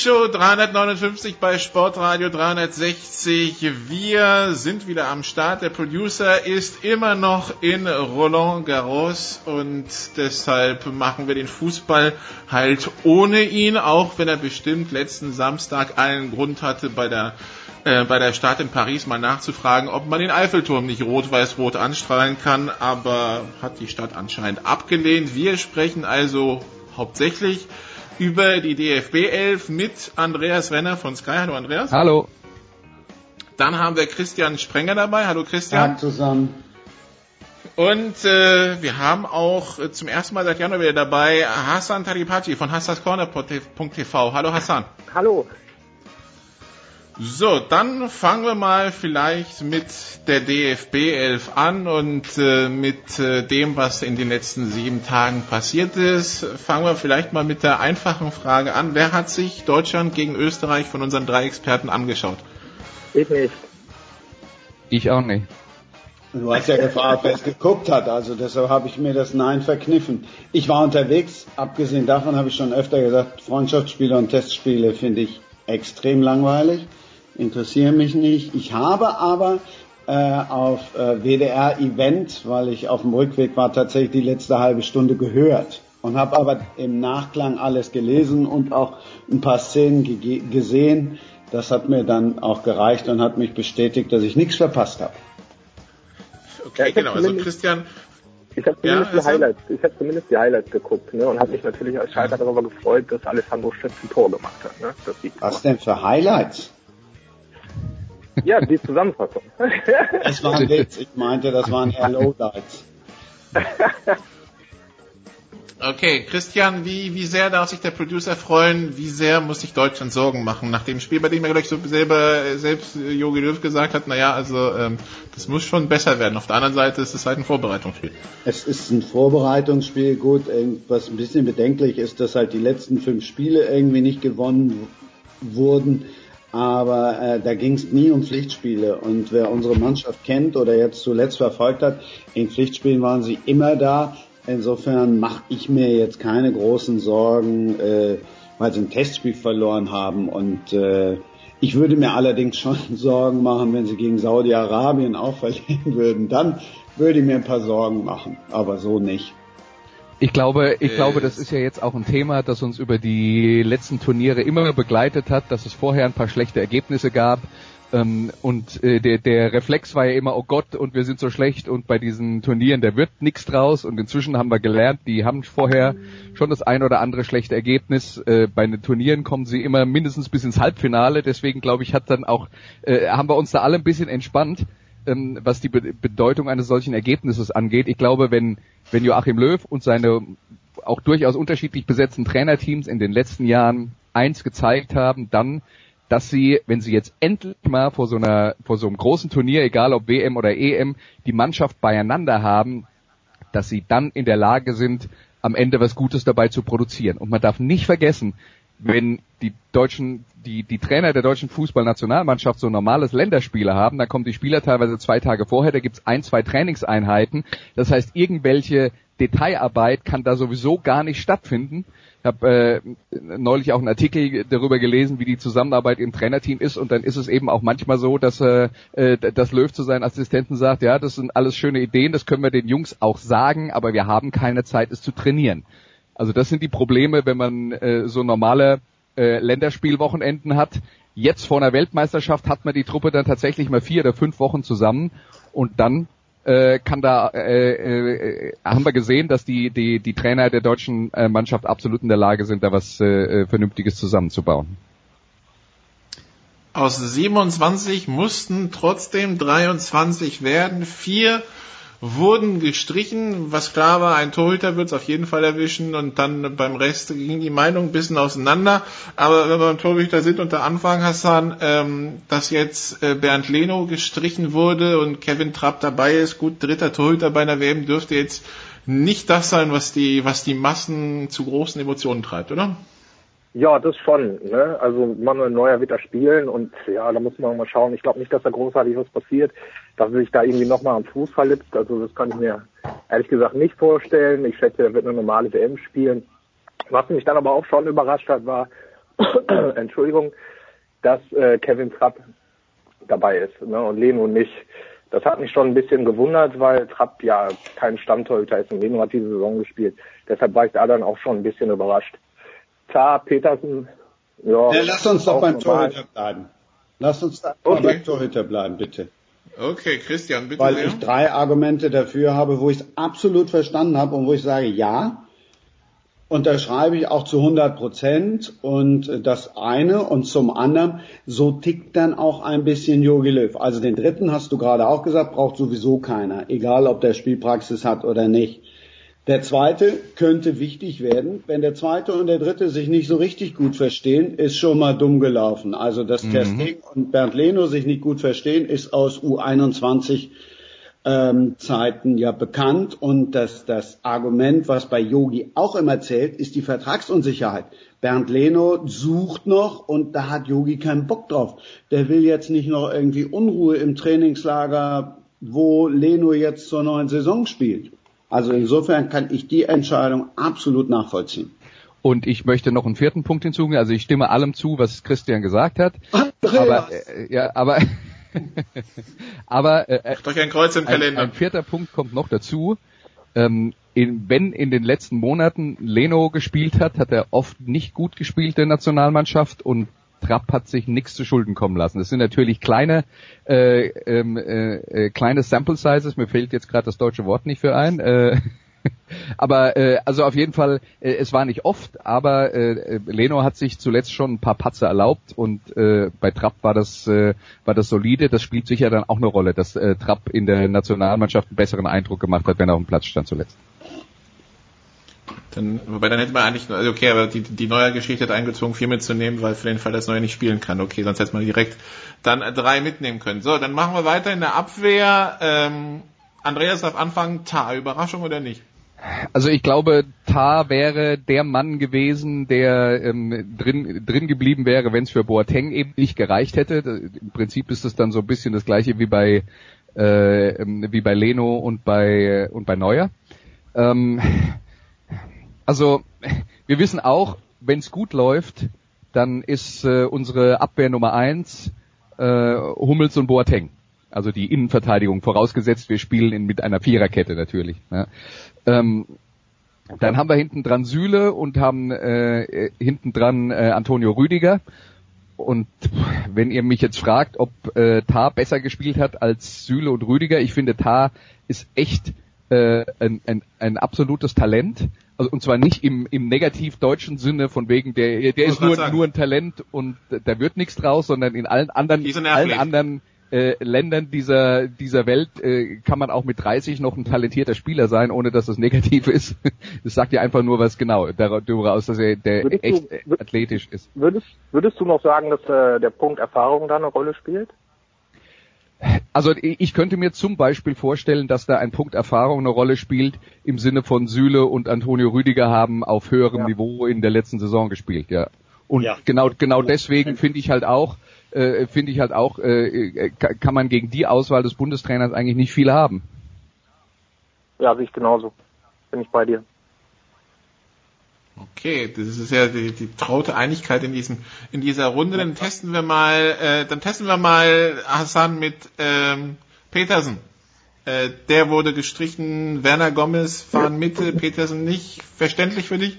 Show 359 bei Sportradio 360. Wir sind wieder am Start. Der Producer ist immer noch in Roland Garros und deshalb machen wir den Fußball halt ohne ihn, auch wenn er bestimmt letzten Samstag einen Grund hatte bei der äh, bei der Stadt in Paris mal nachzufragen, ob man den Eiffelturm nicht rot-weiß-rot anstrahlen kann, aber hat die Stadt anscheinend abgelehnt. Wir sprechen also hauptsächlich über die DFB 11 mit Andreas Renner von Sky. Hallo Andreas. Hallo. Dann haben wir Christian Sprenger dabei. Hallo Christian. Hallo zusammen. Und äh, wir haben auch äh, zum ersten Mal seit Januar wieder dabei Hassan Taripati von hassascorner.tv. Hallo Hassan. Hallo. So, dann fangen wir mal vielleicht mit der DFB 11 an und äh, mit äh, dem, was in den letzten sieben Tagen passiert ist. Fangen wir vielleicht mal mit der einfachen Frage an. Wer hat sich Deutschland gegen Österreich von unseren drei Experten angeschaut? Ich nicht. Ich auch nicht. Du hast ja gefragt, wer es geguckt hat, also deshalb habe ich mir das Nein verkniffen. Ich war unterwegs, abgesehen davon habe ich schon öfter gesagt, Freundschaftsspiele und Testspiele finde ich extrem langweilig interessieren mich nicht. Ich habe aber äh, auf äh, WDR Event, weil ich auf dem Rückweg war, tatsächlich die letzte halbe Stunde gehört und habe aber im Nachklang alles gelesen und auch ein paar Szenen gesehen. Das hat mir dann auch gereicht und hat mich bestätigt, dass ich nichts verpasst habe. Okay, ja, genau. Also Christian, ich habe zumindest, ja, die Highlights, ich hab zumindest die Highlights geguckt ne, und habe mich natürlich als Schalker darüber gefreut, dass Alessandro Schütz ein Tor gemacht hat. Ne? Was denn für Highlights? Ja, die Zusammenfassung. Es war ein Witz, ich meinte, das waren eher Lowlights. Okay, Christian, wie, wie sehr darf sich der Producer freuen? Wie sehr muss sich Deutschland Sorgen machen? Nach dem Spiel, bei dem er gleich so selber, selbst Jogi Löw gesagt hat, naja, also, ähm, das muss schon besser werden. Auf der anderen Seite ist es halt ein Vorbereitungsspiel. Es ist ein Vorbereitungsspiel, gut, was ein bisschen bedenklich ist, dass halt die letzten fünf Spiele irgendwie nicht gewonnen wurden aber äh, da ging es nie um Pflichtspiele. Und wer unsere Mannschaft kennt oder jetzt zuletzt verfolgt hat, in Pflichtspielen waren sie immer da. Insofern mache ich mir jetzt keine großen Sorgen, äh, weil sie ein Testspiel verloren haben. Und äh, ich würde mir allerdings schon Sorgen machen, wenn sie gegen Saudi-Arabien auch verlieren würden. Dann würde ich mir ein paar Sorgen machen, aber so nicht. Ich glaube, ich äh, glaube, das ist ja jetzt auch ein Thema, das uns über die letzten Turniere immer begleitet hat, dass es vorher ein paar schlechte Ergebnisse gab. Ähm, und äh, der, der Reflex war ja immer, oh Gott, und wir sind so schlecht und bei diesen Turnieren, da wird nichts draus. Und inzwischen haben wir gelernt, die haben vorher schon das ein oder andere schlechte Ergebnis. Äh, bei den Turnieren kommen sie immer mindestens bis ins Halbfinale. Deswegen glaube ich, hat dann auch, äh, haben wir uns da alle ein bisschen entspannt ähm, was die Be Bedeutung eines solchen Ergebnisses angeht. Ich glaube, wenn, wenn Joachim Löw und seine auch durchaus unterschiedlich besetzten Trainerteams in den letzten Jahren eins gezeigt haben, dann, dass sie, wenn sie jetzt endlich mal vor so einer, vor so einem großen Turnier, egal ob WM oder EM, die Mannschaft beieinander haben, dass sie dann in der Lage sind, am Ende was Gutes dabei zu produzieren. Und man darf nicht vergessen, wenn die deutschen, die, die Trainer der deutschen Fußballnationalmannschaft so normales Länderspiele haben, dann kommen die Spieler teilweise zwei Tage vorher, da gibt's ein, zwei Trainingseinheiten. Das heißt, irgendwelche Detailarbeit kann da sowieso gar nicht stattfinden. Ich habe äh, neulich auch einen Artikel darüber gelesen, wie die Zusammenarbeit im Trainerteam ist und dann ist es eben auch manchmal so, dass äh, äh das Löw zu seinen Assistenten sagt, ja, das sind alles schöne Ideen, das können wir den Jungs auch sagen, aber wir haben keine Zeit, es zu trainieren. Also das sind die Probleme, wenn man äh, so normale äh, Länderspielwochenenden hat. Jetzt vor einer Weltmeisterschaft hat man die Truppe dann tatsächlich mal vier oder fünf Wochen zusammen und dann äh, kann da äh, äh, haben wir gesehen, dass die die die Trainer der deutschen äh, Mannschaft absolut in der Lage sind, da was äh, Vernünftiges zusammenzubauen. Aus 27 mussten trotzdem 23 werden. Vier wurden gestrichen, was klar war, ein Torhüter wird es auf jeden Fall erwischen und dann beim Rest ging die Meinung ein bisschen auseinander. Aber wenn wir beim Torhüter sind und da anfangen, Hassan, ähm, dass jetzt äh, Bernd Leno gestrichen wurde und Kevin Trapp dabei ist, gut, dritter Torhüter bei einer WM dürfte jetzt nicht das sein, was die, was die Massen zu großen Emotionen treibt, oder? Ja, das schon. Ne? Also Manuel Neuer wird da spielen und ja, da muss man mal schauen. Ich glaube nicht, dass da großartig was passiert, dass er sich da irgendwie nochmal am Fuß verletzt. Also das kann ich mir ehrlich gesagt nicht vorstellen. Ich schätze, er wird eine normale WM spielen. Was mich dann aber auch schon überrascht hat, war, Entschuldigung, dass äh, Kevin Trapp dabei ist ne? und Leno nicht. Das hat mich schon ein bisschen gewundert, weil Trapp ja kein Stammtorhüter ist und Leno hat diese Saison gespielt. Deshalb war ich da dann auch schon ein bisschen überrascht klar, Petersen, ja. ja lass uns doch beim Torhüter bleiben. Lass uns da okay. beim Torhüter bleiben, bitte. Okay, Christian, bitte. Weil sehr. ich drei Argumente dafür habe, wo ich es absolut verstanden habe und wo ich sage, ja, unterschreibe ich auch zu 100 Prozent und das eine und zum anderen, so tickt dann auch ein bisschen Jogi Löw. Also den dritten hast du gerade auch gesagt, braucht sowieso keiner, egal ob der Spielpraxis hat oder nicht. Der zweite könnte wichtig werden. Wenn der zweite und der dritte sich nicht so richtig gut verstehen, ist schon mal dumm gelaufen. Also dass mhm. Testing und Bernd Leno sich nicht gut verstehen, ist aus U21 ähm, Zeiten ja bekannt. Und das, das Argument, was bei Yogi auch immer zählt, ist die Vertragsunsicherheit. Bernd Leno sucht noch und da hat Yogi keinen Bock drauf. Der will jetzt nicht noch irgendwie Unruhe im Trainingslager, wo Leno jetzt zur neuen Saison spielt. Also insofern kann ich die Entscheidung absolut nachvollziehen. Und ich möchte noch einen vierten Punkt hinzufügen. Also ich stimme allem zu, was Christian gesagt hat. Aber äh, ja, aber aber äh, euch ein Kreuz im Kalender. Ein, ein vierter Punkt kommt noch dazu. Ähm, in, wenn in den letzten Monaten Leno gespielt hat, hat er oft nicht gut gespielt der Nationalmannschaft und Trapp hat sich nichts zu Schulden kommen lassen. Das sind natürlich kleine, äh, ähm, äh, äh, kleine Sample Sizes. Mir fällt jetzt gerade das deutsche Wort nicht für ein. Äh, aber äh, also auf jeden Fall, äh, es war nicht oft, aber äh, Leno hat sich zuletzt schon ein paar Patze erlaubt und äh, bei Trapp war das äh, war das solide. Das spielt sicher dann auch eine Rolle, dass äh, Trapp in der Nationalmannschaft einen besseren Eindruck gemacht hat, wenn er auf dem Platz stand zuletzt. Dann, wobei dann hätte man eigentlich, also okay, aber die, die neue Geschichte hat eingezogen, vier mitzunehmen, weil für den Fall, dass Neue nicht spielen kann. Okay, sonst hätte man direkt dann drei mitnehmen können. So, dann machen wir weiter in der Abwehr. Ähm, Andreas darf anfangen. Ta, Überraschung oder nicht? Also ich glaube, Ta wäre der Mann gewesen, der ähm, drin, drin geblieben wäre, wenn es für Boateng eben nicht gereicht hätte. Im Prinzip ist es dann so ein bisschen das gleiche wie bei äh, ähm, wie bei Leno und bei und bei Neuer. Ähm, also wir wissen auch, wenn es gut läuft, dann ist äh, unsere Abwehr Nummer eins äh, Hummels und Boateng. Also die Innenverteidigung, vorausgesetzt wir spielen in, mit einer Viererkette natürlich. Ne? Ähm, dann haben wir hinten dran Süle und haben äh, hinten dran äh, Antonio Rüdiger. Und wenn ihr mich jetzt fragt, ob äh, Tar besser gespielt hat als Süle und Rüdiger, ich finde Tar ist echt äh, ein, ein, ein absolutes Talent. Also, und zwar nicht im, im negativ deutschen Sinne von wegen, der, der ist nur, nur ein Talent und da wird nichts draus, sondern in allen anderen, allen anderen äh, Ländern dieser, dieser Welt äh, kann man auch mit 30 noch ein talentierter Spieler sein, ohne dass das negativ ist. Das sagt ja einfach nur was genau darüber aus, dass er der würdest echt du, athletisch ist. Würdest, würdest du noch sagen, dass äh, der Punkt Erfahrung da eine Rolle spielt? Also ich könnte mir zum Beispiel vorstellen, dass da ein Punkt Erfahrung eine Rolle spielt, im Sinne von Süle und Antonio Rüdiger haben auf höherem ja. Niveau in der letzten Saison gespielt, ja. Und ja. genau, genau deswegen finde ich halt auch, äh, finde ich halt auch, äh, kann man gegen die Auswahl des Bundestrainers eigentlich nicht viel haben. Ja, sehe ich genauso. Bin ich bei dir. Okay, das ist ja die, die traute Einigkeit in diesem in dieser Runde. Dann testen wir mal, äh, dann testen wir mal Hassan mit ähm, Petersen. Äh, der wurde gestrichen. Werner Gomez fahren Mitte, Petersen nicht. Verständlich für dich?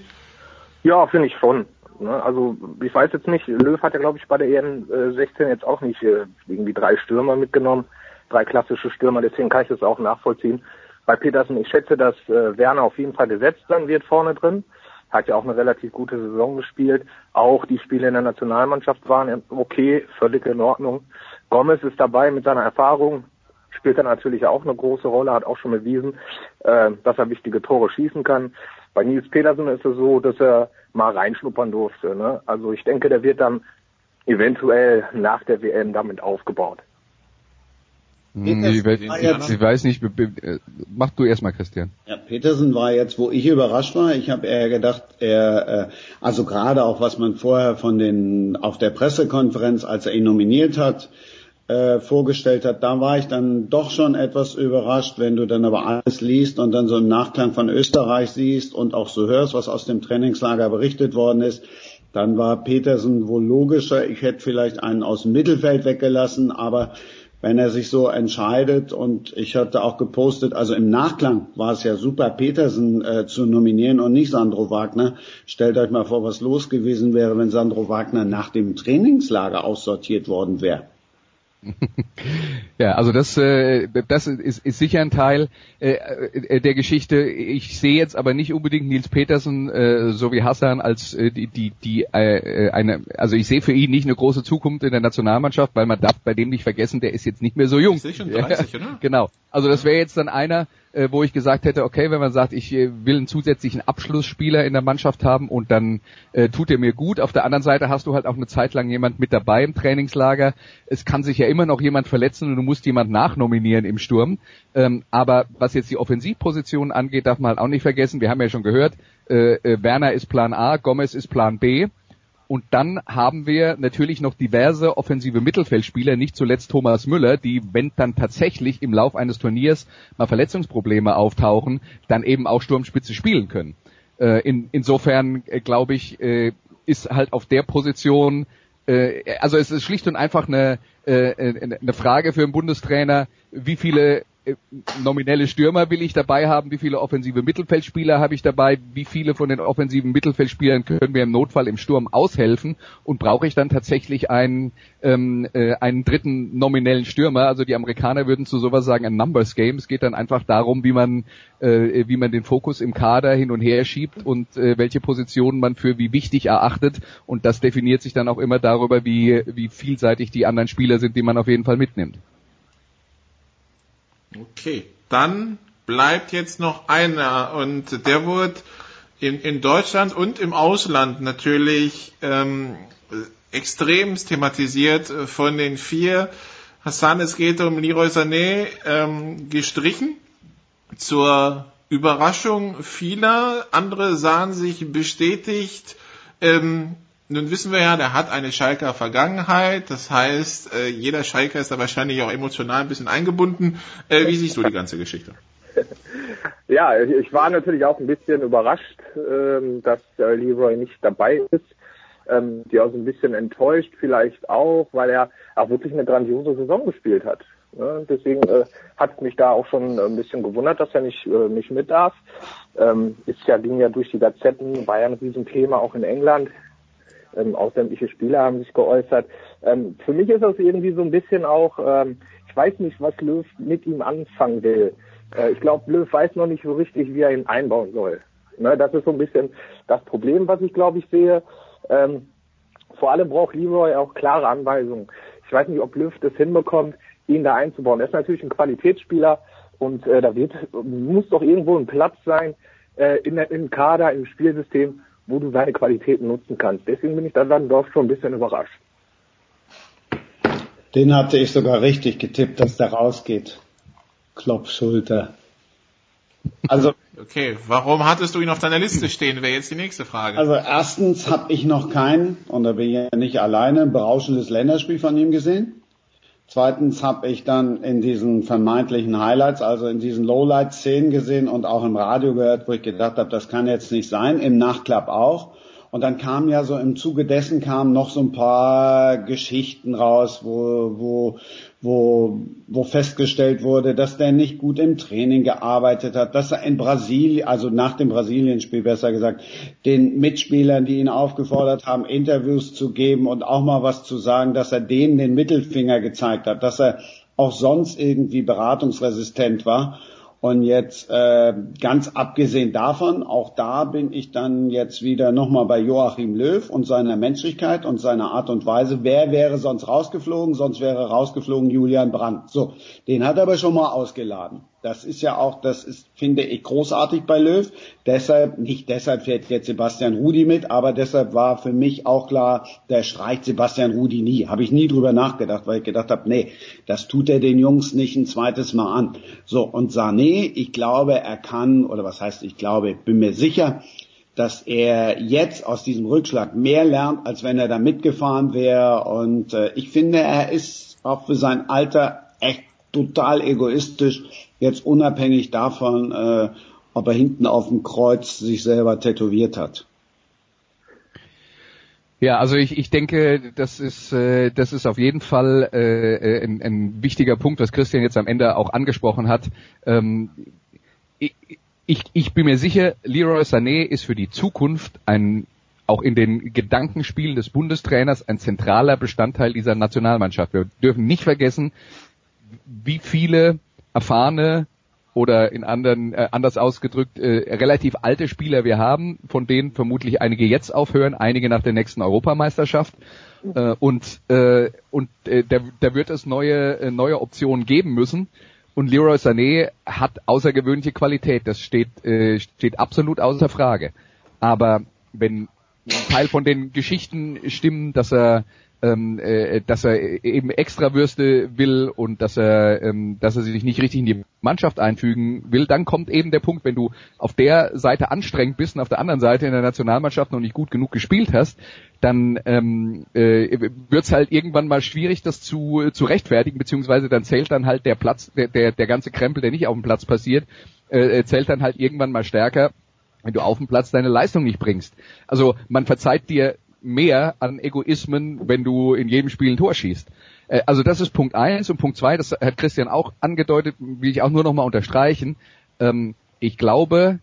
Ja, finde ich schon. Ne? Also ich weiß jetzt nicht, Löw hat ja glaube ich bei der EM äh, 16 jetzt auch nicht äh, irgendwie drei Stürmer mitgenommen, drei klassische Stürmer, deswegen kann ich das auch nachvollziehen. Bei Petersen, ich schätze, dass äh, Werner auf jeden Fall gesetzt sein wird vorne drin. Hat ja auch eine relativ gute Saison gespielt. Auch die Spiele in der Nationalmannschaft waren okay, völlig in Ordnung. Gomez ist dabei mit seiner Erfahrung, spielt er natürlich auch eine große Rolle, hat auch schon bewiesen, äh, dass er wichtige Tore schießen kann. Bei Nils Petersen ist es so, dass er mal reinschnuppern durfte. Ne? Also ich denke, der wird dann eventuell nach der WM damit aufgebaut. Hm, ich, weiß, ich weiß nicht, mach du erstmal, Christian. Ja, Petersen war jetzt, wo ich überrascht war. Ich habe eher gedacht, er, äh, also gerade auch was man vorher von den auf der Pressekonferenz, als er ihn nominiert hat, äh, vorgestellt hat, da war ich dann doch schon etwas überrascht, wenn du dann aber alles liest und dann so einen Nachklang von Österreich siehst und auch so hörst, was aus dem Trainingslager berichtet worden ist, dann war Petersen wohl logischer. Ich hätte vielleicht einen aus dem Mittelfeld weggelassen, aber wenn er sich so entscheidet und ich hatte auch gepostet, also im Nachklang war es ja super, Petersen äh, zu nominieren und nicht Sandro Wagner. Stellt euch mal vor, was los gewesen wäre, wenn Sandro Wagner nach dem Trainingslager aussortiert worden wäre. ja, also das, äh, das ist, ist sicher ein Teil äh, äh, der Geschichte. Ich sehe jetzt aber nicht unbedingt Nils Petersen äh, so wie Hassan als äh, die die die äh, eine. Also ich sehe für ihn nicht eine große Zukunft in der Nationalmannschaft, weil man darf bei dem nicht vergessen, der ist jetzt nicht mehr so jung. Ist schon 30, oder? Genau. Also das wäre jetzt dann einer, äh, wo ich gesagt hätte, okay, wenn man sagt, ich äh, will einen zusätzlichen Abschlussspieler in der Mannschaft haben und dann äh, tut er mir gut. Auf der anderen Seite hast du halt auch eine Zeit lang jemand mit dabei im Trainingslager. Es kann sich ja immer noch jemand verletzen und du musst jemand nachnominieren im Sturm. Ähm, aber was jetzt die Offensivposition angeht, darf man halt auch nicht vergessen, wir haben ja schon gehört, äh, äh, Werner ist Plan A, Gomez ist Plan B. Und dann haben wir natürlich noch diverse offensive Mittelfeldspieler, nicht zuletzt Thomas Müller, die, wenn dann tatsächlich im Lauf eines Turniers mal Verletzungsprobleme auftauchen, dann eben auch Sturmspitze spielen können. Äh, in, insofern äh, glaube ich, äh, ist halt auf der Position, äh, also es ist schlicht und einfach eine, äh, eine Frage für einen Bundestrainer, wie viele nominelle Stürmer will ich dabei haben, wie viele offensive Mittelfeldspieler habe ich dabei, wie viele von den offensiven Mittelfeldspielern können mir im Notfall im Sturm aushelfen und brauche ich dann tatsächlich einen, ähm, äh, einen dritten nominellen Stürmer. Also die Amerikaner würden zu sowas sagen ein Numbers Game. Es geht dann einfach darum, wie man, äh, wie man den Fokus im Kader hin und her schiebt und äh, welche Positionen man für wie wichtig erachtet und das definiert sich dann auch immer darüber, wie, wie vielseitig die anderen Spieler sind, die man auf jeden Fall mitnimmt. Okay, dann bleibt jetzt noch einer und der wurde in, in Deutschland und im Ausland natürlich ähm, extremst thematisiert von den vier. Hassan, es geht um Leroy Sané ähm, gestrichen zur Überraschung vieler. Andere sahen sich bestätigt. Ähm, nun wissen wir ja, der hat eine Schalker Vergangenheit. Das heißt, äh, jeder Schalker ist da wahrscheinlich auch emotional ein bisschen eingebunden. Äh, wie siehst du die ganze Geschichte? Ja, ich war natürlich auch ein bisschen überrascht, ähm, dass Leroy nicht dabei ist. Ähm, die auch so ein bisschen enttäuscht vielleicht auch, weil er auch wirklich eine grandiose Saison gespielt hat. Deswegen äh, hat mich da auch schon ein bisschen gewundert, dass er nicht, äh, nicht mit darf. Ähm, ist ja, ging ja durch die Gazetten, war ja ein Riesenthema auch in England ähm, ausländische Spieler haben sich geäußert. Ähm, für mich ist das irgendwie so ein bisschen auch, ähm, ich weiß nicht, was Löw mit ihm anfangen will. Äh, ich glaube, Löw weiß noch nicht so richtig, wie er ihn einbauen soll. Ne, das ist so ein bisschen das Problem, was ich glaube ich sehe. Ähm, vor allem braucht Leroy auch klare Anweisungen. Ich weiß nicht, ob Löw das hinbekommt, ihn da einzubauen. Er ist natürlich ein Qualitätsspieler und äh, da wird, muss doch irgendwo ein Platz sein äh, in im Kader, im Spielsystem, wo du seine Qualitäten nutzen kannst. Deswegen bin ich da dann doch schon ein bisschen überrascht. Den hatte ich sogar richtig getippt, dass der rausgeht. Klopfschulter. Also okay, warum hattest du ihn auf deiner Liste stehen? Wäre jetzt die nächste Frage. Also erstens habe ich noch kein, und da bin ich ja nicht alleine, ein berauschendes Länderspiel von ihm gesehen. Zweitens habe ich dann in diesen vermeintlichen Highlights, also in diesen Lowlight-Szenen gesehen und auch im Radio gehört, wo ich gedacht habe, das kann jetzt nicht sein, im Nachtclub auch. Und dann kam ja so im Zuge dessen kamen noch so ein paar Geschichten raus, wo, wo, wo, wo festgestellt wurde, dass der nicht gut im Training gearbeitet hat, dass er in Brasilien, also nach dem Brasilienspiel besser gesagt, den Mitspielern, die ihn aufgefordert haben, Interviews zu geben und auch mal was zu sagen, dass er denen den Mittelfinger gezeigt hat, dass er auch sonst irgendwie beratungsresistent war. Und jetzt äh, ganz abgesehen davon, auch da bin ich dann jetzt wieder nochmal bei Joachim Löw und seiner Menschlichkeit und seiner Art und Weise. Wer wäre sonst rausgeflogen? Sonst wäre rausgeflogen Julian Brandt. So, den hat er aber schon mal ausgeladen. Das ist ja auch, das ist, finde ich, großartig bei Löw. Deshalb, nicht deshalb fährt jetzt Sebastian Rudi mit, aber deshalb war für mich auch klar, der streicht Sebastian Rudi nie. Habe ich nie drüber nachgedacht, weil ich gedacht habe, nee, das tut er den Jungs nicht ein zweites Mal an. So, und Sané, ich glaube, er kann, oder was heißt ich glaube, bin mir sicher, dass er jetzt aus diesem Rückschlag mehr lernt, als wenn er da mitgefahren wäre. Und äh, ich finde, er ist auch für sein Alter echt total egoistisch, jetzt unabhängig davon, äh, ob er hinten auf dem Kreuz sich selber tätowiert hat. Ja, also ich, ich denke, das ist äh, das ist auf jeden Fall äh, äh ein, ein wichtiger Punkt, was Christian jetzt am Ende auch angesprochen hat. Ähm, ich, ich, ich bin mir sicher, Leroy Sané ist für die Zukunft ein auch in den Gedankenspielen des Bundestrainers ein zentraler Bestandteil dieser Nationalmannschaft. Wir dürfen nicht vergessen, wie viele erfahrene oder in anderen äh, anders ausgedrückt äh, relativ alte Spieler wir haben, von denen vermutlich einige jetzt aufhören, einige nach der nächsten Europameisterschaft. Äh, und äh, und äh, da, da wird es neue äh, neue Optionen geben müssen. Und Leroy Sané hat außergewöhnliche Qualität, das steht äh, steht absolut außer Frage. Aber wenn ein Teil von den Geschichten stimmen, dass er ähm, äh, dass er eben extra Würste will und dass er, ähm, dass er sich nicht richtig in die Mannschaft einfügen will, dann kommt eben der Punkt, wenn du auf der Seite anstrengend bist und auf der anderen Seite in der Nationalmannschaft noch nicht gut genug gespielt hast, dann ähm, äh, wird halt irgendwann mal schwierig, das zu, zu rechtfertigen, beziehungsweise dann zählt dann halt der Platz, der, der, der ganze Krempel, der nicht auf dem Platz passiert, äh, zählt dann halt irgendwann mal stärker, wenn du auf dem Platz deine Leistung nicht bringst. Also man verzeiht dir mehr an Egoismen, wenn du in jedem Spiel ein Tor schießt. Äh, also das ist Punkt eins und Punkt zwei, das hat Christian auch angedeutet, will ich auch nur noch mal unterstreichen. Ähm, ich glaube,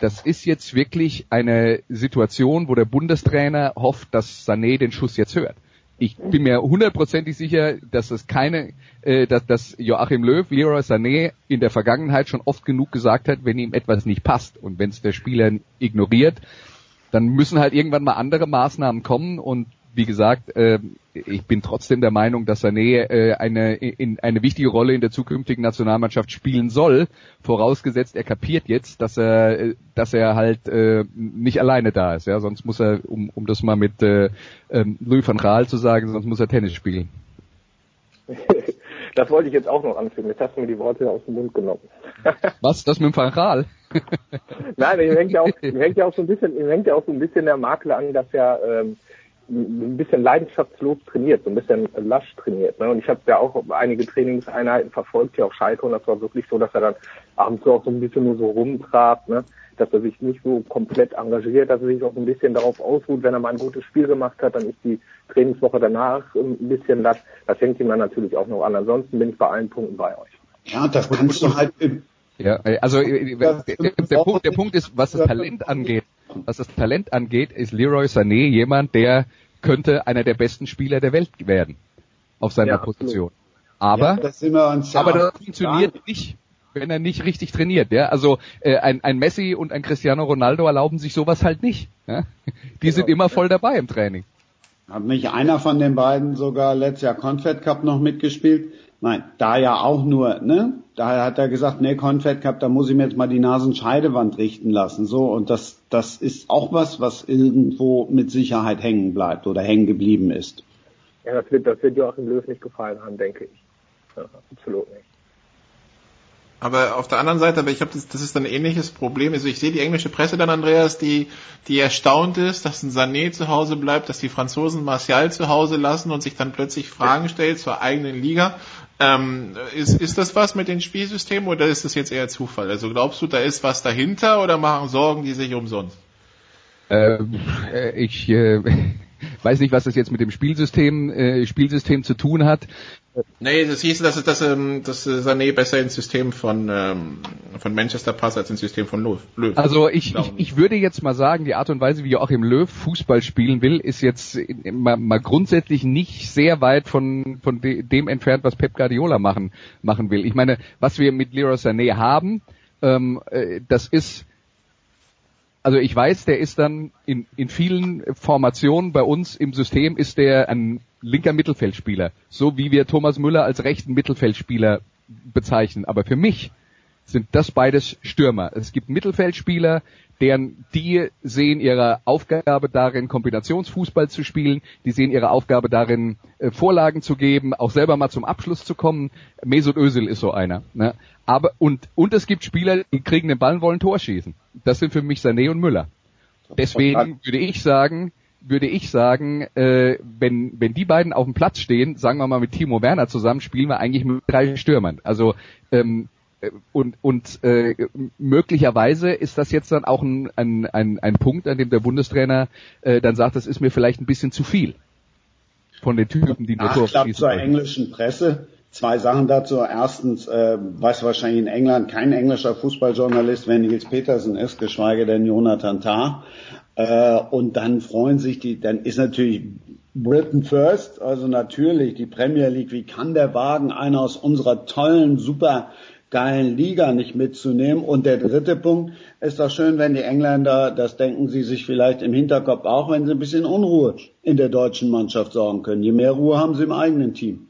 das ist jetzt wirklich eine Situation, wo der Bundestrainer hofft, dass Sané den Schuss jetzt hört. Ich bin mir hundertprozentig sicher, dass es keine, äh, dass, dass Joachim Löw, Leroy Sané in der Vergangenheit schon oft genug gesagt hat, wenn ihm etwas nicht passt und wenn es der Spieler ignoriert, dann müssen halt irgendwann mal andere Maßnahmen kommen und wie gesagt, äh, ich bin trotzdem der Meinung, dass Sané äh, eine, in, eine wichtige Rolle in der zukünftigen Nationalmannschaft spielen soll, vorausgesetzt er kapiert jetzt, dass er, dass er halt äh, nicht alleine da ist. Ja, sonst muss er, um, um das mal mit äh, ähm, Louis van Gaal zu sagen, sonst muss er Tennis spielen. Das wollte ich jetzt auch noch anfügen. Jetzt hast du mir die Worte aus dem Mund genommen. Was? Das mit dem Gaal? Nein, ihm hängt ja auch, ihm hängt ja auch so ein bisschen, ihm hängt ja auch so ein bisschen der Makel an, dass er ähm, ein bisschen leidenschaftslos trainiert, so ein bisschen lasch trainiert. Ne? Und ich habe ja auch einige Trainingseinheiten verfolgt, hier auf Schalke, und das war wirklich so, dass er dann abends auch so ein bisschen nur so rumtraf, ne? dass er sich nicht so komplett engagiert, dass er sich auch ein bisschen darauf ausruht, wenn er mal ein gutes Spiel gemacht hat, dann ist die Trainingswoche danach ein bisschen lasch. Das hängt ihm dann natürlich auch noch an. Ansonsten bin ich bei allen Punkten bei euch. Ja, das kannst du halt ja, also äh, der, der, Punkt, der Punkt ist, was das Talent angeht, was das Talent angeht, ist Leroy Sané jemand, der könnte einer der besten Spieler der Welt werden auf seiner ja, Position. Aber, ja, das aber das funktioniert nicht, wenn er nicht richtig trainiert. Ja? Also äh, ein, ein Messi und ein Cristiano Ronaldo erlauben sich sowas halt nicht. Ja? Die genau. sind immer voll dabei im Training. Hat nicht einer von den beiden sogar letztes Jahr Confed Cup noch mitgespielt? Nein, da ja auch nur, ne? Da hat er gesagt, nee, Confed Cup, da muss ich mir jetzt mal die Nasenscheidewand richten lassen. So, und das, das ist auch was, was irgendwo mit Sicherheit hängen bleibt oder hängen geblieben ist. Ja, das wird, das wird Joachim Löw nicht gefallen haben, denke ich. Ja, absolut nicht. Aber auf der anderen Seite, aber ich glaube, das, das ist ein ähnliches Problem. Also ich sehe die englische Presse dann, Andreas, die, die erstaunt ist, dass ein Sané zu Hause bleibt, dass die Franzosen Martial zu Hause lassen und sich dann plötzlich Fragen stellt zur eigenen Liga. Ähm, ist, ist das was mit den Spielsystemen oder ist das jetzt eher Zufall? Also glaubst du, da ist was dahinter oder machen Sorgen die sich umsonst? Ähm, äh, ich äh, weiß nicht, was das jetzt mit dem Spielsystem, äh, Spielsystem zu tun hat. Nee, das hieß, dass, dass, ähm, dass Sané besser ins System von, ähm, von Manchester passt als ins System von Löw. Also ich, ich, ich würde jetzt mal sagen, die Art und Weise, wie Joachim Löw Fußball spielen will, ist jetzt mal, mal grundsätzlich nicht sehr weit von, von de, dem entfernt, was Pep Guardiola machen, machen will. Ich meine, was wir mit Leroy Sané haben, ähm, äh, das ist also ich weiß, der ist dann in, in vielen Formationen bei uns im System ist der ein linker Mittelfeldspieler, so wie wir Thomas Müller als rechten Mittelfeldspieler bezeichnen. Aber für mich sind das beides Stürmer. Es gibt Mittelfeldspieler, deren, die sehen ihre Aufgabe darin, Kombinationsfußball zu spielen, die sehen ihre Aufgabe darin, äh, Vorlagen zu geben, auch selber mal zum Abschluss zu kommen. Mesut Özil ist so einer. Ne? Aber und und es gibt Spieler, die kriegen den Ball und wollen Tor schießen. Das sind für mich Sané und Müller. Deswegen würde ich sagen, würde ich sagen, äh, wenn, wenn die beiden auf dem Platz stehen, sagen wir mal mit Timo Werner zusammen, spielen wir eigentlich mit drei Stürmern. Also ähm, äh, und, und äh, möglicherweise ist das jetzt dann auch ein, ein, ein, ein Punkt, an dem der Bundestrainer äh, dann sagt, das ist mir vielleicht ein bisschen zu viel von den Typen, die Tor schießen. zur englischen Presse. Zwei Sachen dazu. Erstens, äh, weiß wahrscheinlich in England kein englischer Fußballjournalist, wer Nils Petersen ist, geschweige denn Jonathan Tah. Äh, und dann freuen sich die, dann ist natürlich Britain First, also natürlich die Premier League. Wie kann der wagen, einer aus unserer tollen, super geilen Liga nicht mitzunehmen? Und der dritte Punkt ist doch schön, wenn die Engländer, das denken sie sich vielleicht im Hinterkopf auch, wenn sie ein bisschen Unruhe in der deutschen Mannschaft sorgen können. Je mehr Ruhe haben sie im eigenen Team.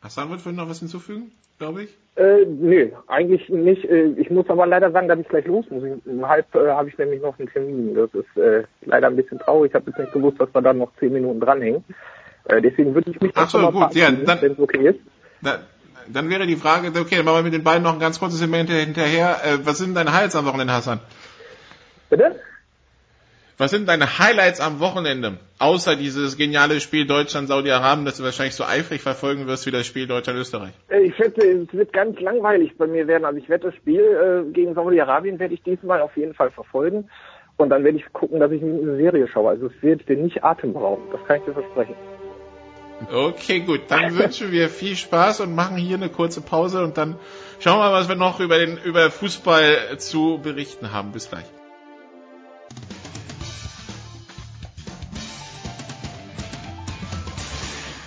Hassan wird noch was hinzufügen, glaube ich? Äh, nö, eigentlich nicht. Äh, ich muss aber leider sagen, dass ich gleich los muss. Um halb äh, habe ich nämlich noch einen Termin. Das ist äh, leider ein bisschen traurig. Ich habe jetzt nicht gewusst, dass wir da noch zehn Minuten dranhängen. Äh, deswegen würde ich mich Ach so, gut, ja, dann, wenn es okay ist. Da, dann wäre die Frage, okay, dann machen wir mit den beiden noch ein ganz kurzes Segment hinterher. Äh, was sind deine Highlights am Wochenende, Hassan? Bitte? Was sind deine Highlights am Wochenende? Außer dieses geniale Spiel Deutschland-Saudi-Arabien, das du wahrscheinlich so eifrig verfolgen wirst wie das Spiel Deutschland-Österreich. Äh, ich schätze, es wird ganz langweilig bei mir werden. Also ich werde das Spiel äh, gegen Saudi-Arabien werde ich diesmal auf jeden Fall verfolgen. Und dann werde ich gucken, dass ich eine Serie schaue. Also es wird dir nicht atemberauben. Das kann ich dir versprechen. Okay, gut. Dann wünschen wir viel Spaß und machen hier eine kurze Pause und dann schauen wir mal, was wir noch über den über Fußball zu berichten haben. Bis gleich.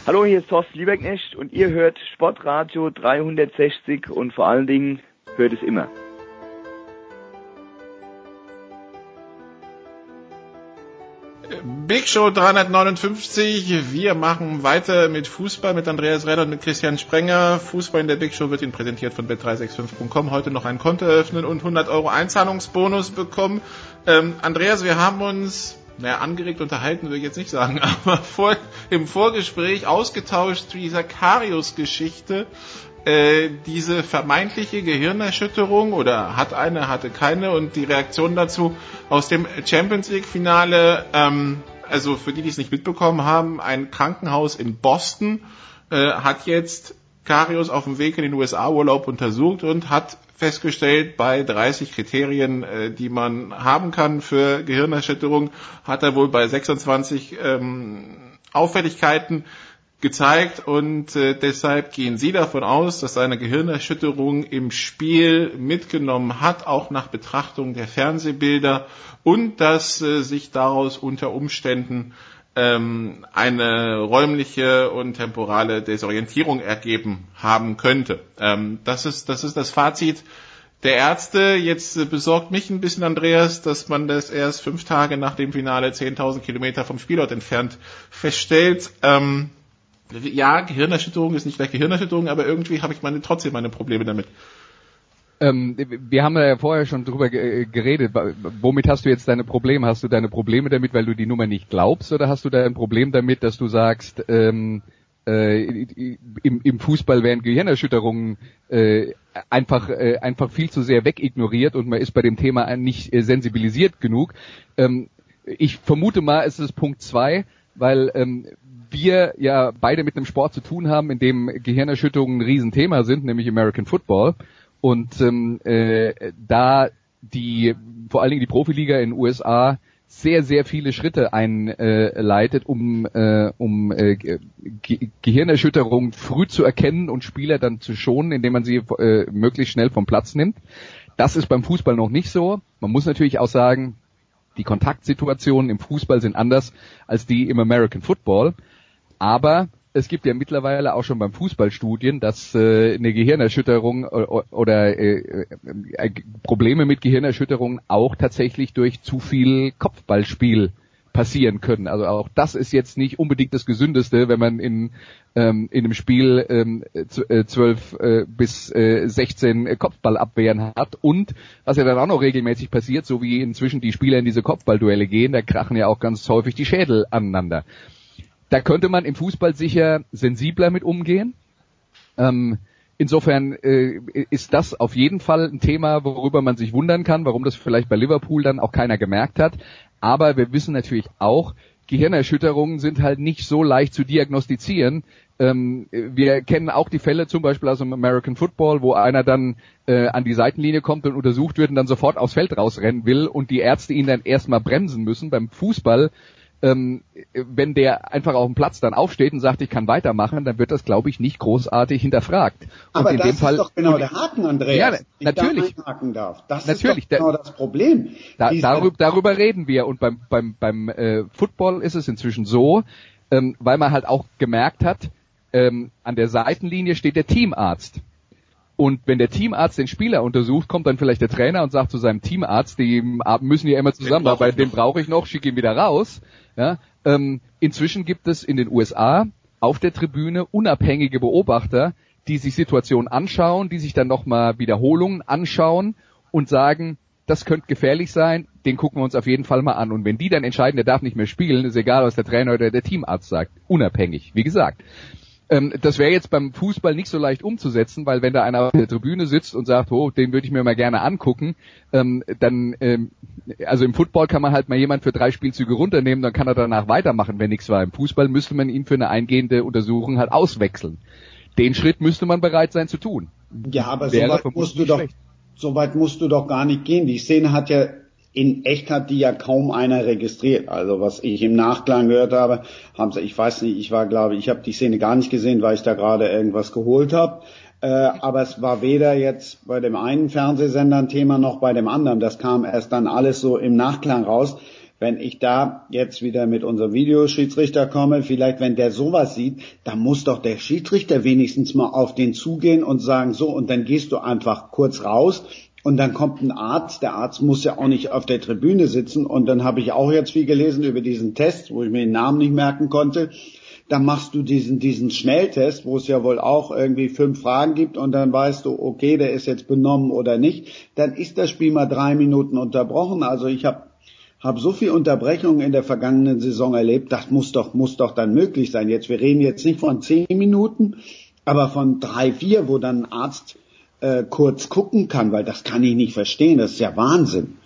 Hallo, hier ist Thorsten Lieberknecht und ihr hört Sportradio 360 und vor allen Dingen hört es immer. Big Show 359. Wir machen weiter mit Fußball mit Andreas Redder und mit Christian Sprenger. Fußball in der Big Show wird Ihnen präsentiert von bet365.com. Heute noch ein Konto eröffnen und 100 Euro Einzahlungsbonus bekommen. Ähm, Andreas, wir haben uns naja, angeregt unterhalten würde ich jetzt nicht sagen, aber vor, im Vorgespräch ausgetauscht zu dieser Karius-Geschichte, äh, diese vermeintliche Gehirnerschütterung oder hat eine, hatte keine und die Reaktion dazu aus dem Champions League-Finale, ähm, also für die, die es nicht mitbekommen haben, ein Krankenhaus in Boston äh, hat jetzt Karius auf dem Weg in den USA-Urlaub untersucht und hat festgestellt, bei 30 Kriterien, äh, die man haben kann für Gehirnerschütterung, hat er wohl bei 26 ähm, Auffälligkeiten gezeigt. Und äh, deshalb gehen Sie davon aus, dass seine Gehirnerschütterung im Spiel mitgenommen hat, auch nach Betrachtung der Fernsehbilder und dass äh, sich daraus unter Umständen ähm, eine räumliche und temporale Desorientierung ergeben haben könnte. Ähm, das, ist, das ist das Fazit der Ärzte. Jetzt äh, besorgt mich ein bisschen, Andreas, dass man das erst fünf Tage nach dem Finale 10.000 Kilometer vom Spielort entfernt feststellt. Ähm, ja, Gehirnerschütterung ist nicht gleich Gehirnerschütterung, aber irgendwie habe ich meine, trotzdem meine Probleme damit. Ähm, wir haben ja vorher schon drüber geredet. Womit hast du jetzt deine Probleme? Hast du deine Probleme damit, weil du die Nummer nicht glaubst, oder hast du da ein Problem damit, dass du sagst, ähm, äh, im, im Fußball werden Gehirnerschütterungen äh, einfach äh, einfach viel zu sehr wegignoriert und man ist bei dem Thema nicht äh, sensibilisiert genug. Ähm, ich vermute mal, es ist Punkt zwei, weil ähm, wir ja beide mit einem Sport zu tun haben, in dem Gehirnerschütterungen ein Riesenthema sind, nämlich American Football. Und ähm, äh, da die vor allen Dingen die Profiliga in den USA sehr, sehr viele Schritte einleitet, um, äh, um äh, Ge Gehirnerschütterung früh zu erkennen und Spieler dann zu schonen, indem man sie äh, möglichst schnell vom Platz nimmt. Das ist beim Fußball noch nicht so. Man muss natürlich auch sagen, die Kontaktsituationen im Fußball sind anders als die im American Football. Aber es gibt ja mittlerweile auch schon beim Fußball Studien, dass äh, eine Gehirnerschütterung oder, oder äh, äh, Probleme mit Gehirnerschütterung auch tatsächlich durch zu viel Kopfballspiel passieren können. Also auch das ist jetzt nicht unbedingt das Gesündeste, wenn man in, ähm, in einem Spiel ähm, äh, 12 äh, bis äh, 16 Kopfballabwehren hat. Und was ja dann auch noch regelmäßig passiert, so wie inzwischen die Spieler in diese Kopfballduelle gehen, da krachen ja auch ganz häufig die Schädel aneinander. Da könnte man im Fußball sicher sensibler mit umgehen. Ähm, insofern äh, ist das auf jeden Fall ein Thema, worüber man sich wundern kann, warum das vielleicht bei Liverpool dann auch keiner gemerkt hat. Aber wir wissen natürlich auch, Gehirnerschütterungen sind halt nicht so leicht zu diagnostizieren. Ähm, wir kennen auch die Fälle zum Beispiel aus dem American Football, wo einer dann äh, an die Seitenlinie kommt und untersucht wird und dann sofort aufs Feld rausrennen will und die Ärzte ihn dann erstmal bremsen müssen. Beim Fußball ähm, wenn der einfach auf dem Platz dann aufsteht und sagt, ich kann weitermachen, dann wird das, glaube ich, nicht großartig hinterfragt. Aber und in das dem Fall, ist doch genau der Haken, Andreas. Ja, natürlich. Da darf. Das natürlich, ist doch genau das Problem. Da, darüber, darüber reden wir. Und beim, beim, beim äh, Football ist es inzwischen so, ähm, weil man halt auch gemerkt hat, ähm, an der Seitenlinie steht der Teamarzt. Und wenn der Teamarzt den Spieler untersucht, kommt dann vielleicht der Trainer und sagt zu seinem Teamarzt, die müssen ja immer zusammenarbeiten, den brauche ich noch, schicke ihn wieder raus. Ja, ähm, inzwischen gibt es in den USA auf der Tribüne unabhängige Beobachter, die sich Situationen anschauen, die sich dann nochmal Wiederholungen anschauen und sagen, das könnte gefährlich sein, den gucken wir uns auf jeden Fall mal an. Und wenn die dann entscheiden, der darf nicht mehr spielen, ist egal, was der Trainer oder der Teamarzt sagt. Unabhängig, wie gesagt. Ähm, das wäre jetzt beim Fußball nicht so leicht umzusetzen, weil wenn da einer auf der Tribüne sitzt und sagt, oh, den würde ich mir mal gerne angucken, ähm, dann, ähm, also im Football kann man halt mal jemand für drei Spielzüge runternehmen, dann kann er danach weitermachen, wenn nichts war. Im Fußball müsste man ihn für eine eingehende Untersuchung halt auswechseln. Den Schritt müsste man bereit sein zu tun. Ja, aber so weit musst du doch, so weit musst du doch gar nicht gehen. Die Szene hat ja in echt hat die ja kaum einer registriert. Also was ich im Nachklang gehört habe, haben sie, ich weiß nicht, ich war glaube ich habe die Szene gar nicht gesehen, weil ich da gerade irgendwas geholt habe. Äh, aber es war weder jetzt bei dem einen Fernsehsender ein Thema noch bei dem anderen. Das kam erst dann alles so im Nachklang raus. Wenn ich da jetzt wieder mit unserem Videoschiedsrichter komme, vielleicht wenn der sowas sieht, dann muss doch der Schiedsrichter wenigstens mal auf den zugehen und sagen, so, und dann gehst du einfach kurz raus und dann kommt ein Arzt, der Arzt muss ja auch nicht auf der Tribüne sitzen und dann habe ich auch jetzt viel gelesen über diesen Test, wo ich mir den Namen nicht merken konnte. Dann machst du diesen, diesen Schnelltest, wo es ja wohl auch irgendwie fünf Fragen gibt und dann weißt du, okay, der ist jetzt benommen oder nicht. Dann ist das Spiel mal drei Minuten unterbrochen. Also ich habe hab so viel Unterbrechungen in der vergangenen Saison erlebt, das muss doch, muss doch dann möglich sein. Jetzt, wir reden jetzt nicht von zehn Minuten, aber von drei, vier, wo dann ein Arzt äh, kurz gucken kann, weil das kann ich nicht verstehen. Das ist ja Wahnsinn.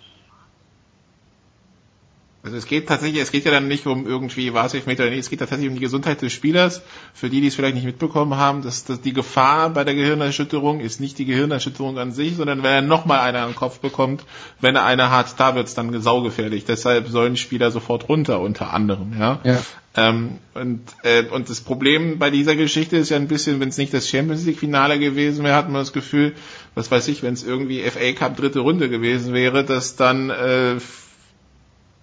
Also es geht tatsächlich, es geht ja dann nicht um irgendwie was ich Meter, nee, es geht tatsächlich um die Gesundheit des Spielers. Für die, die es vielleicht nicht mitbekommen haben, dass, dass die Gefahr bei der Gehirnerschütterung ist nicht die Gehirnerschütterung an sich, sondern wenn er nochmal eine an den Kopf bekommt, wenn er eine hat, da wird es dann saugefährlich. Deshalb sollen Spieler sofort runter, unter anderem, ja. ja. Ähm, und, äh, und das Problem bei dieser Geschichte ist ja ein bisschen, wenn es nicht das Champions League Finale gewesen wäre, hat man das Gefühl, was weiß ich, wenn es irgendwie FA Cup dritte Runde gewesen wäre, dass dann äh,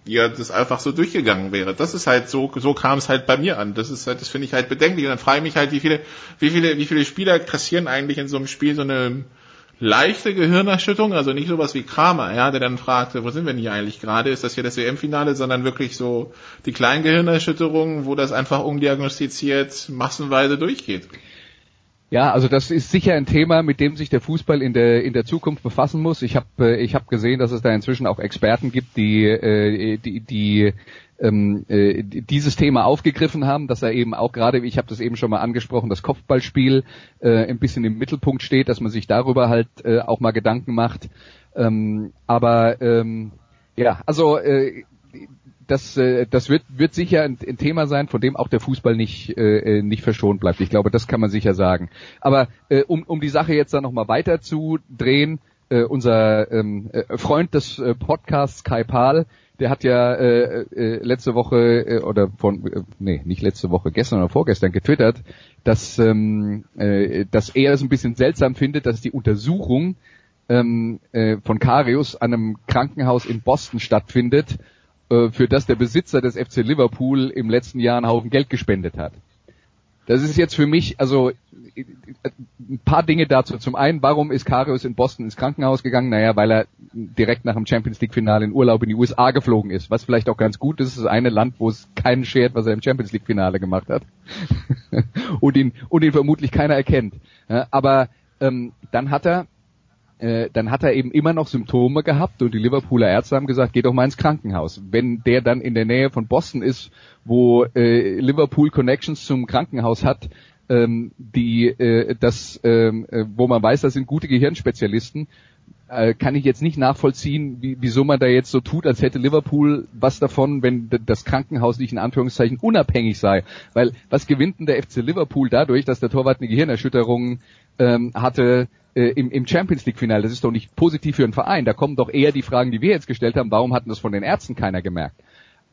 ja das einfach so durchgegangen wäre. Das ist halt so, so kam es halt bei mir an. Das ist halt, das finde ich halt bedenklich. Und dann frage ich mich halt, wie viele, wie viele, wie viele Spieler kassieren eigentlich in so einem Spiel so eine leichte Gehirnerschütterung, also nicht sowas wie Kramer, ja, der dann fragte, wo sind wir denn hier eigentlich gerade? Ist das hier das WM-Finale, sondern wirklich so die kleinen Gehirnerschütterungen, wo das einfach undiagnostiziert massenweise durchgeht. Ja, also das ist sicher ein Thema, mit dem sich der Fußball in der in der Zukunft befassen muss. Ich habe äh, ich habe gesehen, dass es da inzwischen auch Experten gibt, die äh, die die ähm, äh, dieses Thema aufgegriffen haben, dass er eben auch gerade, ich habe das eben schon mal angesprochen, das Kopfballspiel äh, ein bisschen im Mittelpunkt steht, dass man sich darüber halt äh, auch mal Gedanken macht. Ähm, aber ähm, ja, also äh, das, äh, das wird, wird sicher ein, ein Thema sein, von dem auch der Fußball nicht, äh, nicht verschont bleibt. Ich glaube, das kann man sicher sagen. Aber äh, um, um die Sache jetzt dann nochmal weiter zu drehen, äh, unser ähm, äh, Freund des äh, Podcasts Kai Pahl, der hat ja äh, äh, letzte Woche äh, oder von äh, nee nicht letzte Woche gestern oder vorgestern getwittert, dass ähm, äh, dass er es ein bisschen seltsam findet, dass die Untersuchung ähm, äh, von Karius an einem Krankenhaus in Boston stattfindet, äh, für das der Besitzer des FC Liverpool im letzten Jahr einen Haufen Geld gespendet hat. Das ist jetzt für mich, also ein paar Dinge dazu. Zum einen, warum ist Karius in Boston ins Krankenhaus gegangen? Naja, weil er direkt nach dem Champions League Finale in Urlaub in die USA geflogen ist, was vielleicht auch ganz gut ist. Es ist eine Land, wo es keinen schert, was er im Champions League Finale gemacht hat. und ihn, und ihn vermutlich keiner erkennt. Aber ähm, dann hat er äh, dann hat er eben immer noch Symptome gehabt und die Liverpooler Ärzte haben gesagt, geh doch mal ins Krankenhaus. Wenn der dann in der Nähe von Boston ist, wo äh, Liverpool Connections zum Krankenhaus hat, ähm, die äh, das, ähm, äh, wo man weiß, das sind gute Gehirnspezialisten, äh, kann ich jetzt nicht nachvollziehen, wie, wieso man da jetzt so tut, als hätte Liverpool was davon, wenn das Krankenhaus nicht in Anführungszeichen unabhängig sei. Weil was gewinnt denn der FC Liverpool dadurch, dass der Torwart eine Gehirnerschütterung ähm, hatte, äh, im, im Champions League Finale. Das ist doch nicht positiv für einen Verein. Da kommen doch eher die Fragen, die wir jetzt gestellt haben. Warum hatten das von den Ärzten keiner gemerkt?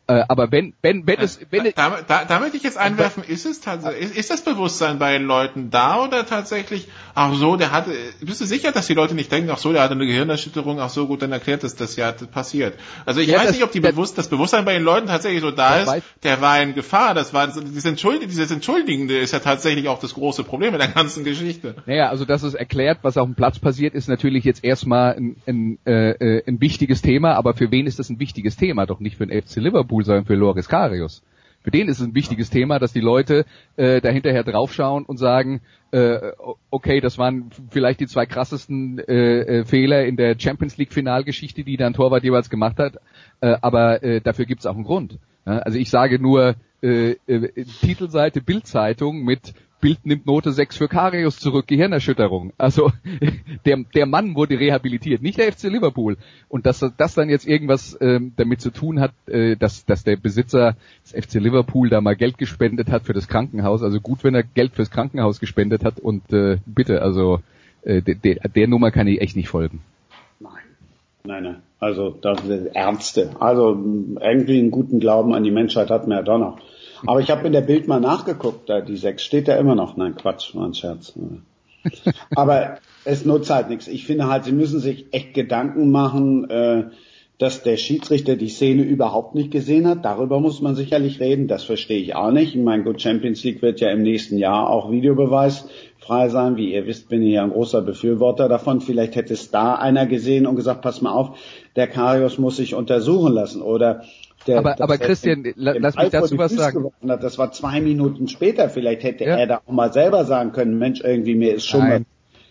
Äh, aber wenn, wenn, wenn es, wenn es, da, da, da möchte ich jetzt einwerfen, ist es tatsächlich, ist, ist das Bewusstsein bei den Leuten da oder tatsächlich, ach so, der hatte, bist du sicher, dass die Leute nicht denken, ach so, der hatte eine Gehirnerschütterung, ach so, gut, dann erklärt das das ja passiert. Also ich ja, weiß das, nicht, ob die der, bewusst, das Bewusstsein bei den Leuten tatsächlich so da ist, weiß, der war in Gefahr, das war, dieses, Entschuldig, dieses Entschuldigende ist ja tatsächlich auch das große Problem in der ganzen Geschichte. Naja, also dass es erklärt, was auf dem Platz passiert, ist natürlich jetzt erstmal ein, ein, äh, äh ein wichtiges Thema, aber für wen ist das ein wichtiges Thema? Doch nicht für den FC Liverpool, sondern für Loris Karius. Für den ist es ein wichtiges Thema, dass die Leute äh, dahinterher draufschauen und sagen, äh, okay, das waren vielleicht die zwei krassesten äh, äh, Fehler in der Champions League Finalgeschichte, die dann Torwart jeweils gemacht hat, äh, aber äh, dafür gibt es auch einen Grund. Ja, also ich sage nur äh, äh, Titelseite Bildzeitung mit Bild nimmt Note 6 für Karius zurück, Gehirnerschütterung. Also der, der Mann wurde rehabilitiert, nicht der FC Liverpool. Und dass das dann jetzt irgendwas ähm, damit zu tun hat, äh, dass, dass der Besitzer des FC Liverpool da mal Geld gespendet hat für das Krankenhaus. Also gut, wenn er Geld fürs Krankenhaus gespendet hat und äh, bitte, also äh, der, der Nummer kann ich echt nicht folgen. Nein. Nein, nein. Also das sind Ärzte. Also irgendwie einen guten Glauben an die Menschheit hat man ja doch noch. Aber ich habe in der Bild mal nachgeguckt, da die sechs steht da immer noch. Nein, Quatsch, war ein Scherz. Aber es nutzt halt nichts. Ich finde halt, sie müssen sich echt Gedanken machen, äh, dass der Schiedsrichter die Szene überhaupt nicht gesehen hat. Darüber muss man sicherlich reden. Das verstehe ich auch nicht. Ich meine, gut, Champions League wird ja im nächsten Jahr auch Videobeweis frei sein. Wie ihr wisst, bin ich ja ein großer Befürworter davon. Vielleicht hätte es da einer gesehen und gesagt, pass mal auf, der Karius muss sich untersuchen lassen. Oder der, aber, aber Christian, dem, lass mich dazu was sagen. Hat. Das war zwei Minuten später. Vielleicht hätte ja. er da auch mal selber sagen können, Mensch, irgendwie mir ist schon nein,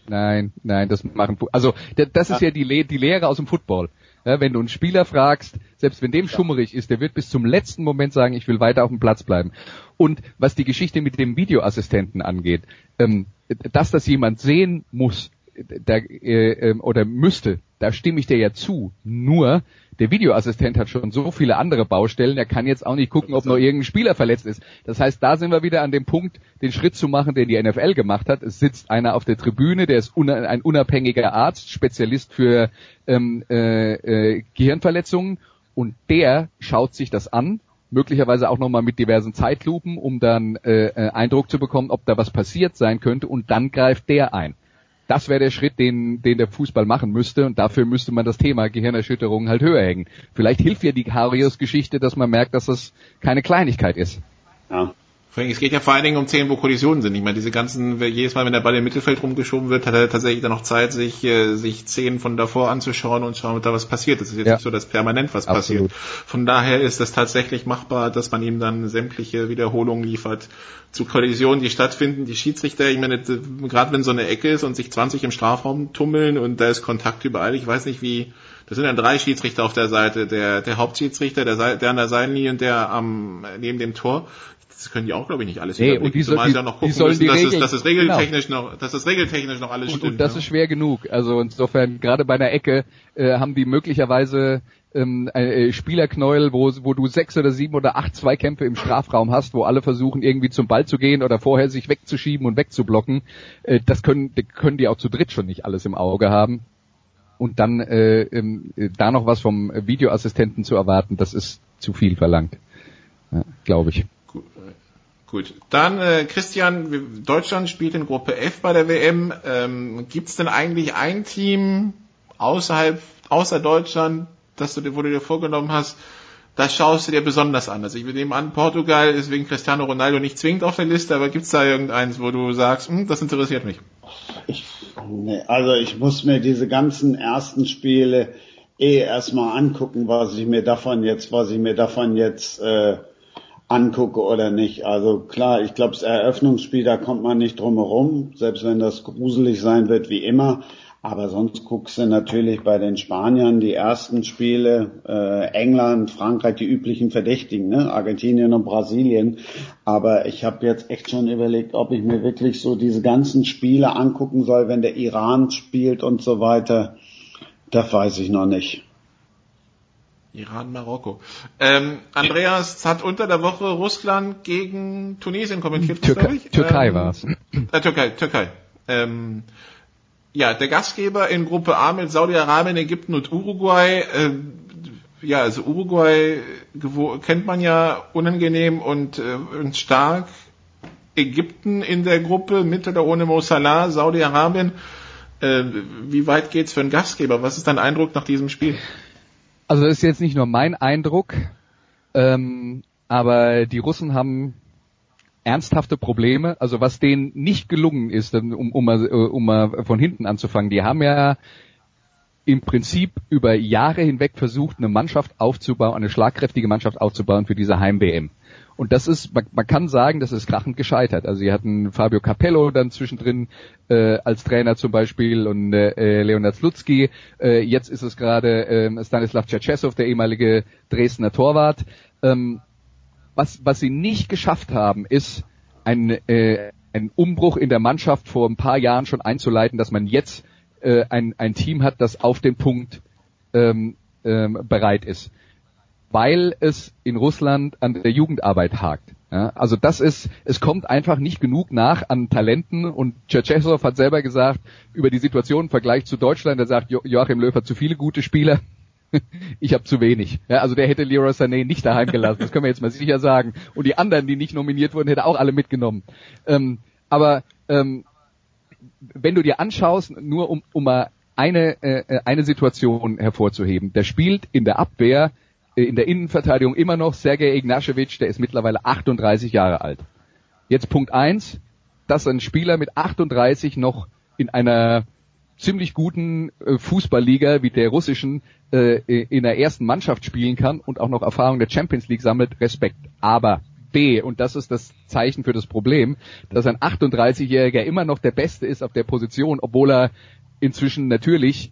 nein, nein, das machen, also das ist ja, ja die, Le die Lehre aus dem Football. Ja, wenn du einen Spieler fragst, selbst wenn dem schummerig ist, der wird bis zum letzten Moment sagen, ich will weiter auf dem Platz bleiben. Und was die Geschichte mit dem Videoassistenten angeht, ähm, dass das jemand sehen muss, da, äh, ähm, oder müsste, da stimme ich dir ja zu. Nur der Videoassistent hat schon so viele andere Baustellen, er kann jetzt auch nicht gucken, ob noch irgendein Spieler verletzt ist. Das heißt, da sind wir wieder an dem Punkt, den Schritt zu machen, den die NFL gemacht hat. Es sitzt einer auf der Tribüne, der ist ein unabhängiger Arzt, Spezialist für ähm, äh, äh, Gehirnverletzungen und der schaut sich das an möglicherweise auch nochmal mit diversen Zeitlupen, um dann äh, äh, Eindruck zu bekommen, ob da was passiert sein könnte und dann greift der ein das wäre der Schritt, den, den der Fußball machen müsste und dafür müsste man das Thema Gehirnerschütterung halt höher hängen. Vielleicht hilft ja die Karius-Geschichte, dass man merkt, dass das keine Kleinigkeit ist. Ja. Es geht ja vor allen Dingen um Szenen, wo Kollisionen sind. Ich meine, diese ganzen, jedes Mal, wenn der Ball im Mittelfeld rumgeschoben wird, hat er tatsächlich dann noch Zeit, sich, äh, sich Szenen von davor anzuschauen und schauen, ob da was passiert. Das ist jetzt ja. nicht so, dass permanent was Absolut. passiert. Von daher ist es tatsächlich machbar, dass man ihm dann sämtliche Wiederholungen liefert zu Kollisionen, die stattfinden. Die Schiedsrichter, ich meine, gerade wenn so eine Ecke ist und sich 20 im Strafraum tummeln und da ist Kontakt überall, ich weiß nicht, wie, das sind dann drei Schiedsrichter auf der Seite, der, der Hauptschiedsrichter, der, der an der Seitenlinie und der am, neben dem Tor das können die auch, glaube ich, nicht alles nee, und die, soll, die, ja noch gucken die sollen müssen, die dass, Regeln, es, dass es regeltechnisch genau. noch, dass es regeltechnisch noch alles und, stimmt. Und das ne? ist schwer genug. Also insofern, gerade bei einer Ecke, äh, haben die möglicherweise ähm, äh, Spielerknäuel, wo, wo du sechs oder sieben oder acht Zweikämpfe im Strafraum hast, wo alle versuchen irgendwie zum Ball zu gehen oder vorher sich wegzuschieben und wegzublocken. Äh, das können, können die auch zu dritt schon nicht alles im Auge haben. Und dann äh, äh, da noch was vom Videoassistenten zu erwarten, das ist zu viel verlangt, ja, glaube ich. Gut, dann äh, Christian, Deutschland spielt in Gruppe F bei der WM. Ähm, Gibt es denn eigentlich ein Team außerhalb, außer Deutschland, das du, wo du dir vorgenommen hast, das schaust du dir besonders an? Also ich nehme an, Portugal ist wegen Cristiano Ronaldo nicht zwingend auf der Liste, aber gibt es da irgendeins, wo du sagst, hm, das interessiert mich? Ich, nee, also ich muss mir diese ganzen ersten Spiele eh erstmal angucken, was ich mir davon jetzt, was ich mir davon jetzt äh, angucke oder nicht. Also klar, ich glaube, das Eröffnungsspiel, da kommt man nicht drum herum, selbst wenn das gruselig sein wird wie immer. Aber sonst guckst du natürlich bei den Spaniern die ersten Spiele, äh, England, Frankreich, die üblichen Verdächtigen, ne? Argentinien und Brasilien. Aber ich habe jetzt echt schon überlegt, ob ich mir wirklich so diese ganzen Spiele angucken soll, wenn der Iran spielt und so weiter. Das weiß ich noch nicht. Iran, Marokko. Ähm, Andreas hat unter der Woche Russland gegen Tunesien kommentiert, Türkei, ich. Türkei ähm, war es. Äh, Türkei, Türkei. Ähm, ja, der Gastgeber in Gruppe A mit Saudi-Arabien, Ägypten und Uruguay. Äh, ja, also Uruguay kennt man ja unangenehm und, äh, und stark. Ägypten in der Gruppe mit oder ohne Mo Salah, Saudi-Arabien. Äh, wie weit geht's für einen Gastgeber? Was ist dein Eindruck nach diesem Spiel? Also das ist jetzt nicht nur mein Eindruck, ähm, aber die Russen haben ernsthafte Probleme. Also was denen nicht gelungen ist, um, um, mal, um mal von hinten anzufangen, die haben ja im Prinzip über Jahre hinweg versucht, eine Mannschaft aufzubauen, eine schlagkräftige Mannschaft aufzubauen für diese Heim-WM. Und das ist, man, man, kann sagen, das ist krachend gescheitert. Also sie hatten Fabio Capello dann zwischendrin äh, als Trainer zum Beispiel und äh, Leonard Slutsky. Äh, jetzt ist es gerade äh, Stanislav Tschetschesow, der ehemalige Dresdner Torwart. Ähm, was, was sie nicht geschafft haben, ist ein, äh, ein Umbruch in der Mannschaft vor ein paar Jahren schon einzuleiten, dass man jetzt äh, ein, ein Team hat, das auf den Punkt ähm, ähm, bereit ist weil es in Russland an der Jugendarbeit hakt. Ja, also das ist, es kommt einfach nicht genug nach an Talenten und Tschetschesow hat selber gesagt, über die Situation im Vergleich zu Deutschland, er sagt, jo Joachim Löw hat zu viele gute Spieler, ich habe zu wenig. Ja, also der hätte Leroy Sané nicht daheim gelassen, das können wir jetzt mal sicher sagen. Und die anderen, die nicht nominiert wurden, hätte auch alle mitgenommen. Ähm, aber ähm, wenn du dir anschaust, nur um, um mal eine, äh, eine Situation hervorzuheben, der spielt in der Abwehr äh, in der Innenverteidigung immer noch Sergej Ignashevich, der ist mittlerweile 38 Jahre alt. Jetzt Punkt eins, dass ein Spieler mit 38 noch in einer ziemlich guten äh, Fußballliga wie der russischen äh, in der ersten Mannschaft spielen kann und auch noch Erfahrung der Champions League sammelt, Respekt. Aber B, und das ist das Zeichen für das Problem, dass ein 38-Jähriger immer noch der Beste ist auf der Position, obwohl er inzwischen natürlich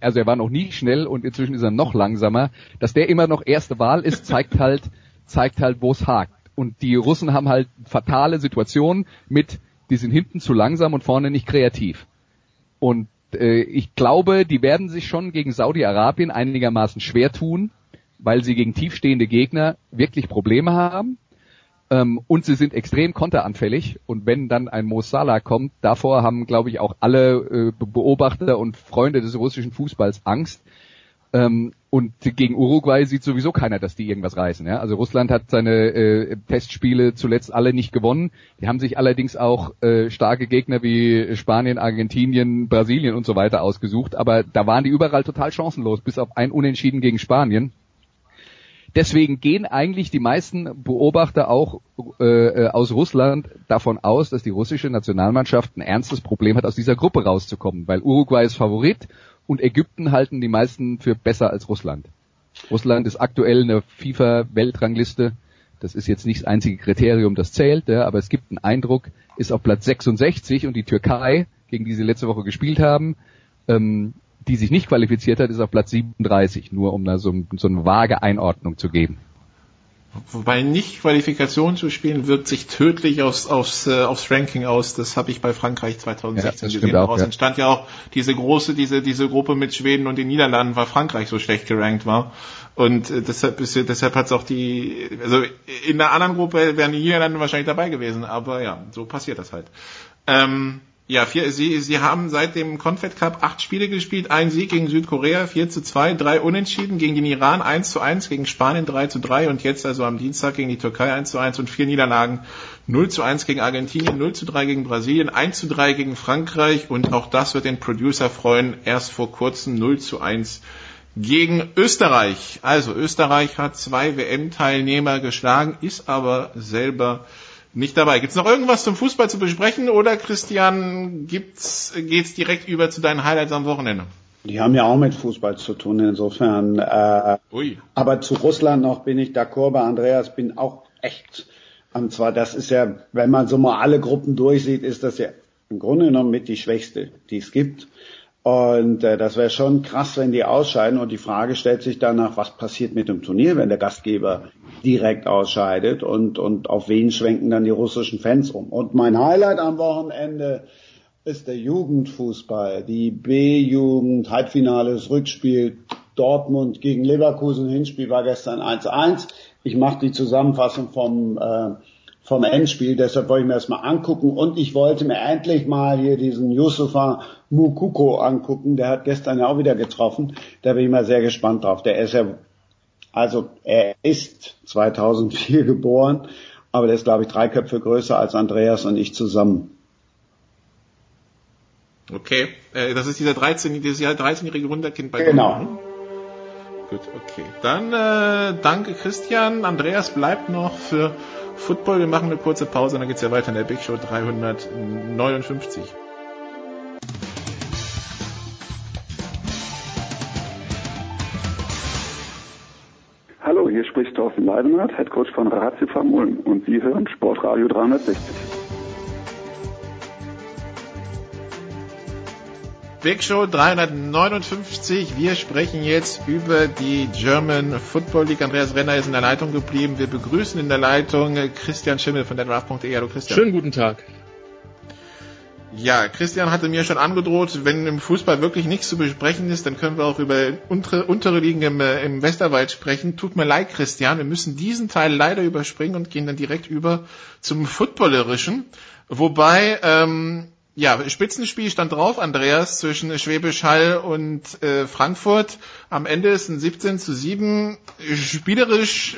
also er war noch nie schnell und inzwischen ist er noch langsamer, dass der immer noch erste Wahl ist, zeigt halt, zeigt halt, wo es hakt. Und die Russen haben halt fatale Situationen mit, die sind hinten zu langsam und vorne nicht kreativ. Und äh, ich glaube, die werden sich schon gegen Saudi-Arabien einigermaßen schwer tun, weil sie gegen tiefstehende Gegner wirklich Probleme haben. Ähm, und sie sind extrem konteranfällig. Und wenn dann ein Mo Salah kommt, davor haben, glaube ich, auch alle äh, Beobachter und Freunde des russischen Fußballs Angst. Ähm, und gegen Uruguay sieht sowieso keiner, dass die irgendwas reißen. Ja? Also Russland hat seine äh, Testspiele zuletzt alle nicht gewonnen. Die haben sich allerdings auch äh, starke Gegner wie Spanien, Argentinien, Brasilien und so weiter ausgesucht. Aber da waren die überall total chancenlos, bis auf ein Unentschieden gegen Spanien. Deswegen gehen eigentlich die meisten Beobachter auch äh, äh, aus Russland davon aus, dass die russische Nationalmannschaft ein ernstes Problem hat, aus dieser Gruppe rauszukommen, weil Uruguay ist Favorit und Ägypten halten die meisten für besser als Russland. Russland ist aktuell eine FIFA-Weltrangliste. Das ist jetzt nicht das einzige Kriterium, das zählt, ja, aber es gibt einen Eindruck, ist auf Platz 66 und die Türkei, gegen die sie letzte Woche gespielt haben, ähm, die sich nicht qualifiziert hat, ist auf Platz 37, nur um da so, so eine vage Einordnung zu geben. Wobei nicht Qualifikation zu spielen wirkt sich tödlich aufs, aufs, äh, aufs Ranking aus. Das habe ich bei Frankreich 2016 ja, gesehen. Daraus ja. entstand ja auch diese große, diese, diese Gruppe mit Schweden und den Niederlanden, weil Frankreich so schlecht gerankt war. Und äh, deshalb, ist, deshalb hat es auch die, also in der anderen Gruppe wären die Niederlande wahrscheinlich dabei gewesen. Aber ja, so passiert das halt. Ähm, ja, vier, sie, sie haben seit dem Confed Cup acht Spiele gespielt, ein Sieg gegen Südkorea, 4 zu 2, drei Unentschieden gegen den Iran, 1 zu 1, gegen Spanien 3 zu 3 und jetzt also am Dienstag gegen die Türkei 1 zu 1 und vier Niederlagen, 0 zu 1 gegen Argentinien, 0 zu 3 gegen Brasilien, 1 zu 3 gegen Frankreich. Und auch das wird den Producer freuen, erst vor kurzem 0 zu 1 gegen Österreich. Also Österreich hat zwei WM-Teilnehmer geschlagen, ist aber selber nicht dabei. Gibt es noch irgendwas zum Fußball zu besprechen oder Christian, gibt's, geht's direkt über zu deinen Highlights am Wochenende? Die haben ja auch mit Fußball zu tun, insofern. Äh, Ui. Aber zu Russland noch bin ich d'accord bei Andreas, bin auch echt. Und zwar, das ist ja, wenn man so mal alle Gruppen durchsieht, ist das ja im Grunde genommen mit die schwächste, die es gibt. Und äh, das wäre schon krass, wenn die ausscheiden. Und die Frage stellt sich danach, was passiert mit dem Turnier, wenn der Gastgeber direkt ausscheidet und, und auf wen schwenken dann die russischen Fans um. Und mein Highlight am Wochenende ist der Jugendfußball. Die B-Jugend, Halbfinales, Rückspiel, Dortmund gegen Leverkusen, Hinspiel war gestern 1-1. Ich mache die Zusammenfassung vom äh, vom Endspiel. Deshalb wollte ich mir das mal angucken und ich wollte mir endlich mal hier diesen Yusufa Mukuko angucken. Der hat gestern ja auch wieder getroffen. Da bin ich mal sehr gespannt drauf. Der ist ja, also er ist 2004 geboren, aber der ist glaube ich drei Köpfe größer als Andreas und ich zusammen. Okay, äh, das ist dieser 13, dieses Jahr 13-jährige Wunderkind bei Genau. Dortmund. Gut, okay. Dann äh, danke Christian. Andreas bleibt noch für Football. Wir machen eine kurze Pause und dann geht's ja weiter in der Big Show 359. Hallo, hier spricht Thorsten Leidenhardt, Head Coach von Ratio Ulm und Sie hören Sportradio 360. Big Show 359. Wir sprechen jetzt über die German Football League. Andreas Renner ist in der Leitung geblieben. Wir begrüßen in der Leitung Christian Schimmel von der Draft.de. Hallo Christian. Schönen guten Tag. Ja, Christian hatte mir schon angedroht, wenn im Fußball wirklich nichts zu besprechen ist, dann können wir auch über untere, untere Ligen im, äh, im Westerwald sprechen. Tut mir leid, Christian, wir müssen diesen Teil leider überspringen und gehen dann direkt über zum Footballerischen. Wobei ähm, ja, Spitzenspiel stand drauf, Andreas, zwischen Schwäbisch Hall und äh, Frankfurt. Am Ende ist ein 17 zu 7. Spielerisch,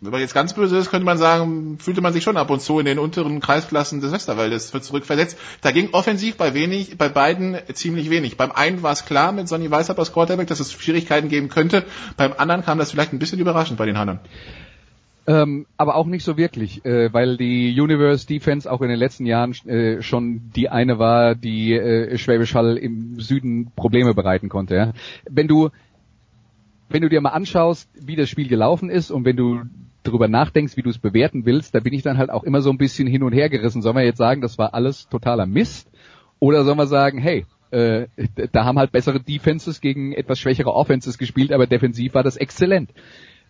wenn man jetzt ganz böse ist, könnte man sagen, fühlte man sich schon ab und zu in den unteren Kreisklassen des Westerwaldes zurückversetzt. Da ging offensiv bei wenig, bei beiden ziemlich wenig. Beim einen war es klar mit Sonny Weishaupt als Quarterback, dass es Schwierigkeiten geben könnte. Beim anderen kam das vielleicht ein bisschen überraschend bei den Hannern. Ähm, aber auch nicht so wirklich, äh, weil die Universe Defense auch in den letzten Jahren äh, schon die eine war, die äh, Schwäbisch Hall im Süden Probleme bereiten konnte. Ja? Wenn du wenn du dir mal anschaust, wie das Spiel gelaufen ist und wenn du darüber nachdenkst, wie du es bewerten willst, da bin ich dann halt auch immer so ein bisschen hin und her gerissen. Sollen wir jetzt sagen, das war alles totaler Mist? Oder sollen wir sagen, hey, äh, da haben halt bessere Defenses gegen etwas schwächere Offenses gespielt, aber defensiv war das exzellent.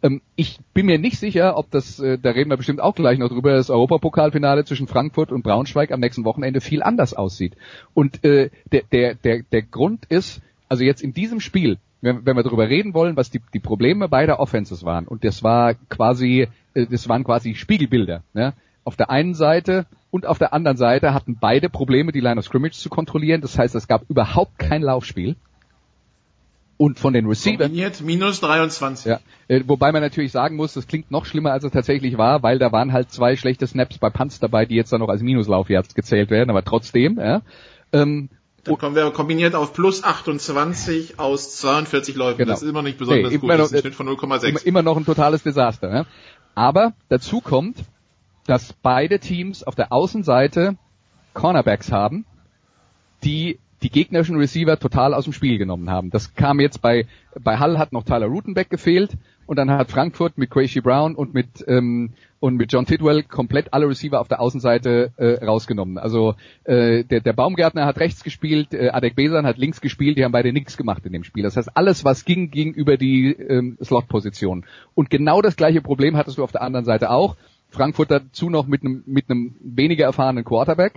Ähm, ich bin mir nicht sicher, ob das, äh, da reden wir bestimmt auch gleich noch drüber, das Europapokalfinale zwischen Frankfurt und Braunschweig am nächsten Wochenende viel anders aussieht. Und äh, der, der, der, der Grund ist, also jetzt in diesem Spiel, wenn, wenn wir darüber reden wollen, was die, die Probleme beider Offenses waren, und das war quasi, äh, das waren quasi Spiegelbilder. Ne? Auf der einen Seite und auf der anderen Seite hatten beide Probleme, die Line of Scrimmage zu kontrollieren. Das heißt, es gab überhaupt kein Laufspiel. Und von den Receivern. Kombiniert minus 23. Ja, äh, wobei man natürlich sagen muss, das klingt noch schlimmer, als es tatsächlich war, weil da waren halt zwei schlechte Snaps bei Punts dabei, die jetzt dann noch als Minuslaufjahrs gezählt werden, aber trotzdem, ja. Ähm, Dann kommen wir kombiniert auf plus 28 aus 42 Läufen. Genau. Das ist immer nicht besonders nee, gut. Noch, das ist ein Schnitt von 0,6. Immer, immer, noch ein totales Desaster. Ne? Aber dazu kommt, dass beide Teams auf der Außenseite Cornerbacks haben, die die gegnerischen Receiver total aus dem Spiel genommen haben. Das kam jetzt bei, bei Hull hat noch Tyler Rutenbeck gefehlt und dann hat Frankfurt mit Quashy Brown und mit ähm, und mit John Tidwell komplett alle Receiver auf der Außenseite äh, rausgenommen. Also äh, der, der Baumgärtner hat rechts gespielt, äh, Adek Besan hat links gespielt, die haben beide nichts gemacht in dem Spiel. Das heißt, alles was ging, ging über die ähm, Slot-Position. Und genau das gleiche Problem hattest du auf der anderen Seite auch. Frankfurt dazu noch mit einem mit einem weniger erfahrenen Quarterback.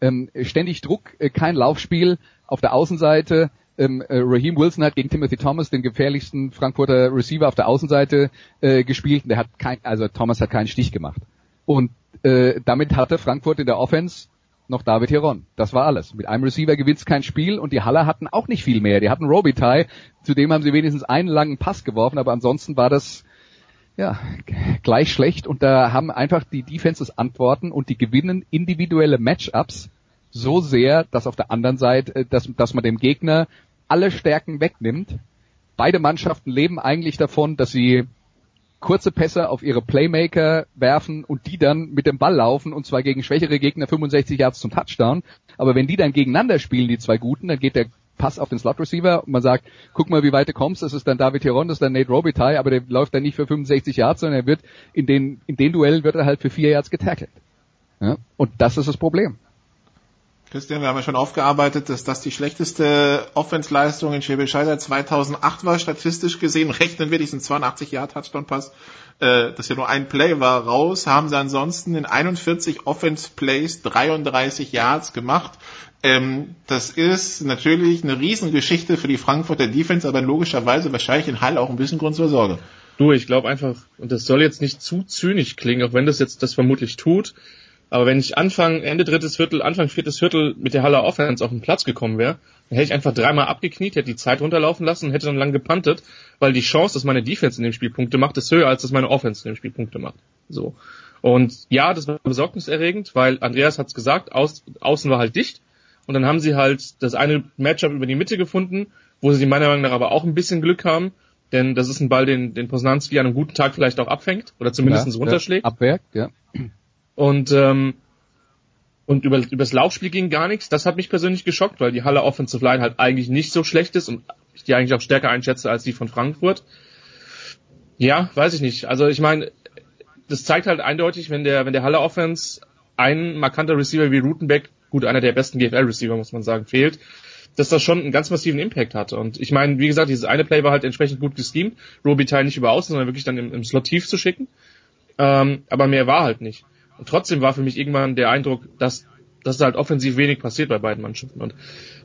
Ähm, ständig Druck, äh, kein Laufspiel auf der Außenseite ähm, äh, Raheem Wilson hat gegen Timothy Thomas den gefährlichsten Frankfurter Receiver auf der Außenseite äh, gespielt und der hat kein, also Thomas hat keinen Stich gemacht. Und äh, damit hatte Frankfurt in der Offense noch David Hiron. Das war alles. Mit einem Receiver gewinnt kein Spiel und die Haller hatten auch nicht viel mehr. Die hatten Robitaille, zudem haben sie wenigstens einen langen Pass geworfen, aber ansonsten war das ja gleich schlecht und da haben einfach die Defenses Antworten und die gewinnen individuelle Matchups so sehr, dass auf der anderen Seite, äh, dass, dass man dem Gegner alle Stärken wegnimmt. Beide Mannschaften leben eigentlich davon, dass sie kurze Pässe auf ihre Playmaker werfen und die dann mit dem Ball laufen und zwar gegen schwächere Gegner 65 Yards zum Touchdown. Aber wenn die dann gegeneinander spielen, die zwei Guten, dann geht der Pass auf den Slot Receiver und man sagt, guck mal, wie weit du kommst, das ist dann David Hiron, das ist dann Nate Robitaille, aber der läuft dann nicht für 65 Yards, sondern er wird in den, in den Duellen wird er halt für vier Yards getackelt. Ja? Und das ist das Problem. Christian, wir haben ja schon aufgearbeitet, dass das die schlechteste Offensleistung in Schwäbisch seit 2008 war, statistisch gesehen. Rechnen wir diesen 82 Jahr Touchdown Pass, äh, das ja nur ein Play war, raus, haben sie ansonsten in 41 Offense Plays 33 Yards gemacht. Ähm, das ist natürlich eine Riesengeschichte für die Frankfurter Defense, aber logischerweise wahrscheinlich in Hall auch ein bisschen Grund zur Sorge. Du, ich glaube einfach, und das soll jetzt nicht zu zynisch klingen, auch wenn das jetzt das vermutlich tut, aber wenn ich Anfang, Ende drittes Viertel, Anfang viertes Viertel mit der Halle Offense auf den Platz gekommen wäre, dann hätte ich einfach dreimal abgekniet, hätte die Zeit runterlaufen lassen und hätte dann lang gepantet, weil die Chance, dass meine Defense in dem Spiel Punkte macht, ist höher, als dass meine Offense in dem Spiel Punkte macht. So. Und ja, das war besorgniserregend, weil Andreas hat's gesagt, außen war halt dicht. Und dann haben sie halt das eine Matchup über die Mitte gefunden, wo sie meiner Meinung nach aber auch ein bisschen Glück haben, denn das ist ein Ball, den, den Posnanski an einem guten Tag vielleicht auch abfängt oder zumindest ja, runterschlägt. Ja, abwehrt, ja. Und ähm, und über, über Laufspiel ging gar nichts. Das hat mich persönlich geschockt, weil die Halle Offensive Line halt eigentlich nicht so schlecht ist und ich die eigentlich auch stärker einschätze als die von Frankfurt. Ja, weiß ich nicht. Also ich meine, das zeigt halt eindeutig, wenn der, wenn der Halle Offense ein markanter Receiver wie Rutenbeck, gut, einer der besten GFL-Receiver, muss man sagen, fehlt, dass das schon einen ganz massiven Impact hatte. Und ich meine, wie gesagt, dieses eine Play war halt entsprechend gut geschemt, Robitaille nicht über außen, sondern wirklich dann im, im Slot tief zu schicken. Ähm, aber mehr war halt nicht. Und trotzdem war für mich irgendwann der Eindruck, dass, dass halt offensiv wenig passiert bei beiden Mannschaften. Und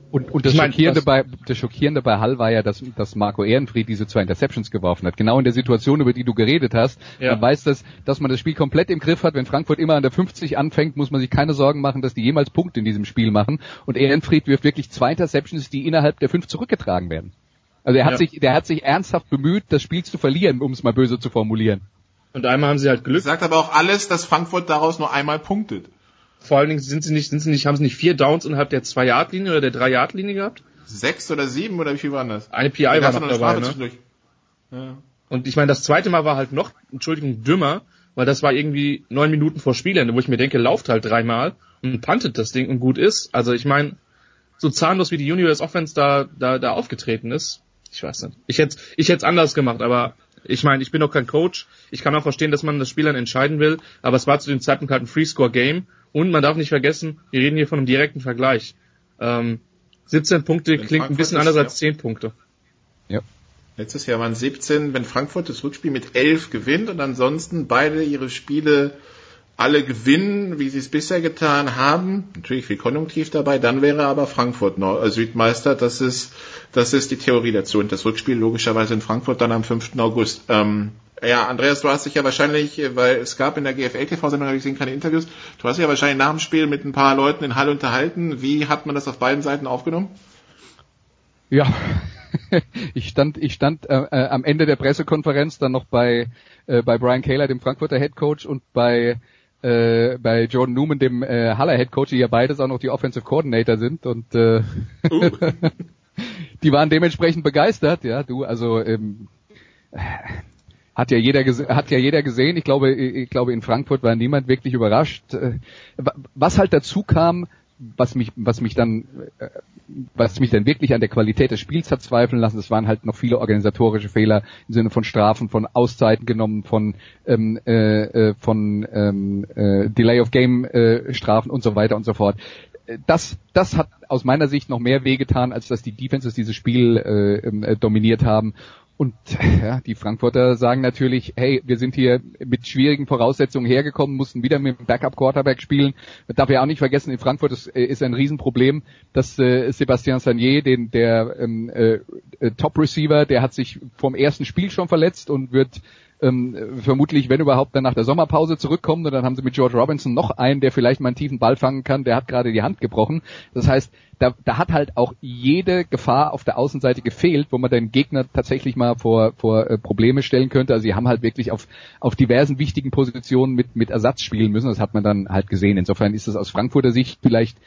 und, und das, ich mein, Schockierende das, bei, das Schockierende bei Hall war ja, dass, dass Marco Ehrenfried diese zwei Interceptions geworfen hat. Genau in der Situation, über die du geredet hast. Ja. Man weiß, dass, dass man das Spiel komplett im Griff hat. Wenn Frankfurt immer an der 50 anfängt, muss man sich keine Sorgen machen, dass die jemals Punkte in diesem Spiel machen. Und Ehrenfried wirft wirklich zwei Interceptions, die innerhalb der fünf zurückgetragen werden. Also er hat ja. sich, der hat sich ernsthaft bemüht, das Spiel zu verlieren, um es mal böse zu formulieren. Und einmal haben sie halt Glück. Sagt aber auch alles, dass Frankfurt daraus nur einmal punktet. Vor allen Dingen sind sie nicht, sind sie nicht, haben sie nicht vier Downs innerhalb der zwei Yard Linie oder der drei Yard Linie gehabt? Sechs oder sieben oder wie viel waren das? Eine PI war noch dabei, ne? Ja. Und ich meine, das zweite Mal war halt noch, Entschuldigung, dümmer, weil das war irgendwie neun Minuten vor Spielende, wo ich mir denke, lauft halt dreimal und pantet das Ding und gut ist. Also ich meine, so zahnlos wie die Universe Offense da, da, da aufgetreten ist, ich weiß nicht. Ich hätte ich hätte anders gemacht, aber ich meine, ich bin doch kein Coach. Ich kann auch verstehen, dass man das Spiel dann entscheiden will, aber es war zu dem Zeitpunkt halt ein Free-Score-Game und man darf nicht vergessen, wir reden hier von einem direkten Vergleich. Ähm, 17 Punkte wenn klingt Frankfurt ein bisschen anders als 10 Punkte. Ja. Letztes Jahr waren 17, wenn Frankfurt das Rückspiel mit 11 gewinnt und ansonsten beide ihre Spiele alle gewinnen, wie sie es bisher getan haben. Natürlich viel Konjunktiv dabei, dann wäre aber Frankfurt äh, Südmeister. Das ist, das ist die Theorie dazu. Und das Rückspiel logischerweise in Frankfurt dann am 5. August. Ähm, ja, Andreas, du hast dich ja wahrscheinlich, weil es gab in der GFL-TV-Sendung, habe ich gesehen, keine Interviews, du hast dich ja wahrscheinlich nach dem Spiel mit ein paar Leuten in Halle unterhalten. Wie hat man das auf beiden Seiten aufgenommen? Ja, ich stand, ich stand äh, äh, am Ende der Pressekonferenz dann noch bei, äh, bei Brian Kaler, dem Frankfurter Head Coach, und bei äh, bei Jordan Newman, dem äh, Haller Head Coach, die ja beides auch noch die Offensive Coordinator sind und äh, uh. die waren dementsprechend begeistert, ja, du, also ähm, hat ja jeder hat ja jeder gesehen. Ich glaube, ich glaube in Frankfurt war niemand wirklich überrascht. Äh, was halt dazu kam, was mich was mich dann äh, was mich dann wirklich an der Qualität des Spiels hat zweifeln lassen, das waren halt noch viele organisatorische Fehler im Sinne von Strafen, von Auszeiten genommen, von ähm, äh, von ähm, äh, Delay of Game äh, Strafen und so weiter und so fort das, das hat aus meiner Sicht noch mehr wehgetan, als dass die Defenses dieses Spiel äh, äh, dominiert haben. Und ja, die Frankfurter sagen natürlich, hey, wir sind hier mit schwierigen Voraussetzungen hergekommen, mussten wieder mit dem Backup-Quarterback spielen. Man darf ja auch nicht vergessen, in Frankfurt ist, äh, ist ein Riesenproblem, dass äh, Sebastian Sagnier, den, der ähm, äh, Top-Receiver, der hat sich vom ersten Spiel schon verletzt und wird ähm, vermutlich, wenn überhaupt, dann nach der Sommerpause zurückkommen und dann haben sie mit George Robinson noch einen, der vielleicht mal einen tiefen Ball fangen kann, der hat gerade die Hand gebrochen. Das heißt, da, da hat halt auch jede Gefahr auf der Außenseite gefehlt, wo man den Gegner tatsächlich mal vor, vor äh, Probleme stellen könnte. Also sie haben halt wirklich auf, auf diversen wichtigen Positionen mit, mit Ersatz spielen müssen. Das hat man dann halt gesehen. Insofern ist es aus Frankfurter Sicht vielleicht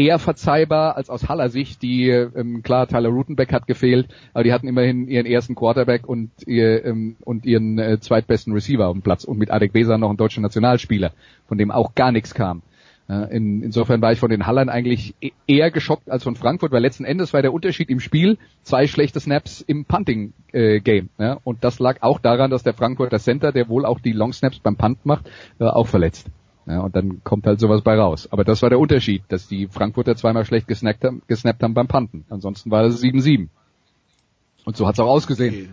eher verzeihbar als aus Haller Sicht. Die, ähm, klar, Tyler Rutenbeck hat gefehlt, aber die hatten immerhin ihren ersten Quarterback und, ihr, ähm, und ihren äh, zweitbesten Receiver auf dem Platz und mit Adek Besa noch einen deutschen Nationalspieler, von dem auch gar nichts kam. Äh, in, insofern war ich von den Hallern eigentlich e-, eher geschockt als von Frankfurt, weil letzten Endes war der Unterschied im Spiel zwei schlechte Snaps im Punting-Game. Äh, ja? Und das lag auch daran, dass der Frankfurter Center, der wohl auch die Long Snaps beim Punt macht, äh, auch verletzt. Ja, und dann kommt halt sowas bei raus. Aber das war der Unterschied, dass die Frankfurter zweimal schlecht gesnappt haben, gesnappt haben beim Panten. Ansonsten war es 7-7. Und so hat es auch ausgesehen. Okay.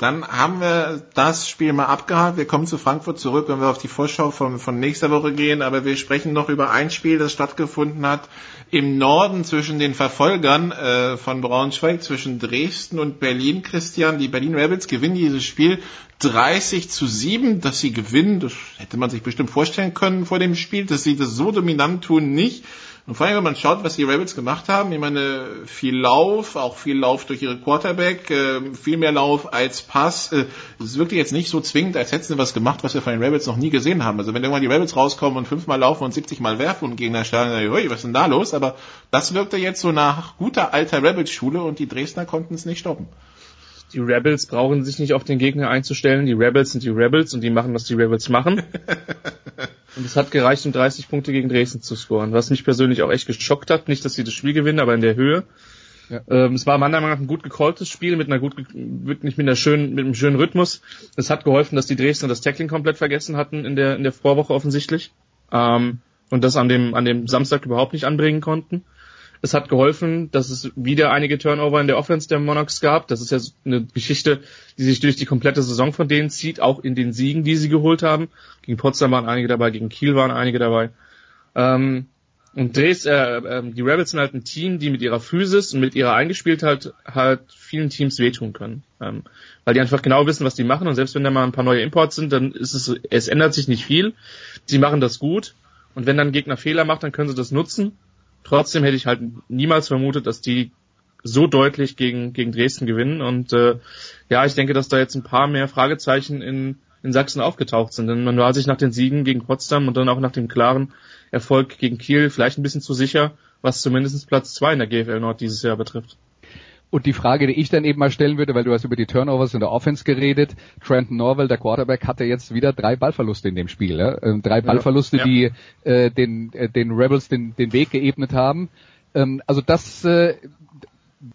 Dann haben wir das Spiel mal abgehakt. Wir kommen zu Frankfurt zurück, wenn wir auf die Vorschau von, von nächster Woche gehen. Aber wir sprechen noch über ein Spiel, das stattgefunden hat im Norden zwischen den Verfolgern äh, von Braunschweig, zwischen Dresden und Berlin. Christian, die Berlin Rebels gewinnen dieses Spiel 30 zu 7. Dass sie gewinnen, das hätte man sich bestimmt vorstellen können vor dem Spiel. Dass sie das so dominant tun, nicht. Und vor allem, wenn man schaut, was die Rebels gemacht haben, ich meine, viel Lauf, auch viel Lauf durch ihre Quarterback, äh, viel mehr Lauf als Pass. Äh, es ist wirklich jetzt nicht so zwingend, als hätten sie was gemacht, was wir von den Rebels noch nie gesehen haben. Also wenn irgendwann die Rebels rauskommen und fünfmal laufen und 70 Mal werfen und Gegner hui, was ist denn da los? Aber das wirkte jetzt so nach guter alter Rebels-Schule und die Dresdner konnten es nicht stoppen. Die Rebels brauchen sich nicht auf den Gegner einzustellen. Die Rebels sind die Rebels und die machen, was die Rebels machen. Und es hat gereicht, um 30 Punkte gegen Dresden zu scoren, was mich persönlich auch echt geschockt hat. Nicht, dass sie das Spiel gewinnen, aber in der Höhe. Ja. Ähm, es war meiner Meinung nach ein gut gecalltes Spiel mit einer gut, wirklich mit einer schönen, mit einem schönen Rhythmus. Es hat geholfen, dass die Dresdner das Tackling komplett vergessen hatten in der, in der Vorwoche offensichtlich. Ähm, und das an dem, an dem Samstag überhaupt nicht anbringen konnten. Es hat geholfen, dass es wieder einige Turnover in der Offense der Monarchs gab. Das ist ja eine Geschichte, die sich durch die komplette Saison von denen zieht, auch in den Siegen, die sie geholt haben. Gegen Potsdam waren einige dabei, gegen Kiel waren einige dabei. Ähm, und Dres, äh, äh, die Rebels sind halt ein Team, die mit ihrer Physis und mit ihrer Eingespieltheit halt vielen Teams wehtun können. Ähm, weil die einfach genau wissen, was die machen und selbst wenn da mal ein paar neue Imports sind, dann ist es, es ändert sich nicht viel. Sie machen das gut und wenn dann ein Gegner Fehler macht, dann können sie das nutzen Trotzdem hätte ich halt niemals vermutet, dass die so deutlich gegen, gegen Dresden gewinnen. Und äh, ja, ich denke, dass da jetzt ein paar mehr Fragezeichen in, in Sachsen aufgetaucht sind. Denn man war sich nach den Siegen gegen Potsdam und dann auch nach dem klaren Erfolg gegen Kiel vielleicht ein bisschen zu sicher, was zumindest Platz zwei in der GFL Nord dieses Jahr betrifft. Und die Frage, die ich dann eben mal stellen würde, weil du hast über die Turnovers in der Offense geredet, Trent Norwell, der Quarterback, hatte jetzt wieder drei Ballverluste in dem Spiel. Ja? Ähm, drei Ballverluste, ja. die äh, den, äh, den Rebels den, den Weg geebnet haben. Ähm, also das, äh,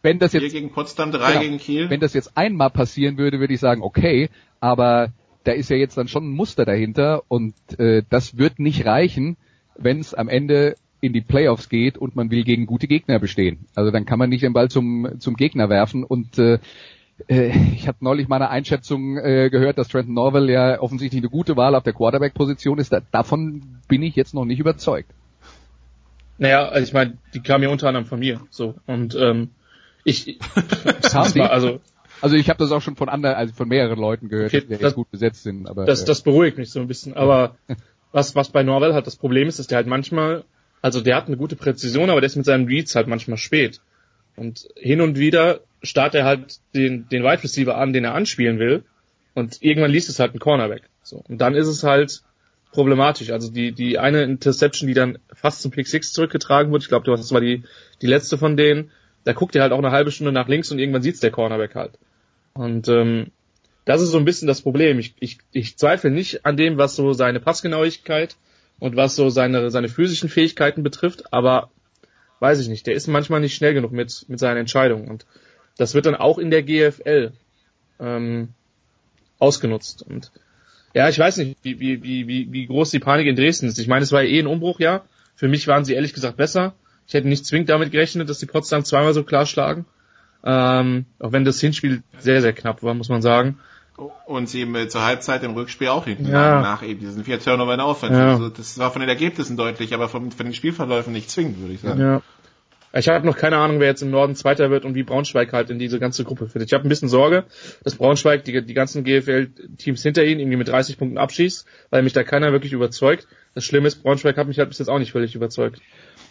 wenn das jetzt gegen Potsdam, drei genau, gegen Kiel. Wenn das jetzt einmal passieren würde, würde ich sagen, okay, aber da ist ja jetzt dann schon ein Muster dahinter und äh, das wird nicht reichen, wenn es am Ende in die Playoffs geht und man will gegen gute Gegner bestehen. Also dann kann man nicht den Ball zum, zum Gegner werfen und äh, äh ich habe neulich meine Einschätzung äh, gehört, dass Trenton Norwell ja offensichtlich eine gute Wahl auf der Quarterback-Position ist. Da, davon bin ich jetzt noch nicht überzeugt. Naja, also ich meine, die kam ja unter anderem von mir. So und ähm, ich haben die? also also ich habe das auch schon von anderen, also von mehreren Leuten gehört, okay, die das, gut besetzt sind. Aber das, äh, das beruhigt mich so ein bisschen. Aber was was bei Norwell halt das Problem ist, ist der halt manchmal also der hat eine gute Präzision, aber der ist mit seinen Reads halt manchmal spät. Und hin und wieder startet er halt den, den Wide Receiver an, den er anspielen will. Und irgendwann liest es halt ein Cornerback. So. Und dann ist es halt problematisch. Also die, die eine Interception, die dann fast zum Pick 6 zurückgetragen wurde, ich glaube, das war die, die letzte von denen, da guckt er halt auch eine halbe Stunde nach links und irgendwann sieht's der Cornerback halt. Und ähm, das ist so ein bisschen das Problem. Ich, ich, ich zweifle nicht an dem, was so seine Passgenauigkeit und was so seine, seine physischen Fähigkeiten betrifft, aber weiß ich nicht, der ist manchmal nicht schnell genug mit, mit seinen Entscheidungen. Und das wird dann auch in der GFL ähm, ausgenutzt. Und ja, ich weiß nicht, wie, wie, wie, wie groß die Panik in Dresden ist. Ich meine, es war ja eh ein Umbruch, ja. Für mich waren sie ehrlich gesagt besser. Ich hätte nicht zwingend damit gerechnet, dass die Potsdam zweimal so klar schlagen. Ähm, auch wenn das Hinspiel sehr, sehr knapp war, muss man sagen. Und sie eben zur Halbzeit im Rückspiel auch hinten ja. nach eben diesen vier Turnover in der Offense. Ja. Also das war von den Ergebnissen deutlich, aber von, von den Spielverläufen nicht zwingend, würde ich sagen. Ja. Ich habe noch keine Ahnung, wer jetzt im Norden Zweiter wird und wie Braunschweig halt in diese ganze Gruppe findet. Ich habe ein bisschen Sorge, dass Braunschweig die, die ganzen GFL-Teams hinter ihnen irgendwie mit 30 Punkten abschießt, weil mich da keiner wirklich überzeugt. Das Schlimme ist, Braunschweig hat mich halt bis jetzt auch nicht völlig überzeugt.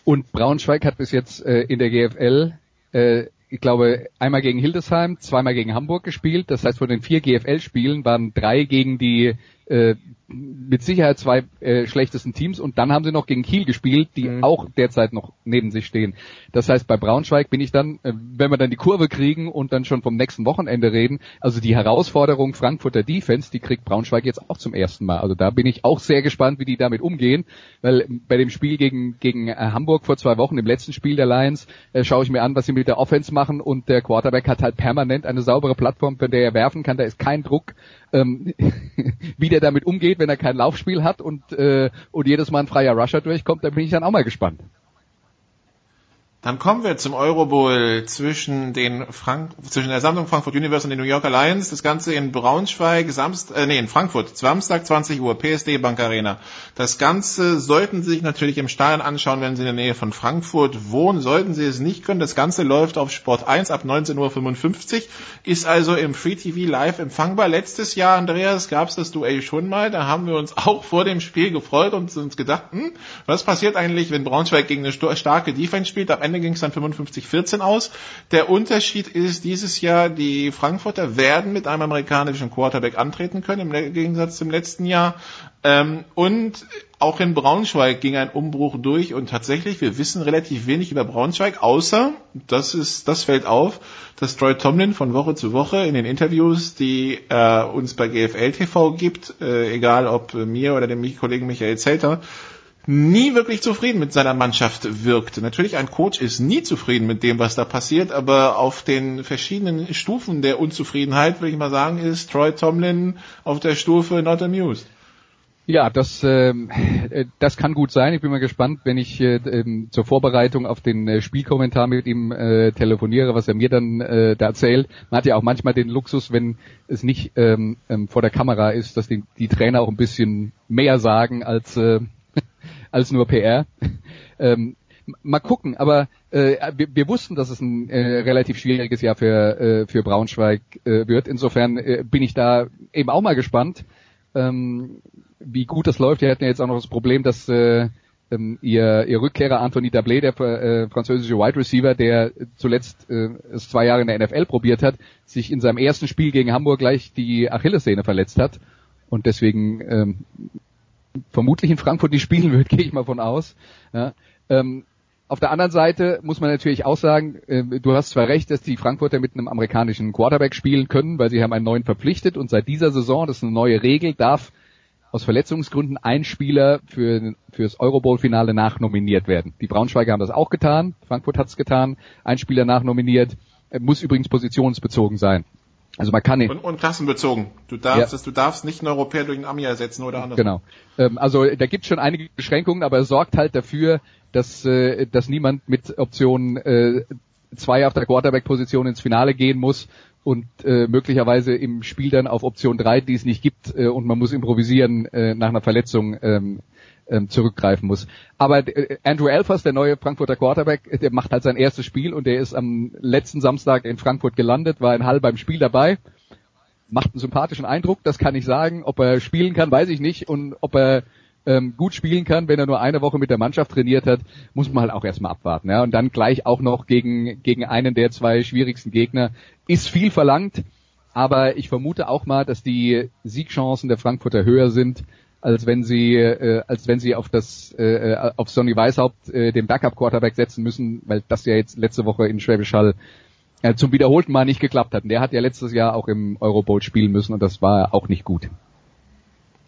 Und Braunschweig hat bis jetzt äh, in der GFL äh, ich glaube, einmal gegen Hildesheim, zweimal gegen Hamburg gespielt. Das heißt, von den vier GFL-Spielen waren drei gegen die äh, mit Sicherheit zwei äh, schlechtesten Teams und dann haben sie noch gegen Kiel gespielt, die mhm. auch derzeit noch neben sich stehen. Das heißt, bei Braunschweig bin ich dann, äh, wenn wir dann die Kurve kriegen und dann schon vom nächsten Wochenende reden, also die Herausforderung Frankfurter Defense, die kriegt Braunschweig jetzt auch zum ersten Mal. Also da bin ich auch sehr gespannt, wie die damit umgehen, weil bei dem Spiel gegen gegen äh, Hamburg vor zwei Wochen, im letzten Spiel der Lions, äh, schaue ich mir an, was sie mit der Offense machen und der Quarterback hat halt permanent eine saubere Plattform, von der er werfen kann. Da ist kein Druck ähm, wie der damit umgeht, wenn er kein Laufspiel hat und, äh, und jedes Mal ein freier Rusher durchkommt, da bin ich dann auch mal gespannt. Dann kommen wir zum Eurobowl zwischen den Frank zwischen der Sammlung Frankfurt Universe und den New York Alliance. Das Ganze in Braunschweig, Samstag, äh, nee, in Frankfurt, Samstag 20 Uhr, PSD Bank Arena. Das Ganze sollten Sie sich natürlich im Stadion anschauen, wenn Sie in der Nähe von Frankfurt wohnen. Sollten Sie es nicht können, das Ganze läuft auf Sport 1 ab 19.55 Uhr, ist also im Free TV live empfangbar. Letztes Jahr, Andreas, gab es das Duell schon mal. Da haben wir uns auch vor dem Spiel gefreut und uns gedacht, hm, was passiert eigentlich, wenn Braunschweig gegen eine starke Defense spielt? Am Ende Ende ging es dann 55-14 aus. Der Unterschied ist dieses Jahr, die Frankfurter werden mit einem amerikanischen Quarterback antreten können, im Gegensatz zum letzten Jahr. Ähm, und auch in Braunschweig ging ein Umbruch durch und tatsächlich, wir wissen relativ wenig über Braunschweig, außer, das ist, das fällt auf, dass Troy Tomlin von Woche zu Woche in den Interviews, die äh, uns bei GFL TV gibt, äh, egal ob mir oder dem Kollegen Michael Zelter, nie wirklich zufrieden mit seiner Mannschaft wirkt. Natürlich, ein Coach ist nie zufrieden mit dem, was da passiert, aber auf den verschiedenen Stufen der Unzufriedenheit, würde ich mal sagen, ist Troy Tomlin auf der Stufe not amused. Ja, das, ähm, äh, das kann gut sein. Ich bin mal gespannt, wenn ich äh, ähm, zur Vorbereitung auf den äh, Spielkommentar mit ihm äh, telefoniere, was er mir dann äh, da erzählt. Man hat ja auch manchmal den Luxus, wenn es nicht ähm, ähm, vor der Kamera ist, dass die, die Trainer auch ein bisschen mehr sagen als äh, als nur PR. ähm, mal gucken, aber äh, wir, wir wussten, dass es ein äh, relativ schwieriges Jahr für, äh, für Braunschweig äh, wird. Insofern äh, bin ich da eben auch mal gespannt, ähm, wie gut das läuft. Wir hatten ja jetzt auch noch das Problem, dass äh, ähm, ihr, ihr Rückkehrer Anthony Dablé, der äh, französische Wide Receiver, der zuletzt äh, es zwei Jahre in der NFL probiert hat, sich in seinem ersten Spiel gegen Hamburg gleich die Achillessehne verletzt hat und deswegen ähm, vermutlich in Frankfurt nicht spielen wird, gehe ich mal von aus. Ja, ähm, auf der anderen Seite muss man natürlich auch sagen, äh, du hast zwar recht, dass die Frankfurter mit einem amerikanischen Quarterback spielen können, weil sie haben einen neuen verpflichtet und seit dieser Saison, das ist eine neue Regel, darf aus Verletzungsgründen ein Spieler für, das Eurobowl-Finale nachnominiert werden. Die Braunschweiger haben das auch getan, Frankfurt hat es getan, ein Spieler nachnominiert, muss übrigens positionsbezogen sein. Also man kann ihn. Und, und klassenbezogen. Du darfst, ja. du darfst nicht einen Europäer durch einen Ami ersetzen oder anders. Genau. Ähm, also da gibt es schon einige Beschränkungen, aber es sorgt halt dafür, dass, äh, dass niemand mit Option äh, zwei auf der Quarterback-Position ins Finale gehen muss und äh, möglicherweise im Spiel dann auf Option drei, die es nicht gibt, äh, und man muss improvisieren äh, nach einer Verletzung ähm, ähm, zurückgreifen muss. Aber äh, Andrew Elfers, der neue Frankfurter Quarterback, der macht halt sein erstes Spiel und der ist am letzten Samstag in Frankfurt gelandet, war in Hall beim Spiel dabei, macht einen sympathischen Eindruck, das kann ich sagen. Ob er spielen kann, weiß ich nicht und ob er ähm, gut spielen kann, wenn er nur eine Woche mit der Mannschaft trainiert hat, muss man halt auch erstmal abwarten. Ja? Und dann gleich auch noch gegen, gegen einen der zwei schwierigsten Gegner. Ist viel verlangt, aber ich vermute auch mal, dass die Siegchancen der Frankfurter höher sind als wenn sie äh, als wenn sie auf das äh, auf Sonny Weishaupt äh, den Backup Quarterback setzen müssen, weil das ja jetzt letzte Woche in Schwäbisch Hall äh, zum wiederholten Mal nicht geklappt hat. Und der hat ja letztes Jahr auch im Euro Bowl spielen müssen und das war auch nicht gut.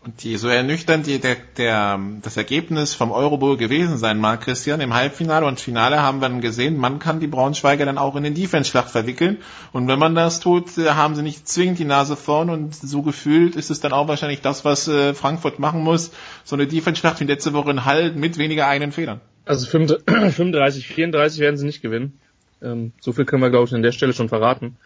Die, so ernüchternd die, der, der, das Ergebnis vom Eurobowl gewesen sein mag, Christian, im Halbfinale und Finale haben wir dann gesehen, man kann die Braunschweiger dann auch in den Defense-Schlacht verwickeln. Und wenn man das tut, äh, haben sie nicht zwingend die Nase vorn und so gefühlt ist es dann auch wahrscheinlich das, was äh, Frankfurt machen muss. So eine Defense-Schlacht wie letzte Woche in Hall mit weniger eigenen Fehlern. Also 35, 34 werden sie nicht gewinnen. Ähm, so viel können wir, glaube ich, an der Stelle schon verraten.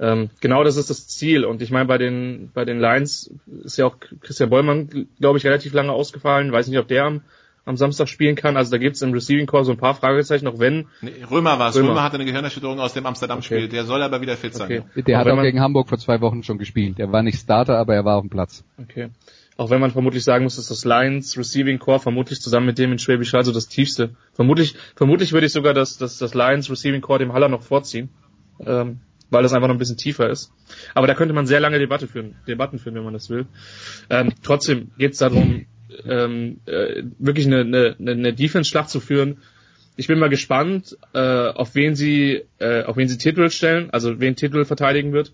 Ähm, genau das ist das Ziel. Und ich meine, bei den, bei den Lions ist ja auch Christian Bollmann, glaube ich, relativ lange ausgefallen. Weiß nicht, ob der am, am Samstag spielen kann. Also da gibt es im Receiving Core so ein paar Fragezeichen, auch wenn. Nee, Römer war es. Römer. Römer hatte eine Gehirnerschütterung aus dem Amsterdam-Spiel. Okay. Der soll aber wieder fit sein. Okay. Der auch hat auch gegen Hamburg vor zwei Wochen schon gespielt. Der war nicht Starter, aber er war auf dem Platz. Okay. Auch wenn man vermutlich sagen muss, dass das Lions Receiving Core vermutlich zusammen mit dem in Schwäbisch Hall so das tiefste. Vermutlich, vermutlich würde ich sogar das, das, das Lions Receiving Core dem Haller noch vorziehen. Ähm, weil das einfach noch ein bisschen tiefer ist. Aber da könnte man sehr lange Debatte führen, Debatten führen, wenn man das will. Ähm, trotzdem geht es darum, ähm, äh, wirklich eine, eine, eine Defense-Schlacht zu führen. Ich bin mal gespannt, äh, auf wen sie, äh, auf wen sie Titel stellen, also wen Titel verteidigen wird.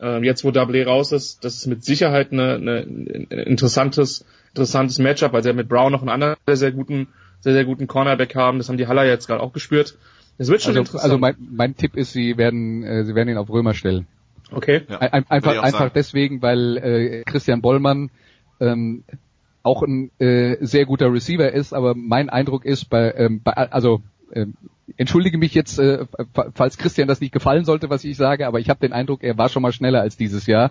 Ähm, jetzt, wo Double raus ist, das ist mit Sicherheit eine, eine, ein interessantes, interessantes Matchup, weil sie ja mit Brown noch einen anderen sehr, sehr guten, sehr, sehr guten Cornerback haben. Das haben die Haller jetzt gerade auch gespürt. Es wird schon also, interessant. Also mein, mein Tipp ist, sie werden, äh, sie werden ihn auf Römer stellen. Okay. Ja, ein, einfach, einfach deswegen, weil äh, Christian Bollmann ähm, auch ein äh, sehr guter Receiver ist, aber mein Eindruck ist bei, ähm, bei also äh, entschuldige mich jetzt, äh, falls Christian das nicht gefallen sollte, was ich sage, aber ich habe den Eindruck, er war schon mal schneller als dieses Jahr.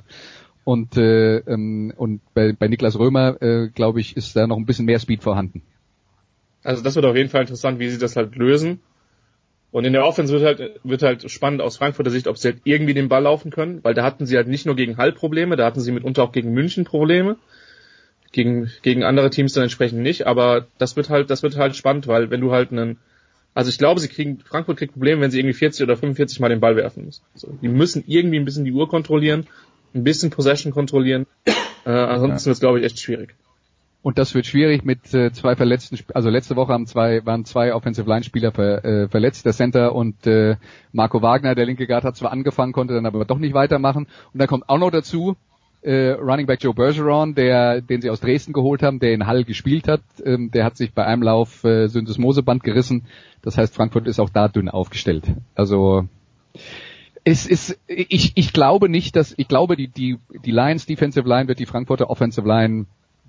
Und, äh, ähm, und bei, bei Niklas Römer, äh, glaube ich, ist da noch ein bisschen mehr Speed vorhanden. Also das wird auf jeden Fall interessant, wie sie das halt lösen. Und in der Offense wird halt, wird halt spannend aus Frankfurter Sicht, ob sie halt irgendwie den Ball laufen können, weil da hatten sie halt nicht nur gegen Hall Probleme, da hatten sie mitunter auch gegen München Probleme. Gegen, gegen andere Teams dann entsprechend nicht, aber das wird halt, das wird halt spannend, weil wenn du halt einen, also ich glaube, sie kriegen, Frankfurt kriegt Probleme, wenn sie irgendwie 40 oder 45 mal den Ball werfen müssen. Also, die müssen irgendwie ein bisschen die Uhr kontrollieren, ein bisschen Possession kontrollieren, äh, ansonsten ja. wird es, glaube ich, echt schwierig. Und das wird schwierig mit äh, zwei verletzten, also letzte Woche haben zwei, waren zwei Offensive Line Spieler ver, äh, verletzt, der Center und äh, Marco Wagner, der linke Guard hat zwar angefangen, konnte dann aber doch nicht weitermachen. Und dann kommt auch noch dazu, äh, Running Back Joe Bergeron, der, den sie aus Dresden geholt haben, der in Hall gespielt hat, ähm, der hat sich bei einem Lauf äh, Syndesmoseband gerissen. Das heißt, Frankfurt ist auch da dünn aufgestellt. Also es ist, ich, ich glaube nicht, dass, ich glaube, die, die, die Lions Defensive Line wird die Frankfurter Offensive Line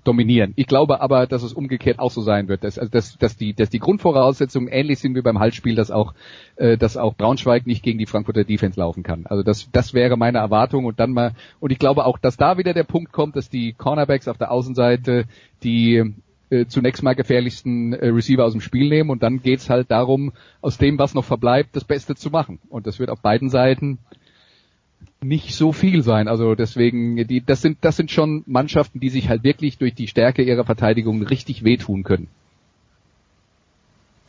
dominieren. Ich glaube aber, dass es umgekehrt auch so sein wird, dass, also dass, dass, die, dass die Grundvoraussetzungen ähnlich sind wie beim Halbspiel, dass auch, äh, dass auch Braunschweig nicht gegen die Frankfurter Defense laufen kann. Also das, das wäre meine Erwartung und dann mal, und ich glaube auch, dass da wieder der Punkt kommt, dass die Cornerbacks auf der Außenseite die äh, zunächst mal gefährlichsten äh, Receiver aus dem Spiel nehmen und dann geht's halt darum, aus dem, was noch verbleibt, das Beste zu machen. Und das wird auf beiden Seiten nicht so viel sein. Also deswegen, die, das sind, das sind schon Mannschaften, die sich halt wirklich durch die Stärke ihrer Verteidigung richtig wehtun können.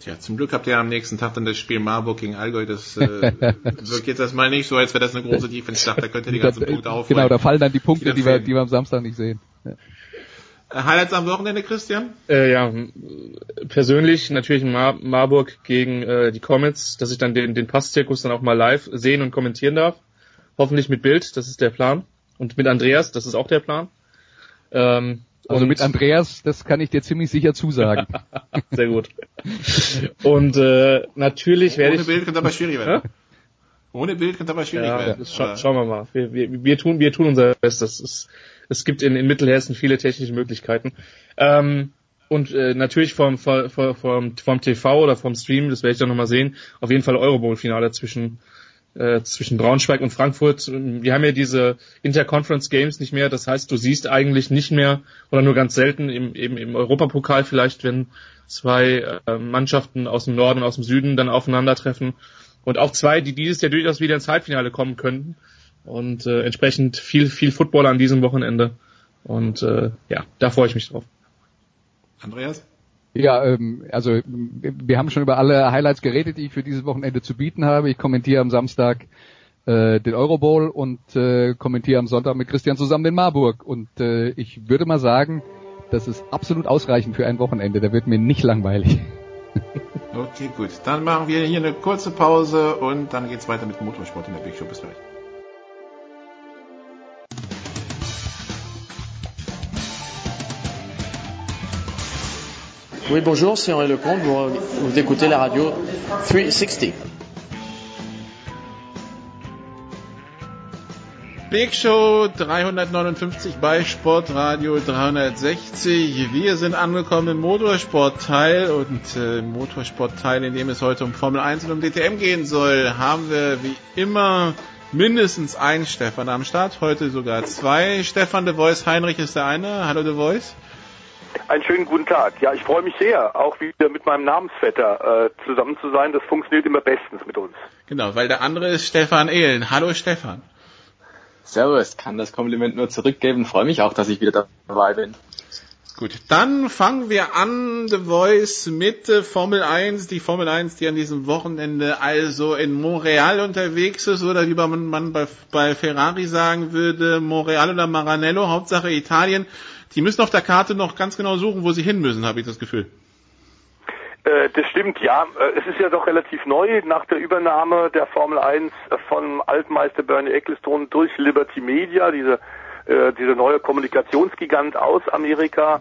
Tja, zum Glück habt ihr am nächsten Tag dann das Spiel Marburg gegen Allgäu. Das äh, wirkt jetzt erstmal nicht so, als wäre das eine große Defense-Schlacht. Da könnt ihr die ganzen Punkte aufholen. Genau, da fallen dann die Punkte, die, die wir, die wir am Samstag nicht sehen. Ja. Äh, Highlights am Wochenende, Christian? Äh, ja, persönlich natürlich Mar Marburg gegen äh, die Comets, dass ich dann den, den Passzirkus dann auch mal live sehen und kommentieren darf. Hoffentlich mit Bild, das ist der Plan. Und mit Andreas, das ist auch der Plan. Ähm, also mit Andreas, das kann ich dir ziemlich sicher zusagen. Sehr gut. Und äh, natürlich werde ich... Ohne Bild könnte aber schwierig werden. Ohne Bild könnte aber schwierig ja, werden. Scha schauen wir mal. Wir, wir, wir, tun, wir tun unser Bestes. Es, es gibt in, in Mittelhessen viele technische Möglichkeiten. Ähm, und äh, natürlich vom, vom, vom, vom TV oder vom Stream, das werde ich dann nochmal sehen, auf jeden Fall Eurobowl-Finale zwischen äh, zwischen Braunschweig und Frankfurt. Wir haben ja diese Interconference Games nicht mehr. Das heißt, du siehst eigentlich nicht mehr oder nur ganz selten im, eben im Europapokal vielleicht, wenn zwei äh, Mannschaften aus dem Norden aus dem Süden dann aufeinandertreffen. Und auch zwei, die dieses Jahr durchaus wieder ins Halbfinale kommen könnten. Und äh, entsprechend viel, viel Football an diesem Wochenende. Und äh, ja, da freue ich mich drauf. Andreas? Ja, ähm, also wir haben schon über alle Highlights geredet, die ich für dieses Wochenende zu bieten habe. Ich kommentiere am Samstag äh, den Euro Bowl und äh, kommentiere am Sonntag mit Christian zusammen den Marburg. Und äh, ich würde mal sagen, das ist absolut ausreichend für ein Wochenende. Da wird mir nicht langweilig. Okay, gut. Dann machen wir hier eine kurze Pause und dann geht's weiter mit Motorsport in der Big Show. Bis gleich. Oui, bonjour, c'est Henri Lecomte. Vous, vous écoutez la radio 360. Big Show 359 bei Sportradio 360. Wir sind angekommen im Motorsportteil und äh, im Motorsportteil, in dem es heute um Formel 1 und um DTM gehen soll, haben wir wie immer mindestens einen Stefan am Start. Heute sogar zwei. Stefan de Voice Heinrich ist der eine. Hallo de Voice. Einen schönen guten Tag. Ja, ich freue mich sehr, auch wieder mit meinem Namensvetter äh, zusammen zu sein. Das funktioniert immer bestens mit uns. Genau, weil der andere ist Stefan Ehlen. Hallo Stefan. Servus, kann das Kompliment nur zurückgeben. Freue mich auch, dass ich wieder dabei bin. Gut, dann fangen wir an, The Voice, mit äh, Formel 1. Die Formel 1, die an diesem Wochenende also in Montreal unterwegs ist, oder wie man, man bei, bei Ferrari sagen würde, Montreal oder Maranello, Hauptsache Italien. Die müssen auf der Karte noch ganz genau suchen, wo sie hin müssen, habe ich das Gefühl. Äh, das stimmt, ja. Äh, es ist ja doch relativ neu nach der Übernahme der Formel 1 von Altmeister Bernie Ecclestone durch Liberty Media, diese, äh, diese neue Kommunikationsgigant aus Amerika,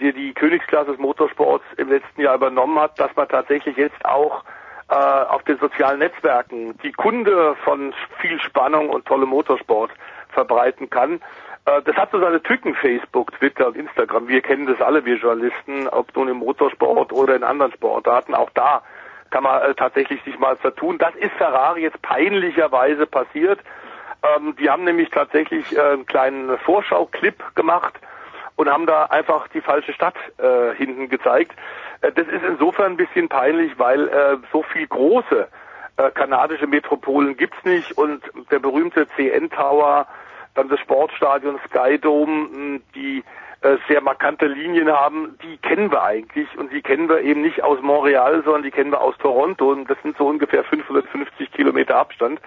die die Königsklasse des Motorsports im letzten Jahr übernommen hat, dass man tatsächlich jetzt auch äh, auf den sozialen Netzwerken die Kunde von viel Spannung und tollem Motorsport verbreiten kann. Äh, das hat so seine Tücken, Facebook, Twitter und Instagram. Wir kennen das alle, wir Journalisten, ob nun im Motorsport oder in anderen Sportarten. Auch da kann man äh, tatsächlich sich mal vertun. Das ist Ferrari jetzt peinlicherweise passiert. Ähm, die haben nämlich tatsächlich äh, einen kleinen Vorschau-Clip gemacht und haben da einfach die falsche Stadt hinten gezeigt. Das ist insofern ein bisschen peinlich, weil so viel große kanadische Metropolen gibt's nicht und der berühmte CN Tower dann das Sportstadion Sky Dome, die äh, sehr markante Linien haben, die kennen wir eigentlich und die kennen wir eben nicht aus Montreal, sondern die kennen wir aus Toronto und das sind so ungefähr 550 Kilometer Abstand.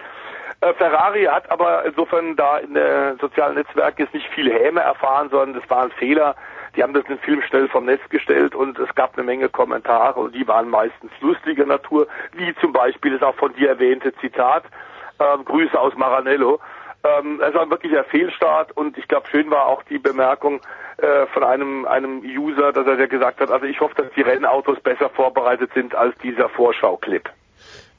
Äh, Ferrari hat aber insofern da in den sozialen Netzwerken jetzt nicht viel Häme erfahren, sondern das war ein Fehler. Die haben das den Film schnell vom Netz gestellt und es gab eine Menge Kommentare und die waren meistens lustiger Natur, wie zum Beispiel das auch von dir erwähnte Zitat, äh, Grüße aus Maranello. Ähm, es war wirklich ein Fehlstart und ich glaube, schön war auch die Bemerkung äh, von einem, einem User, dass er gesagt hat, also ich hoffe, dass die Rennautos besser vorbereitet sind als dieser Vorschau-Clip.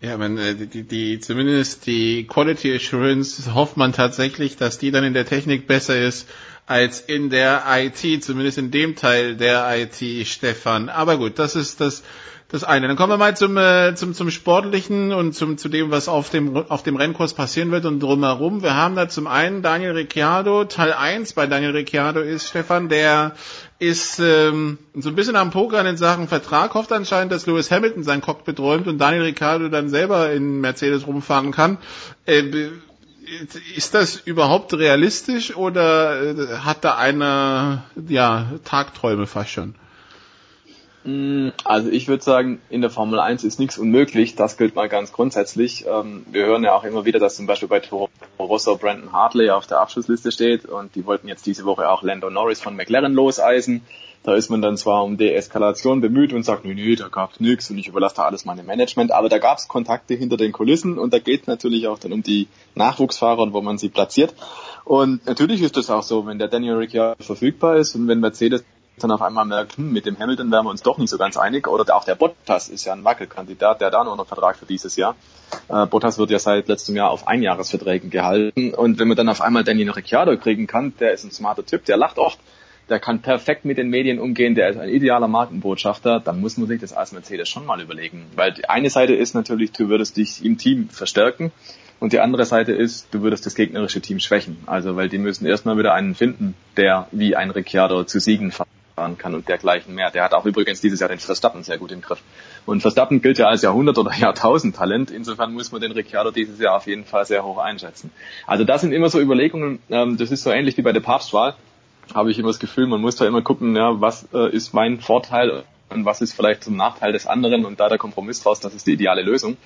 Ja, man, äh, die, die, zumindest die Quality Assurance hofft man tatsächlich, dass die dann in der Technik besser ist als in der IT, zumindest in dem Teil der IT, Stefan. Aber gut, das ist das das eine. Dann kommen wir mal zum, äh, zum, zum Sportlichen und zum, zu dem, was auf dem, auf dem Rennkurs passieren wird und drumherum. Wir haben da zum einen Daniel Ricciardo, Teil 1 bei Daniel Ricciardo ist, Stefan, der ist ähm, so ein bisschen am Pokern in Sachen Vertrag, hofft anscheinend, dass Lewis Hamilton sein Cockpit räumt und Daniel Ricciardo dann selber in Mercedes rumfahren kann. Äh, ist das überhaupt realistisch oder äh, hat da einer ja Tagträume fast schon? Mm, also ich würde sagen, in der Formel 1 ist nichts unmöglich. Das gilt mal ganz grundsätzlich. Ähm, wir hören ja auch immer wieder, dass zum Beispiel bei Toro Rosso Brandon Hartley auf der Abschlussliste steht und die wollten jetzt diese Woche auch Lando Norris von McLaren loseisen. Da ist man dann zwar um Deeskalation bemüht und sagt, nee, nee, da gab's nichts und ich überlasse da alles meinem Management, aber da gab's Kontakte hinter den Kulissen und da geht natürlich auch dann um die Nachwuchsfahrer und wo man sie platziert. Und natürlich ist das auch so, wenn der Daniel Ricciardo verfügbar ist und wenn Mercedes dann auf einmal merkt, hm, mit dem Hamilton wären wir uns doch nicht so ganz einig. Oder auch der Bottas ist ja ein Wackelkandidat, der da noch Vertrag für dieses Jahr. Äh, Bottas wird ja seit letztem Jahr auf Einjahresverträgen gehalten. Und wenn man dann auf einmal Daniel Ricciardo kriegen kann, der ist ein smarter Typ, der lacht oft, der kann perfekt mit den Medien umgehen, der ist ein idealer Markenbotschafter, dann muss man sich das als Mercedes schon mal überlegen. Weil die eine Seite ist natürlich, du würdest dich im Team verstärken. Und die andere Seite ist, du würdest das gegnerische Team schwächen. Also, weil die müssen erstmal wieder einen finden, der wie ein Ricciardo zu Siegen fährt fahren kann und dergleichen mehr. Der hat auch übrigens dieses Jahr den Verstappen sehr gut im Griff. Und Verstappen gilt ja als Jahrhundert- oder Jahrtausend-Talent. Insofern muss man den Ricciardo dieses Jahr auf jeden Fall sehr hoch einschätzen. Also das sind immer so Überlegungen, ähm, das ist so ähnlich wie bei der Papstwahl. Habe ich immer das Gefühl, man muss da immer gucken, ja, was äh, ist mein Vorteil und was ist vielleicht zum Nachteil des anderen und da der Kompromiss draus, das ist die ideale Lösung.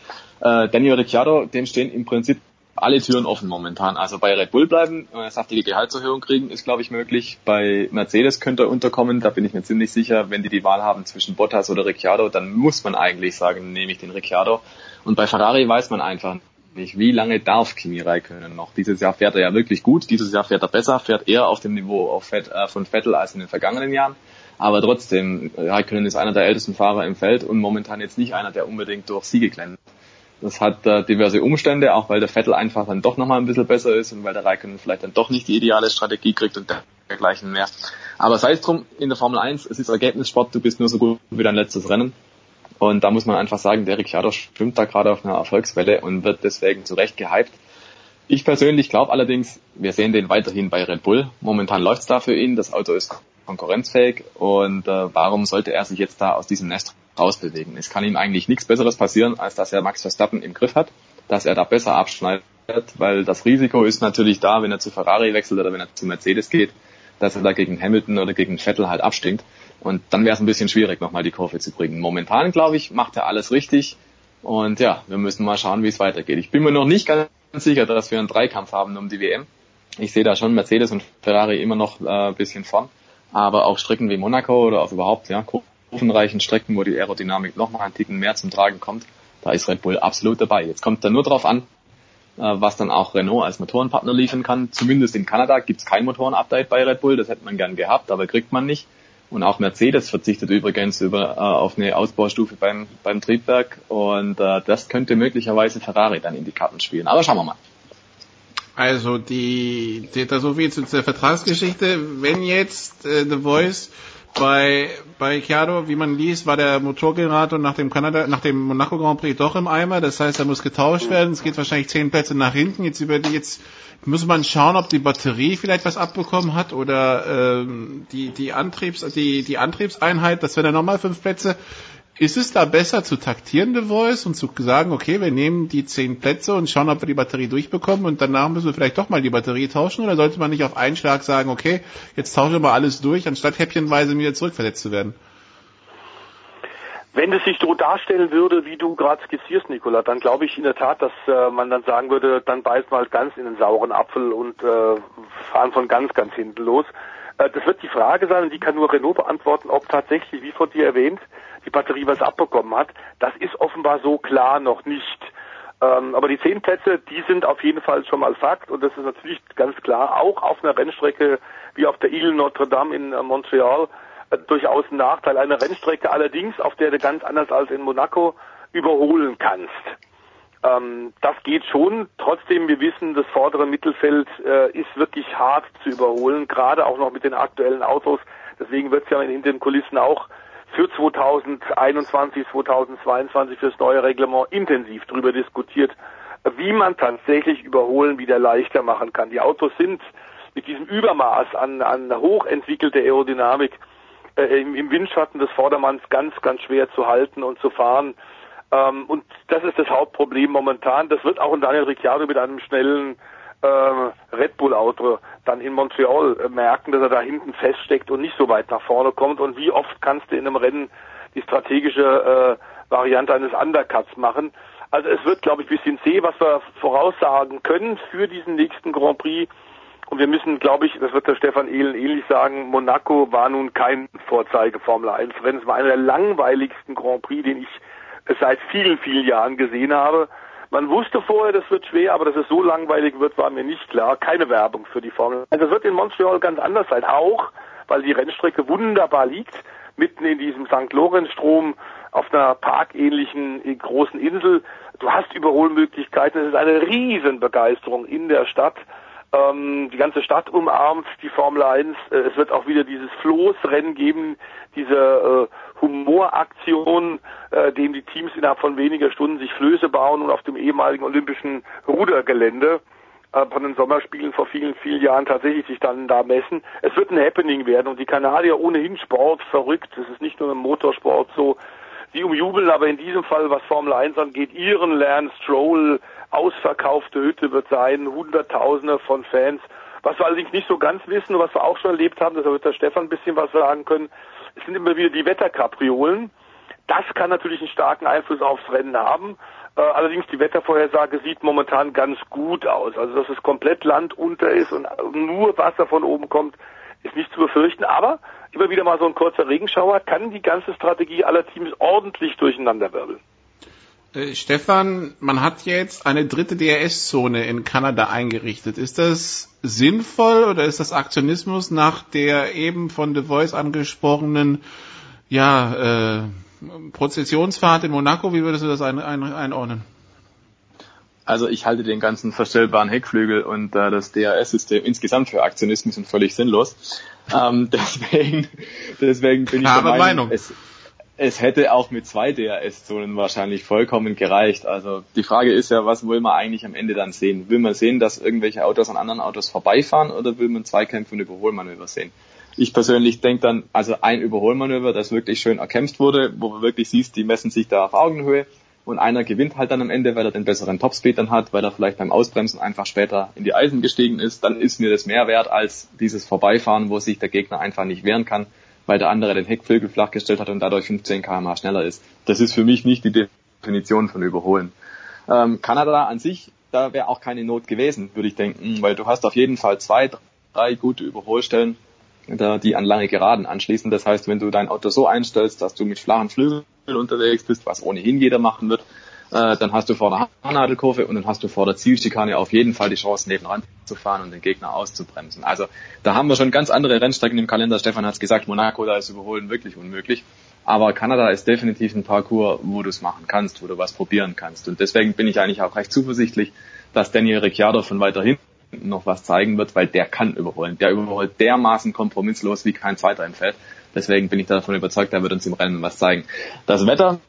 Äh, Daniel Ricciardo, dem stehen im Prinzip alle Türen offen momentan. Also bei Red Bull bleiben, äh, saftige Gehaltserhöhung kriegen, ist glaube ich möglich. Bei Mercedes könnte er unterkommen, da bin ich mir ziemlich sicher. Wenn die die Wahl haben zwischen Bottas oder Ricciardo, dann muss man eigentlich sagen, nehme ich den Ricciardo. Und bei Ferrari weiß man einfach nicht, wie lange darf Kimi Räikkönen noch. Dieses Jahr fährt er ja wirklich gut, dieses Jahr fährt er besser, fährt eher auf dem Niveau äh, von Vettel als in den vergangenen Jahren. Aber trotzdem, Raikkonen ist einer der ältesten Fahrer im Feld und momentan jetzt nicht einer, der unbedingt durch Siege glänzt. Das hat äh, diverse Umstände, auch weil der Vettel einfach dann doch nochmal ein bisschen besser ist und weil der Raikkonen vielleicht dann doch nicht die ideale Strategie kriegt und dergleichen mehr. Aber sei es drum, in der Formel 1, es ist Ergebnissport, du bist nur so gut wie dein letztes Rennen. Und da muss man einfach sagen, der Ricciardo schwimmt da gerade auf einer Erfolgswelle und wird deswegen zu Recht gehypt. Ich persönlich glaube allerdings, wir sehen den weiterhin bei Red Bull. Momentan läuft's da für ihn, das Auto ist konkurrenzfähig und äh, warum sollte er sich jetzt da aus diesem Nest rausbewegen? Es kann ihm eigentlich nichts Besseres passieren, als dass er Max Verstappen im Griff hat, dass er da besser abschneidet, weil das Risiko ist natürlich da, wenn er zu Ferrari wechselt oder wenn er zu Mercedes geht, dass er da gegen Hamilton oder gegen Vettel halt abstinkt. Und dann wäre es ein bisschen schwierig, nochmal die Kurve zu bringen. Momentan, glaube ich, macht er alles richtig. Und ja, wir müssen mal schauen, wie es weitergeht. Ich bin mir noch nicht ganz sicher, dass wir einen Dreikampf haben um die WM. Ich sehe da schon Mercedes und Ferrari immer noch äh, ein bisschen vorn aber auf Strecken wie Monaco oder auf überhaupt ja, kurvenreichen Strecken, wo die Aerodynamik nochmal einen Ticken mehr zum Tragen kommt, da ist Red Bull absolut dabei. Jetzt kommt da nur drauf an, äh, was dann auch Renault als Motorenpartner liefern kann. Zumindest in Kanada gibt es kein Motorenupdate bei Red Bull, das hätte man gern gehabt, aber kriegt man nicht. Und auch Mercedes verzichtet übrigens über, äh, auf eine Ausbaustufe beim, beim Triebwerk und äh, das könnte möglicherweise Ferrari dann in die Karten spielen. Aber schauen wir mal. Also die, die so viel zu der Vertragsgeschichte. Wenn jetzt äh, The Voice bei bei Chiaro, wie man liest, war der Motorgenerator nach dem Kanada, nach dem Monaco Grand Prix doch im Eimer. Das heißt, er muss getauscht werden. Es geht wahrscheinlich zehn Plätze nach hinten. Jetzt über die jetzt muss man schauen, ob die Batterie vielleicht was abbekommen hat oder ähm, die die Antriebs die die Antriebseinheit. Das wären dann nochmal fünf Plätze. Ist es da besser zu taktieren, The Voice, und zu sagen, okay, wir nehmen die zehn Plätze und schauen, ob wir die Batterie durchbekommen und danach müssen wir vielleicht doch mal die Batterie tauschen? Oder sollte man nicht auf einen Schlag sagen, okay, jetzt tauschen wir mal alles durch, anstatt häppchenweise wieder zurückversetzt zu werden? Wenn es sich so darstellen würde, wie du gerade skizzierst, Nicola, dann glaube ich in der Tat, dass äh, man dann sagen würde, dann beißt man halt ganz in den sauren Apfel und äh, fahren von ganz, ganz hinten los. Äh, das wird die Frage sein, und die kann nur Renault beantworten, ob tatsächlich, wie von dir erwähnt, die Batterie was abbekommen hat. Das ist offenbar so klar noch nicht. Ähm, aber die zehn Plätze, die sind auf jeden Fall schon mal Fakt und das ist natürlich ganz klar auch auf einer Rennstrecke wie auf der Ile Notre Dame in äh, Montreal äh, durchaus ein Nachteil. Eine Rennstrecke allerdings, auf der du ganz anders als in Monaco überholen kannst. Ähm, das geht schon. Trotzdem, wir wissen, das vordere Mittelfeld äh, ist wirklich hart zu überholen, gerade auch noch mit den aktuellen Autos. Deswegen wird es ja in den Kulissen auch für 2021, 2022 fürs neue Reglement intensiv darüber diskutiert, wie man tatsächlich Überholen wieder leichter machen kann. Die Autos sind mit diesem Übermaß an, an hochentwickelter Aerodynamik äh, im, im Windschatten des Vordermanns ganz, ganz schwer zu halten und zu fahren. Ähm, und das ist das Hauptproblem momentan. Das wird auch in Daniel Ricciardo mit einem schnellen Red Bull Auto dann in Montreal äh, merken, dass er da hinten feststeckt und nicht so weit nach vorne kommt. Und wie oft kannst du in einem Rennen die strategische äh, Variante eines Undercuts machen? Also es wird, glaube ich, ein bisschen zäh, was wir voraussagen können für diesen nächsten Grand Prix. Und wir müssen, glaube ich, das wird der Stefan Ehlen ähnlich sagen, Monaco war nun kein Vorzeige Formel 1 Rennen. Es war einer der langweiligsten Grand Prix, den ich seit vielen, vielen Jahren gesehen habe. Man wusste vorher, das wird schwer, aber dass es so langweilig wird, war mir nicht klar. Keine Werbung für die Formel. Also es wird in Montreal ganz anders sein. Auch, weil die Rennstrecke wunderbar liegt, mitten in diesem St. Lorenz-Strom auf einer parkähnlichen äh, großen Insel. Du hast Überholmöglichkeiten. Es ist eine Riesenbegeisterung in der Stadt. Ähm, die ganze Stadt umarmt die Formel 1. Äh, es wird auch wieder dieses Floßrennen geben, diese äh, Humoraktion, äh, dem die Teams innerhalb von weniger Stunden sich Flöße bauen und auf dem ehemaligen olympischen Rudergelände äh, von den Sommerspielen vor vielen, vielen Jahren tatsächlich sich dann da messen. Es wird ein Happening werden und die Kanadier ohnehin Sport verrückt. Es ist nicht nur im Motorsport so. Sie umjubeln aber in diesem Fall, was Formel 1 angeht, ihren Lance Stroll, ausverkaufte Hütte wird sein, Hunderttausende von Fans. Was wir allerdings nicht so ganz wissen und was wir auch schon erlebt haben, da wird der Stefan ein bisschen was sagen können, es sind immer wieder die Wetterkapriolen. Das kann natürlich einen starken Einfluss aufs Rennen haben. Äh, allerdings die Wettervorhersage sieht momentan ganz gut aus. Also dass es komplett Land unter ist und nur Wasser von oben kommt, ist nicht zu befürchten. Aber immer wieder mal so ein kurzer Regenschauer kann die ganze Strategie aller Teams ordentlich durcheinanderwirbeln. Äh, Stefan, man hat jetzt eine dritte DRS-Zone in Kanada eingerichtet. Ist das sinnvoll oder ist das Aktionismus nach der eben von The Voice angesprochenen ja, äh, Prozessionsfahrt in Monaco? Wie würdest du das ein, ein, einordnen? Also ich halte den ganzen verstellbaren Heckflügel und äh, das DRS-System insgesamt für Aktionismus und völlig sinnlos. Ähm, deswegen, deswegen bin ich der Meinung, Meinung. Es, es hätte auch mit zwei DRS-Zonen wahrscheinlich vollkommen gereicht. Also die Frage ist ja, was will man eigentlich am Ende dann sehen? Will man sehen, dass irgendwelche Autos an anderen Autos vorbeifahren oder will man Zweikämpfe und Überholmanöver sehen? Ich persönlich denke dann, also ein Überholmanöver, das wirklich schön erkämpft wurde, wo man wirklich siehst, die messen sich da auf Augenhöhe und einer gewinnt halt dann am Ende, weil er den besseren Topspeed dann hat, weil er vielleicht beim Ausbremsen einfach später in die Eisen gestiegen ist, dann ist mir das mehr wert als dieses Vorbeifahren, wo sich der Gegner einfach nicht wehren kann, weil der andere den Heckflügel flachgestellt hat und dadurch 15 km schneller ist. Das ist für mich nicht die Definition von Überholen. Ähm, Kanada an sich, da wäre auch keine Not gewesen, würde ich denken, weil du hast auf jeden Fall zwei, drei gute Überholstellen, die an lange Geraden anschließen. Das heißt, wenn du dein Auto so einstellst, dass du mit flachen Flügeln unterwegs bist, was ohnehin jeder machen wird, äh, dann hast du vor der Haarnadelkurve und dann hast du vor der Zielschikane auf jeden Fall die Chance, nebenan zu fahren und den Gegner auszubremsen. Also da haben wir schon ganz andere Rennstrecken im Kalender. Stefan hat es gesagt, Monaco, da ist Überholen wirklich unmöglich. Aber Kanada ist definitiv ein Parcours, wo du es machen kannst, wo du was probieren kannst. Und deswegen bin ich eigentlich auch recht zuversichtlich, dass Daniel Ricciardo von weiter hinten noch was zeigen wird, weil der kann überholen. Der überholt dermaßen kompromisslos wie kein zweiter im Feld. Deswegen bin ich davon überzeugt, er wird uns im Rennen was zeigen. Das Wetter,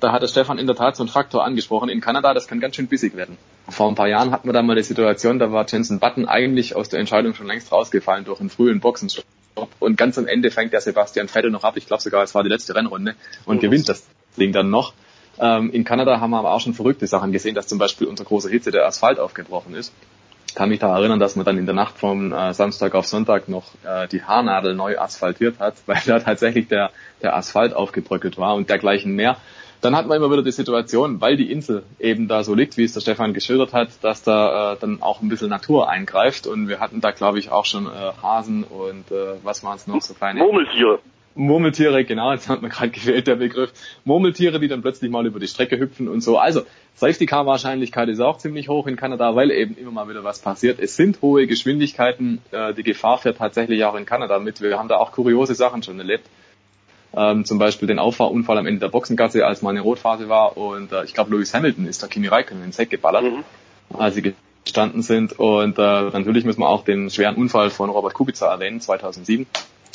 da hat der Stefan in der Tat so einen Faktor angesprochen. In Kanada, das kann ganz schön bissig werden. Vor ein paar Jahren hatten wir da mal die Situation, da war Jensen Button eigentlich aus der Entscheidung schon längst rausgefallen durch einen frühen Boxenstopp. Und ganz am Ende fängt der Sebastian Vettel noch ab. Ich glaube sogar, es war die letzte Rennrunde und gewinnt das Ding dann noch. Ähm, in Kanada haben wir aber auch schon verrückte Sachen gesehen, dass zum Beispiel unter großer Hitze der Asphalt aufgebrochen ist kann mich da erinnern, dass man dann in der Nacht vom äh, Samstag auf Sonntag noch äh, die Haarnadel neu asphaltiert hat, weil da tatsächlich der, der Asphalt aufgebröckelt war und dergleichen mehr. Dann hat man immer wieder die Situation, weil die Insel eben da so liegt, wie es der Stefan geschildert hat, dass da äh, dann auch ein bisschen Natur eingreift und wir hatten da glaube ich auch schon äh, Hasen und äh, was waren es noch so kleine Murmeltiere. Murmeltiere, genau, jetzt hat man gerade gewählt, der Begriff. Murmeltiere, die dann plötzlich mal über die Strecke hüpfen und so. Also, Safety-Car-Wahrscheinlichkeit ist auch ziemlich hoch in Kanada, weil eben immer mal wieder was passiert. Es sind hohe Geschwindigkeiten, äh, die Gefahr fährt tatsächlich auch in Kanada mit. Wir haben da auch kuriose Sachen schon erlebt. Ähm, zum Beispiel den Auffahrunfall am Ende der Boxengasse, als mal eine Rotphase war und äh, ich glaube Lewis Hamilton ist da Kimi Räikkönen ins Heck geballert, mhm. als sie gestanden sind und äh, natürlich müssen wir auch den schweren Unfall von Robert Kubica erwähnen, 2007,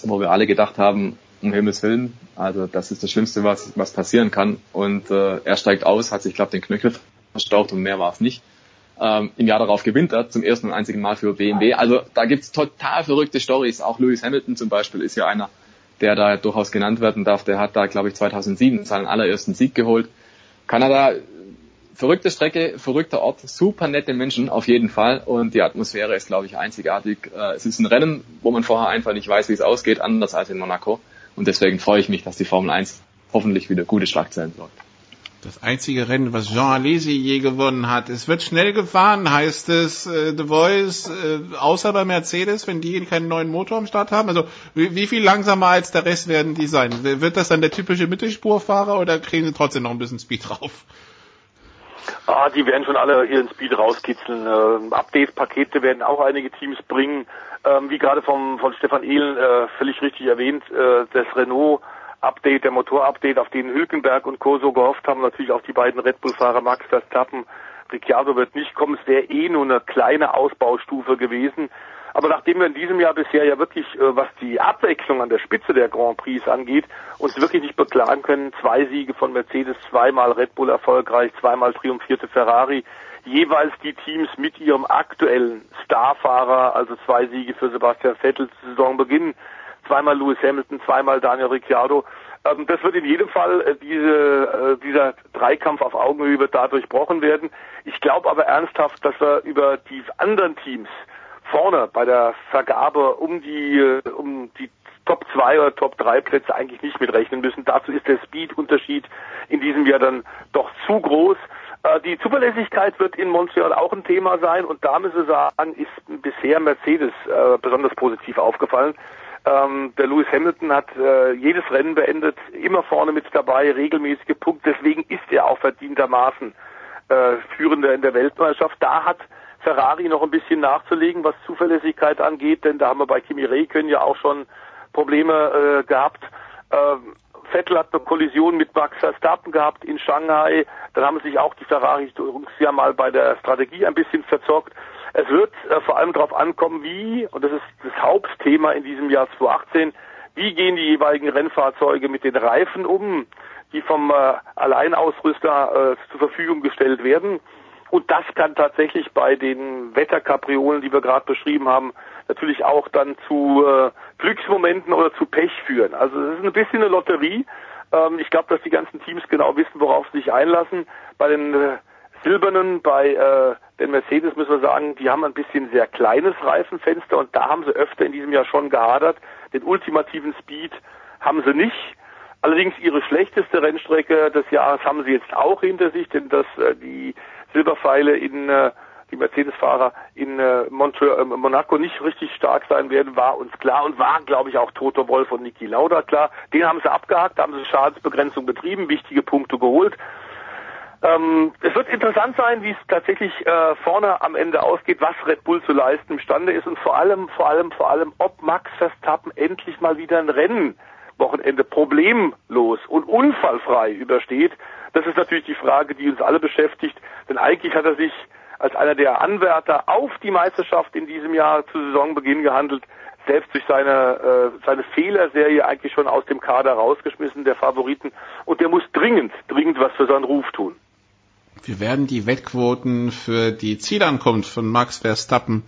wo wir alle gedacht haben, um Himmels Willen. Also das ist das Schlimmste, was, was passieren kann. Und äh, er steigt aus, hat sich, glaube den Knöchel verstaucht und mehr war es nicht. Ähm, Im Jahr darauf gewinnt er zum ersten und einzigen Mal für BMW. Also da gibt's total verrückte Stories. Auch Lewis Hamilton zum Beispiel ist ja einer, der da durchaus genannt werden darf. Der hat da, glaube ich, 2007 seinen allerersten Sieg geholt. Kanada, verrückte Strecke, verrückter Ort, super nette Menschen auf jeden Fall und die Atmosphäre ist, glaube ich, einzigartig. Äh, es ist ein Rennen, wo man vorher einfach nicht weiß, wie es ausgeht, anders als in Monaco. Und deswegen freue ich mich, dass die Formel 1 hoffentlich wieder gute Schlagzeilen sorgt. Das einzige Rennen, was Jean Alesi je gewonnen hat. Es wird schnell gefahren, heißt es, äh, The Voice, äh, außer bei Mercedes, wenn die keinen neuen Motor am Start haben. Also wie, wie, viel langsamer als der Rest werden die sein? Wird das dann der typische Mittelspurfahrer oder kriegen sie trotzdem noch ein bisschen Speed drauf? Ah, die werden schon alle ihren Speed rauskitzeln. Ähm, Update-Pakete werden auch einige Teams bringen ähm, wie gerade vom, von Stefan Ehlen äh, völlig richtig erwähnt, äh, das Renault Update, der Motor-Update, auf den Hülkenberg und Co. so gehofft haben, natürlich auch die beiden Red Bull-Fahrer Max Verstappen. Ricciardo wird nicht kommen, es wäre eh nur eine kleine Ausbaustufe gewesen. Aber nachdem wir in diesem Jahr bisher ja wirklich, äh, was die Abwechslung an der Spitze der Grand Prix angeht, uns wirklich nicht beklagen können, zwei Siege von Mercedes, zweimal Red Bull erfolgreich, zweimal triumphierte Ferrari, jeweils die Teams mit ihrem aktuellen Starfahrer, also zwei Siege für Sebastian Vettel zu Saisonbeginn, zweimal Lewis Hamilton, zweimal Daniel Ricciardo. Ähm, das wird in jedem Fall äh, diese, äh, dieser Dreikampf auf Augenhöhe wird da durchbrochen werden. Ich glaube aber ernsthaft, dass wir über die anderen Teams vorne bei der Vergabe um die äh, um die Top 2 oder Top 3 Plätze eigentlich nicht mitrechnen müssen. Dazu ist der Speed-Unterschied in diesem Jahr dann doch zu groß. Äh, die Zuverlässigkeit wird in Montreal auch ein Thema sein und da müssen wir sagen, ist bisher Mercedes äh, besonders positiv aufgefallen. Ähm, der Lewis Hamilton hat äh, jedes Rennen beendet, immer vorne mit dabei, regelmäßige Punkte. Deswegen ist er auch verdientermaßen äh, Führender in der Weltmeisterschaft. Da hat Ferrari noch ein bisschen nachzulegen, was Zuverlässigkeit angeht, denn da haben wir bei Kimi Räikkönen ja auch schon Probleme äh, gehabt. Ähm, Vettel hat eine Kollision mit Max Verstappen gehabt in Shanghai. Dann haben sich auch die Ferraris ja mal bei der Strategie ein bisschen verzockt. Es wird äh, vor allem darauf ankommen, wie, und das ist das Hauptthema in diesem Jahr 2018, wie gehen die jeweiligen Rennfahrzeuge mit den Reifen um, die vom äh, Alleinausrüster äh, zur Verfügung gestellt werden. Und das kann tatsächlich bei den Wetterkapriolen, die wir gerade beschrieben haben, natürlich auch dann zu äh, Glücksmomenten oder zu Pech führen. Also es ist ein bisschen eine Lotterie. Ähm, ich glaube, dass die ganzen Teams genau wissen, worauf sie sich einlassen. Bei den äh, Silbernen, bei äh, den Mercedes müssen wir sagen, die haben ein bisschen sehr kleines Reifenfenster und da haben sie öfter in diesem Jahr schon gehadert. Den ultimativen Speed haben sie nicht. Allerdings ihre schlechteste Rennstrecke des Jahres haben sie jetzt auch hinter sich, denn dass äh, die Silberpfeile in äh, die Mercedes-Fahrer in äh, Montre äh, Monaco nicht richtig stark sein werden, war uns klar und war, glaube ich, auch Toto Wolf und Niki Lauda klar. Den haben sie abgehakt, haben sie Schadensbegrenzung betrieben, wichtige Punkte geholt. Ähm, es wird interessant sein, wie es tatsächlich äh, vorne am Ende ausgeht, was Red Bull zu leisten imstande ist und vor allem, vor allem, vor allem, ob Max Verstappen endlich mal wieder ein Rennwochenende problemlos und unfallfrei übersteht. Das ist natürlich die Frage, die uns alle beschäftigt, denn eigentlich hat er sich als einer der Anwärter auf die Meisterschaft in diesem Jahr zu Saisonbeginn gehandelt, selbst durch seine, äh, seine Fehlerserie eigentlich schon aus dem Kader rausgeschmissen, der Favoriten. Und der muss dringend, dringend was für seinen Ruf tun. Wir werden die Wettquoten für die Zielankunft von Max Verstappen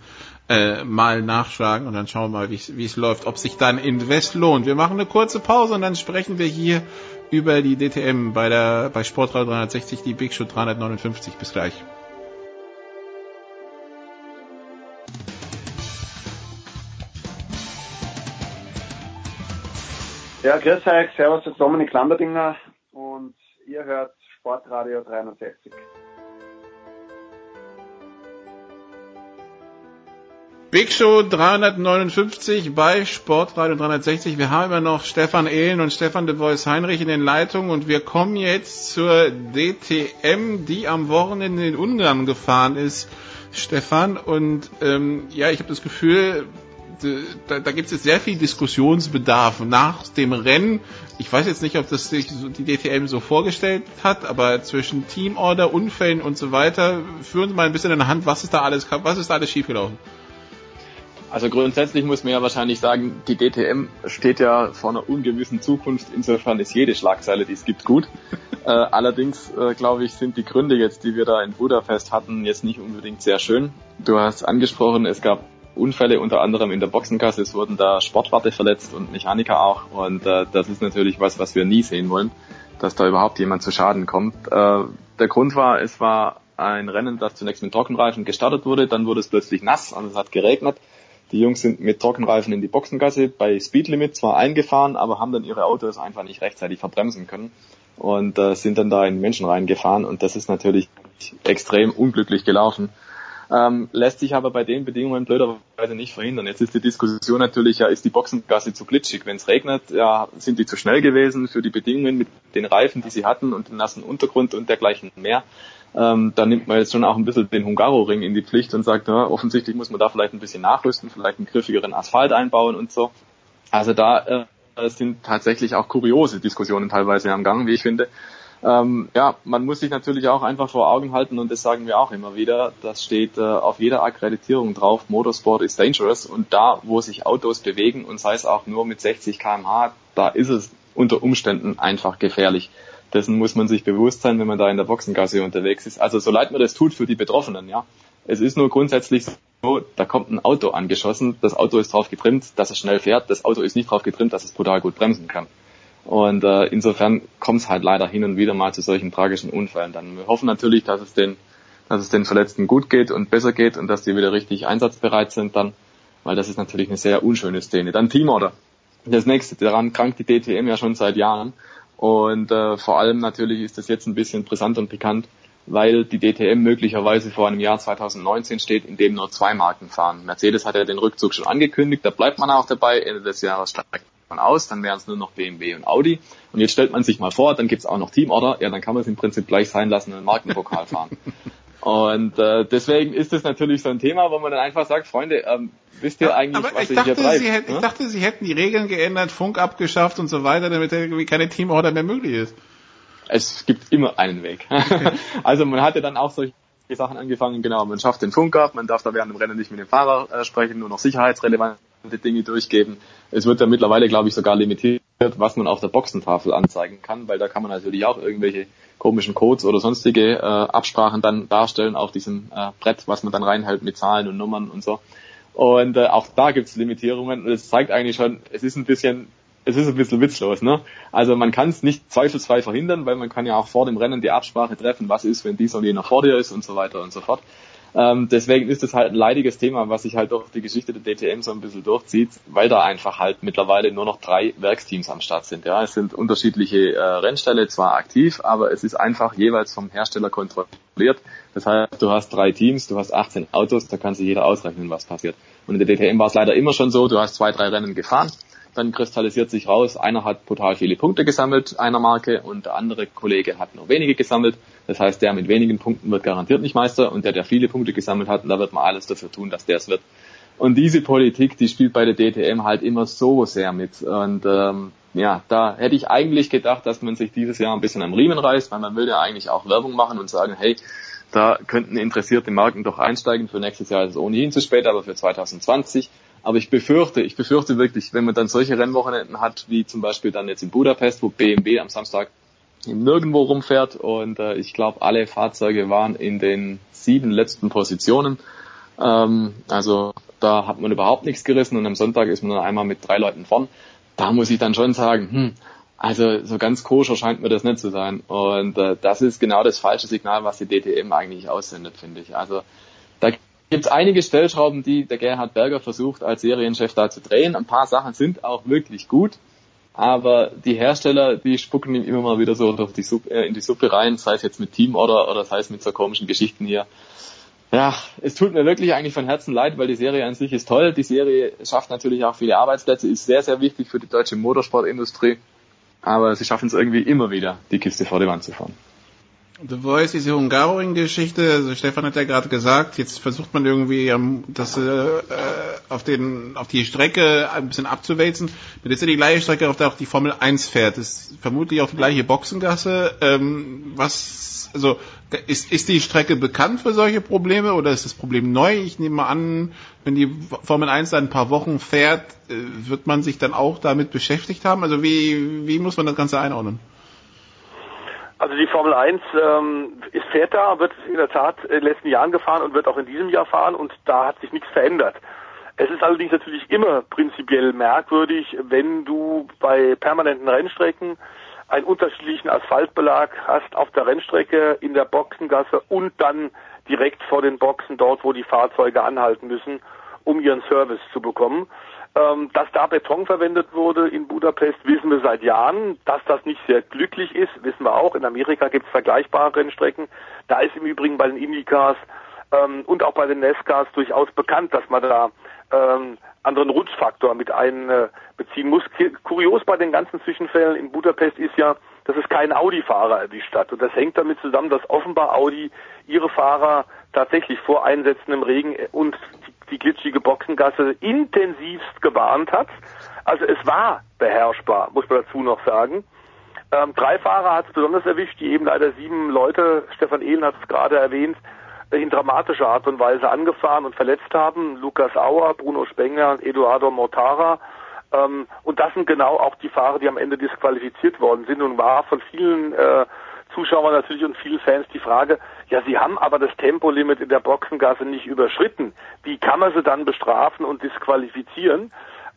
äh, mal nachschlagen und dann schauen wir mal, wie es läuft, ob sich dann Invest lohnt. Wir machen eine kurze Pause und dann sprechen wir hier über die DTM bei der bei Sportradio 360, die Big Show 359. Bis gleich. Ja, grüß euch, servus, Dominik Landerdinger und ihr hört Sportradio 360. Big Show 359 bei Sportradio 360. Wir haben immer noch Stefan Ehlen und Stefan de Voice Heinrich in den Leitungen und wir kommen jetzt zur DTM, die am Wochenende in Ungarn gefahren ist. Stefan und ähm, ja, ich habe das Gefühl, da, da gibt es sehr viel Diskussionsbedarf nach dem Rennen. Ich weiß jetzt nicht, ob das sich die DTM so vorgestellt hat, aber zwischen Teamorder, Unfällen und so weiter, führen Sie mal ein bisschen in der Hand, was ist da alles, was ist da alles schiefgelaufen? Also grundsätzlich muss man ja wahrscheinlich sagen, die DTM steht ja vor einer ungewissen Zukunft. Insofern ist jede Schlagzeile, die es gibt, gut. äh, allerdings, äh, glaube ich, sind die Gründe jetzt, die wir da in Budapest hatten, jetzt nicht unbedingt sehr schön. Du hast angesprochen, es gab Unfälle, unter anderem in der Boxengasse. Es wurden da Sportwarte verletzt und Mechaniker auch. Und äh, das ist natürlich was, was wir nie sehen wollen, dass da überhaupt jemand zu Schaden kommt. Äh, der Grund war, es war ein Rennen, das zunächst mit Trockenreifen gestartet wurde, dann wurde es plötzlich nass, also es hat geregnet. Die Jungs sind mit Trockenreifen in die Boxengasse bei Speedlimit zwar eingefahren, aber haben dann ihre Autos einfach nicht rechtzeitig verbremsen können und äh, sind dann da in Menschen reingefahren und das ist natürlich extrem unglücklich gelaufen. Ähm, lässt sich aber bei den Bedingungen blöderweise nicht verhindern. Jetzt ist die Diskussion natürlich, ja, ist die Boxengasse zu glitschig? Wenn es regnet, ja, sind die zu schnell gewesen für die Bedingungen mit den Reifen, die sie hatten und dem nassen Untergrund und dergleichen mehr. Ähm, da nimmt man jetzt schon auch ein bisschen den Hungaro-Ring in die Pflicht und sagt, ja, offensichtlich muss man da vielleicht ein bisschen nachrüsten, vielleicht einen griffigeren Asphalt einbauen und so. Also da äh, sind tatsächlich auch kuriose Diskussionen teilweise am Gang, wie ich finde. Ähm, ja, man muss sich natürlich auch einfach vor Augen halten und das sagen wir auch immer wieder, das steht äh, auf jeder Akkreditierung drauf, Motorsport ist dangerous und da, wo sich Autos bewegen und sei es auch nur mit 60 kmh, da ist es unter Umständen einfach gefährlich. Dessen muss man sich bewusst sein, wenn man da in der Boxengasse unterwegs ist. Also so leid mir das tut für die Betroffenen, ja. Es ist nur grundsätzlich so, da kommt ein Auto angeschossen, das Auto ist drauf getrimmt, dass es schnell fährt, das Auto ist nicht drauf getrimmt, dass es brutal gut bremsen kann. Und äh, insofern kommt es halt leider hin und wieder mal zu solchen tragischen Unfällen. Dann wir hoffen natürlich, dass es den, dass es den Verletzten gut geht und besser geht und dass die wieder richtig einsatzbereit sind dann, weil das ist natürlich eine sehr unschöne Szene. Dann Teamorder. Das nächste, daran krankt die DTM ja schon seit Jahren. Und äh, vor allem natürlich ist das jetzt ein bisschen brisant und pikant, weil die DTM möglicherweise vor einem Jahr 2019 steht, in dem nur zwei Marken fahren. Mercedes hat ja den Rückzug schon angekündigt, da bleibt man auch dabei, Ende des Jahres steigt man aus, dann wären es nur noch BMW und Audi. Und jetzt stellt man sich mal vor, dann gibt's auch noch Teamorder, ja, dann kann man es im Prinzip gleich sein lassen und einen Markenpokal fahren. Und äh, deswegen ist es natürlich so ein Thema, wo man dann einfach sagt, Freunde, ähm, wisst ihr eigentlich, Aber was ich dachte, hier treibt? sie hätten, ne? ich dachte, sie hätten die Regeln geändert, Funk abgeschafft und so weiter, damit irgendwie keine Teamorder mehr möglich ist. es gibt immer einen Weg. also man hatte dann auch solche Sachen angefangen, genau, man schafft den Funk ab, man darf da während dem Rennen nicht mit dem Fahrer äh, sprechen, nur noch sicherheitsrelevante Dinge durchgeben. Es wird ja mittlerweile, glaube ich, sogar limitiert, was man auf der Boxentafel anzeigen kann, weil da kann man natürlich auch irgendwelche komischen Codes oder sonstige äh, Absprachen dann darstellen auf diesem äh, Brett, was man dann reinhält mit Zahlen und Nummern und so. Und äh, auch da gibt es Limitierungen und es zeigt eigentlich schon, es ist ein bisschen es ist ein bisschen witzlos, ne? Also man kann es nicht zweifelsfrei verhindern, weil man kann ja auch vor dem Rennen die Absprache treffen, was ist, wenn dieser und jener vor dir ist und so weiter und so fort. Ähm, deswegen ist es halt ein leidiges Thema, was sich halt durch die Geschichte der DTM so ein bisschen durchzieht, weil da einfach halt mittlerweile nur noch drei Werksteams am Start sind. Ja, es sind unterschiedliche äh, Rennställe zwar aktiv, aber es ist einfach jeweils vom Hersteller kontrolliert. Das heißt, du hast drei Teams, du hast 18 Autos, da kann sich jeder ausrechnen, was passiert. Und in der DTM war es leider immer schon so, du hast zwei, drei Rennen gefahren, dann kristallisiert sich raus, einer hat total viele Punkte gesammelt, einer Marke, und der andere Kollege hat nur wenige gesammelt. Das heißt, der mit wenigen Punkten wird garantiert nicht Meister und der, der viele Punkte gesammelt hat, da wird man alles dafür tun, dass der es wird. Und diese Politik, die spielt bei der DTM halt immer so sehr mit. Und ähm, ja, da hätte ich eigentlich gedacht, dass man sich dieses Jahr ein bisschen am Riemen reißt, weil man will ja eigentlich auch Werbung machen und sagen, hey, da könnten interessierte Marken doch einsteigen. Für nächstes Jahr ist es ohnehin zu spät, aber für 2020 aber ich befürchte, ich befürchte wirklich, wenn man dann solche Rennwochenenden hat, wie zum Beispiel dann jetzt in Budapest, wo BMW am Samstag nirgendwo rumfährt und äh, ich glaube, alle Fahrzeuge waren in den sieben letzten Positionen. Ähm, also da hat man überhaupt nichts gerissen und am Sonntag ist man dann einmal mit drei Leuten vorn. Da muss ich dann schon sagen, hm, also so ganz koscher scheint mir das nicht zu sein. Und äh, das ist genau das falsche Signal, was die DTM eigentlich aussendet, finde ich. Also gibt es einige Stellschrauben, die der Gerhard Berger versucht als Serienchef da zu drehen. Ein paar Sachen sind auch wirklich gut, aber die Hersteller, die spucken ihm immer mal wieder so die Suppe, äh, in die Suppe rein, sei es jetzt mit Team oder, oder sei es mit so komischen Geschichten hier. Ja, es tut mir wirklich eigentlich von Herzen leid, weil die Serie an sich ist toll. Die Serie schafft natürlich auch viele Arbeitsplätze, ist sehr, sehr wichtig für die deutsche Motorsportindustrie. Aber sie schaffen es irgendwie immer wieder, die Kiste vor die Wand zu fahren. The Voice, diese Hungaroring-Geschichte, also Stefan hat ja gerade gesagt, jetzt versucht man irgendwie ähm, das äh, auf den auf die Strecke ein bisschen abzuwälzen. Das ist ja die gleiche Strecke, auf der auch die Formel 1 fährt. Das ist vermutlich auch die gleiche Boxengasse. Ähm, was also ist, ist die Strecke bekannt für solche Probleme oder ist das Problem neu? Ich nehme mal an, wenn die Formel 1 dann ein paar Wochen fährt, äh, wird man sich dann auch damit beschäftigt haben. Also wie, wie muss man das Ganze einordnen? Also die Formel 1 ähm, ist fährt da, wird in der Tat in den letzten Jahren gefahren und wird auch in diesem Jahr fahren und da hat sich nichts verändert. Es ist allerdings natürlich immer prinzipiell merkwürdig, wenn du bei permanenten Rennstrecken einen unterschiedlichen Asphaltbelag hast auf der Rennstrecke, in der Boxengasse und dann direkt vor den Boxen dort, wo die Fahrzeuge anhalten müssen, um ihren Service zu bekommen. Ähm, dass da Beton verwendet wurde in Budapest, wissen wir seit Jahren. Dass das nicht sehr glücklich ist, wissen wir auch. In Amerika gibt es vergleichbare Rennstrecken. Da ist im Übrigen bei den Indycars ähm, und auch bei den NASCARs durchaus bekannt, dass man da ähm, anderen Rutschfaktor mit einbeziehen muss. Kurios bei den ganzen Zwischenfällen in Budapest ist ja, dass es keinen Audi-Fahrer erwischt hat. Und das hängt damit zusammen, dass offenbar Audi ihre Fahrer tatsächlich vor Einsätzen im Regen und die glitschige Boxengasse intensivst gewarnt hat. Also es war beherrschbar, muss man dazu noch sagen. Ähm, drei Fahrer hat es besonders erwischt, die eben leider sieben Leute, Stefan Ehlen hat es gerade erwähnt, in dramatischer Art und Weise angefahren und verletzt haben. Lukas Auer, Bruno Spengler und Eduardo Mortara. Ähm, und das sind genau auch die Fahrer, die am Ende disqualifiziert worden sind und war von vielen äh, Zuschauern natürlich und vielen Fans die Frage, ja, sie haben aber das Tempolimit in der Boxengasse nicht überschritten. Wie kann man sie dann bestrafen und disqualifizieren?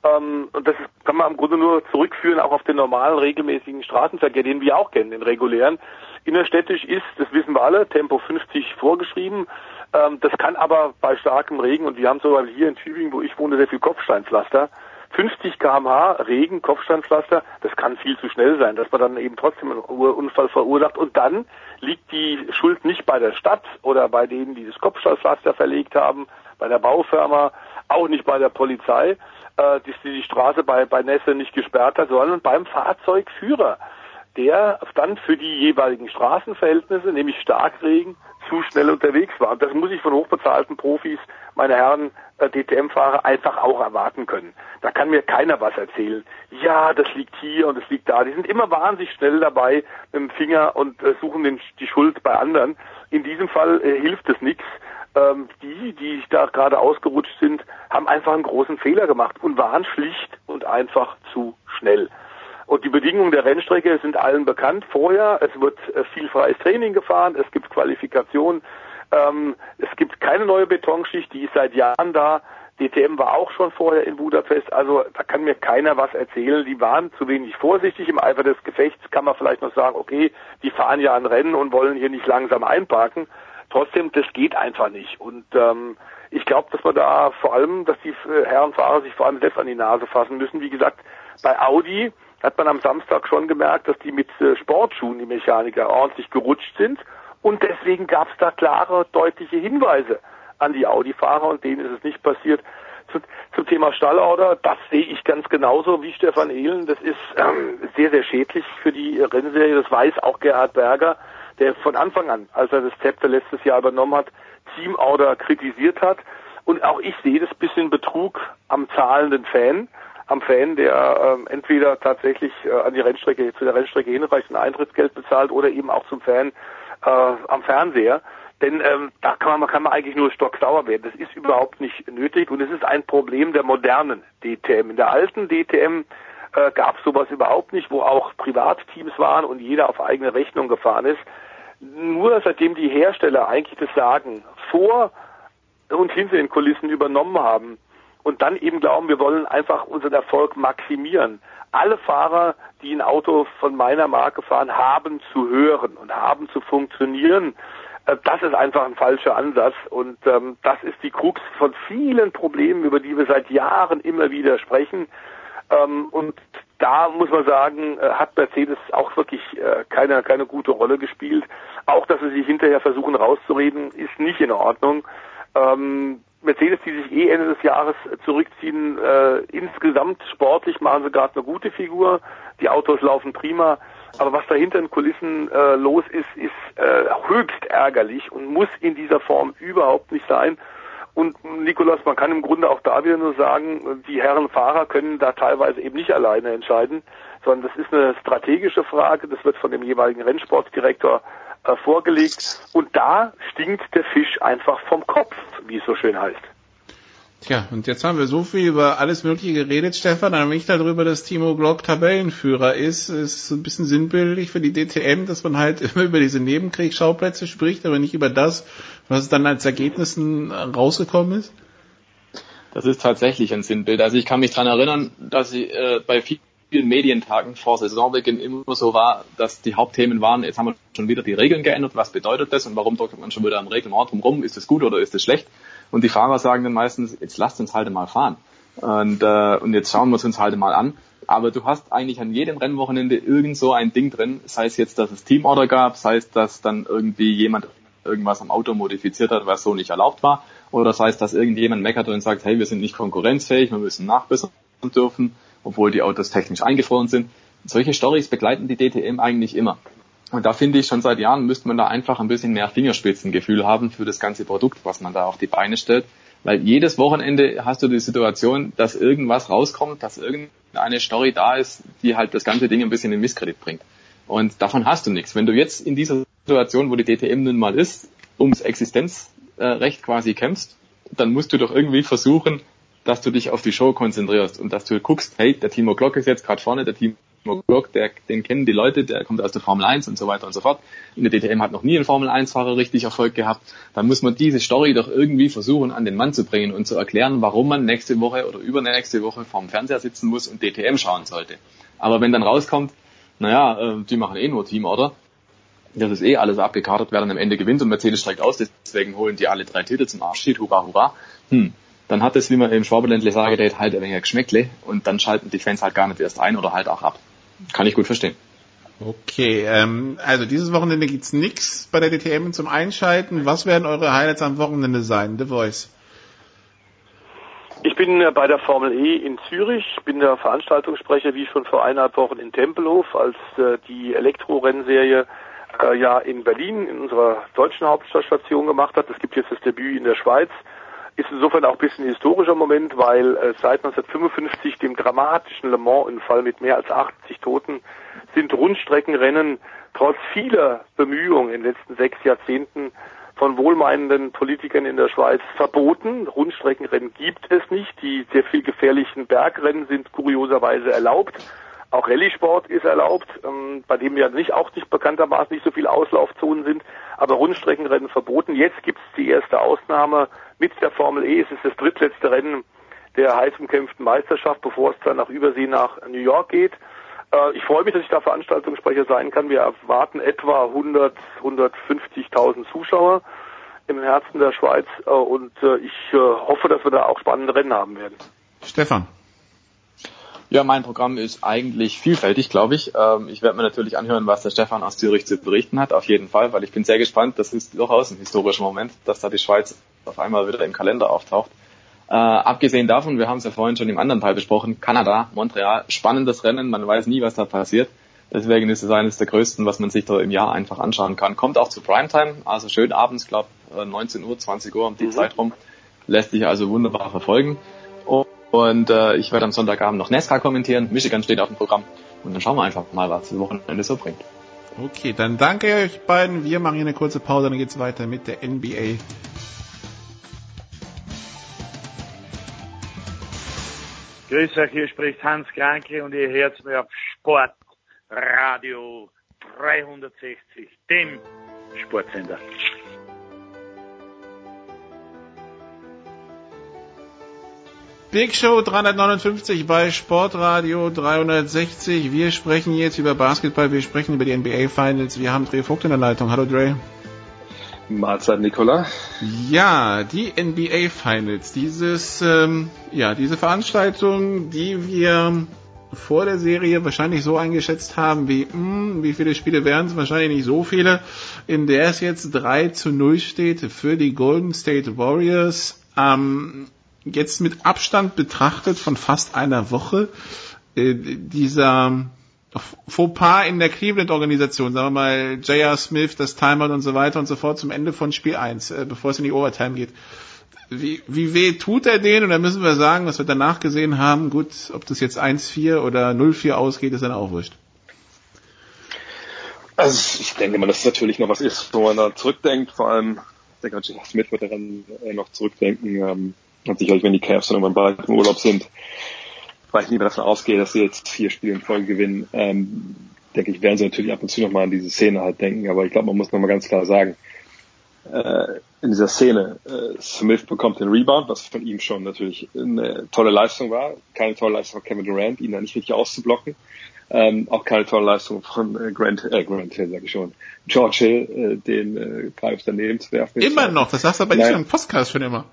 Ähm, und das kann man im Grunde nur zurückführen auch auf den normalen, regelmäßigen Straßenverkehr, den wir auch kennen, den regulären. Innerstädtisch ist, das wissen wir alle, Tempo 50 vorgeschrieben. Ähm, das kann aber bei starkem Regen, und wir haben sogar hier in Tübingen, wo ich wohne, sehr viel Kopfsteinpflaster, 50 kmh Regen, Kopfsteinpflaster, das kann viel zu schnell sein, dass man dann eben trotzdem einen Unfall verursacht. Und dann liegt die Schuld nicht bei der Stadt oder bei denen, die das Kopfsteinpflaster verlegt haben, bei der Baufirma, auch nicht bei der Polizei, äh, die die Straße bei, bei Nässe nicht gesperrt hat, sondern beim Fahrzeugführer, der dann für die jeweiligen Straßenverhältnisse, nämlich Starkregen, zu schnell unterwegs war. Und das muss ich von hochbezahlten Profis, meine Herren äh, DTM-Fahrer, einfach auch erwarten können. Da kann mir keiner was erzählen. Ja, das liegt hier und das liegt da. Die sind immer wahnsinnig schnell dabei mit dem Finger und äh, suchen den, die Schuld bei anderen. In diesem Fall äh, hilft es nichts. Ähm, die, die da gerade ausgerutscht sind, haben einfach einen großen Fehler gemacht und waren schlicht und einfach zu schnell. Und die Bedingungen der Rennstrecke sind allen bekannt vorher. Es wird äh, viel freies Training gefahren, es gibt Qualifikation, ähm, es gibt keine neue Betonschicht, die ist seit Jahren da. DTM war auch schon vorher in Budapest, also da kann mir keiner was erzählen. Die waren zu wenig vorsichtig im Eifer des Gefechts, kann man vielleicht noch sagen, okay, die fahren ja ein Rennen und wollen hier nicht langsam einparken. Trotzdem, das geht einfach nicht. Und ähm, ich glaube, dass man da vor allem, dass die äh, Herrenfahrer sich vor allem selbst an die Nase fassen müssen. Wie gesagt, bei Audi hat man am Samstag schon gemerkt, dass die mit äh, Sportschuhen, die Mechaniker, ordentlich gerutscht sind. Und deswegen gab es da klare, deutliche Hinweise an die Audi-Fahrer und denen ist es nicht passiert. Zu, zum Thema Stallorder, das sehe ich ganz genauso wie Stefan Ehlen. Das ist ähm, sehr, sehr schädlich für die Rennserie. Das weiß auch Gerhard Berger, der von Anfang an, als er das Zepter letztes Jahr übernommen hat, Teamorder kritisiert hat. Und auch ich sehe das bisschen Betrug am zahlenden Fan am Fan, der ähm, entweder tatsächlich äh, an die Rennstrecke, zu der Rennstrecke hinreicht und Eintrittsgeld bezahlt oder eben auch zum Fan äh, am Fernseher. Denn ähm, da kann man, kann man eigentlich nur stocksauer werden. Das ist überhaupt nicht nötig und es ist ein Problem der modernen DTM. In der alten DTM äh, gab es sowas überhaupt nicht, wo auch Privatteams waren und jeder auf eigene Rechnung gefahren ist. Nur seitdem die Hersteller eigentlich das Sagen vor und hinter den Kulissen übernommen haben, und dann eben glauben, wir wollen einfach unseren Erfolg maximieren. Alle Fahrer, die ein Auto von meiner Marke fahren, haben zu hören und haben zu funktionieren. Äh, das ist einfach ein falscher Ansatz und ähm, das ist die Krux von vielen Problemen, über die wir seit Jahren immer wieder sprechen. Ähm, und da muss man sagen, äh, hat Mercedes auch wirklich äh, keine, keine gute Rolle gespielt. Auch, dass sie sich hinterher versuchen rauszureden, ist nicht in Ordnung. Ähm, Mercedes, die sich eh Ende des Jahres zurückziehen, äh, insgesamt sportlich machen sie gerade eine gute Figur. Die Autos laufen prima. Aber was dahinter in Kulissen äh, los ist, ist äh, höchst ärgerlich und muss in dieser Form überhaupt nicht sein. Und Nikolas, man kann im Grunde auch da wieder nur sagen, die Herren Fahrer können da teilweise eben nicht alleine entscheiden, sondern das ist eine strategische Frage. Das wird von dem jeweiligen Rennsportdirektor äh, vorgelegt. Und da stinkt der Fisch einfach vom Kopf, wie es so schön heißt. Tja, und jetzt haben wir so viel über alles Mögliche geredet, Stefan, aber nicht darüber, dass Timo Glock Tabellenführer ist. Es ist ein bisschen sinnbildlich für die DTM, dass man halt immer über diese Nebenkriegsschauplätze spricht, aber nicht über das, was dann als Ergebnissen rausgekommen ist. Das ist tatsächlich ein Sinnbild. Also ich kann mich dran erinnern, dass ich äh, bei vielen vielen Medientagen vor Saisonbeginn immer so war, dass die Hauptthemen waren, jetzt haben wir schon wieder die Regeln geändert, was bedeutet das und warum drückt man schon wieder am Regeln rum, ist es gut oder ist es schlecht? Und die Fahrer sagen dann meistens, jetzt lasst uns halt mal fahren. Und, äh, und jetzt schauen wir uns halt mal an. Aber du hast eigentlich an jedem Rennwochenende irgend so ein Ding drin, sei es jetzt, dass es Teamorder gab, sei es, dass dann irgendwie jemand irgendwas am Auto modifiziert hat, was so nicht erlaubt war, oder sei es, dass irgendjemand meckert und sagt, hey, wir sind nicht konkurrenzfähig, wir müssen nachbessern dürfen obwohl die Autos technisch eingefroren sind. Solche Stories begleiten die DTM eigentlich immer. Und da finde ich schon seit Jahren müsste man da einfach ein bisschen mehr Fingerspitzengefühl haben für das ganze Produkt, was man da auf die Beine stellt. Weil jedes Wochenende hast du die Situation, dass irgendwas rauskommt, dass irgendeine Story da ist, die halt das ganze Ding ein bisschen in Misskredit bringt. Und davon hast du nichts. Wenn du jetzt in dieser Situation, wo die DTM nun mal ist, ums Existenzrecht quasi kämpfst, dann musst du doch irgendwie versuchen, dass du dich auf die Show konzentrierst und dass du guckst, hey, der Timo Glock ist jetzt gerade vorne, der Timo Glock, der, den kennen die Leute, der kommt aus der Formel 1 und so weiter und so fort. In der DTM hat noch nie ein Formel 1-Fahrer richtig Erfolg gehabt. Dann muss man diese Story doch irgendwie versuchen, an den Mann zu bringen und zu erklären, warum man nächste Woche oder übernächste Woche vorm Fernseher sitzen muss und DTM schauen sollte. Aber wenn dann rauskommt, naja, äh, die machen eh nur Team, oder? Das ist eh alles abgekartet, wer dann am Ende gewinnt und Mercedes steigt aus, deswegen holen die alle drei Titel zum Abschied, hurra, hurra. Hm, dann hat es, wie man im Schwaberländle sage, halt ein wenig Geschmäckle und dann schalten die Fans halt gar nicht erst ein oder halt auch ab. Kann ich gut verstehen. Okay, ähm, also dieses Wochenende gibt's nix bei der DTM zum Einschalten. Was werden eure Highlights am Wochenende sein? The Voice. Ich bin äh, bei der Formel E in Zürich, bin der Veranstaltungssprecher, wie schon vor eineinhalb Wochen in Tempelhof, als äh, die Elektro-Rennserie äh, ja in Berlin, in unserer deutschen Hauptstadtstation gemacht hat. Es gibt jetzt das Debüt in der Schweiz. Ist insofern auch ein bisschen ein historischer Moment, weil äh, seit 1955, dem dramatischen Le Mans-Unfall mit mehr als 80 Toten, sind Rundstreckenrennen trotz vieler Bemühungen in den letzten sechs Jahrzehnten von wohlmeinenden Politikern in der Schweiz verboten. Rundstreckenrennen gibt es nicht. Die sehr viel gefährlichen Bergrennen sind kurioserweise erlaubt. Auch Rallye-Sport ist erlaubt, ähm, bei dem ja nicht auch nicht bekanntermaßen nicht so viele Auslaufzonen sind, aber Rundstreckenrennen verboten. Jetzt gibt es die erste Ausnahme mit der Formel E. Es ist das drittletzte Rennen der heiß umkämpften Meisterschaft, bevor es dann nach Übersee nach New York geht. Äh, ich freue mich, dass ich da Veranstaltungssprecher sein kann. Wir erwarten etwa 100, 150.000 Zuschauer im Herzen der Schweiz äh, und äh, ich hoffe, dass wir da auch spannende Rennen haben werden. Stefan. Ja, mein Programm ist eigentlich vielfältig, glaube ich. Ähm, ich werde mir natürlich anhören, was der Stefan aus Zürich zu berichten hat, auf jeden Fall, weil ich bin sehr gespannt. Das ist durchaus ein historischer Moment, dass da die Schweiz auf einmal wieder im Kalender auftaucht. Äh, abgesehen davon, wir haben es ja vorhin schon im anderen Teil besprochen, Kanada, Montreal, spannendes Rennen, man weiß nie, was da passiert. Deswegen ist es eines der größten, was man sich da im Jahr einfach anschauen kann. Kommt auch zu Primetime, also schön abends, glaube 19 Uhr, 20 Uhr um die mhm. Zeit rum. Lässt sich also wunderbar verfolgen. Und äh, ich werde am Sonntagabend noch NASCAR kommentieren. Michigan steht auf dem Programm. Und dann schauen wir einfach mal, was das Wochenende so bringt. Okay, dann danke euch beiden. Wir machen hier eine kurze Pause, dann geht's weiter mit der NBA Grüß euch, hier spricht Hans Kranke und ihr hört mir auf Sportradio 360, dem Sportsender. Big Show 359 bei Sportradio 360. Wir sprechen jetzt über Basketball, wir sprechen über die NBA Finals. Wir haben Dre Vogt in der Leitung. Hallo Dre. Mahlzeit, Nicola. Ja, die NBA Finals, dieses, ähm, ja, diese Veranstaltung, die wir vor der Serie wahrscheinlich so eingeschätzt haben, wie, mh, hm, wie viele Spiele wären es? Wahrscheinlich nicht so viele, in der es jetzt 3 zu 0 steht für die Golden State Warriors. Ähm, jetzt mit Abstand betrachtet von fast einer Woche, äh, dieser Fauxpas in der Cleveland-Organisation, sagen wir mal J.R. Smith, das Timeout und so weiter und so fort zum Ende von Spiel 1, äh, bevor es in die Overtime geht. Wie, wie weh tut er den? Und dann müssen wir sagen, was wir danach gesehen haben, gut, ob das jetzt 1-4 oder 0-4 ausgeht, ist dann auch wurscht. Also ich denke mal, dass es natürlich noch was ist, wo man da zurückdenkt, vor allem, ich denke, J.R. Smith wird daran äh, noch zurückdenken, ähm, und sicherlich, wenn die Cavs dann irgendwann bald im Urlaub sind, weil ich lieber davon ausgehe, dass sie jetzt vier Spiele in Folge gewinnen, ähm, denke ich, werden sie natürlich ab und zu nochmal an diese Szene halt denken. Aber ich glaube, man muss nochmal ganz klar sagen, äh, in dieser Szene, äh, Smith bekommt den Rebound, was von ihm schon natürlich eine tolle Leistung war. Keine tolle Leistung von Kevin Durant, ihn da nicht richtig auszublocken. Ähm, auch keine tolle Leistung von äh, Grant, äh, Grant Hill, sag ich schon. George Hill, äh, den äh, Greifs daneben zu werfen. Immer noch, das sagst du aber naja. nicht im Podcast schon immer.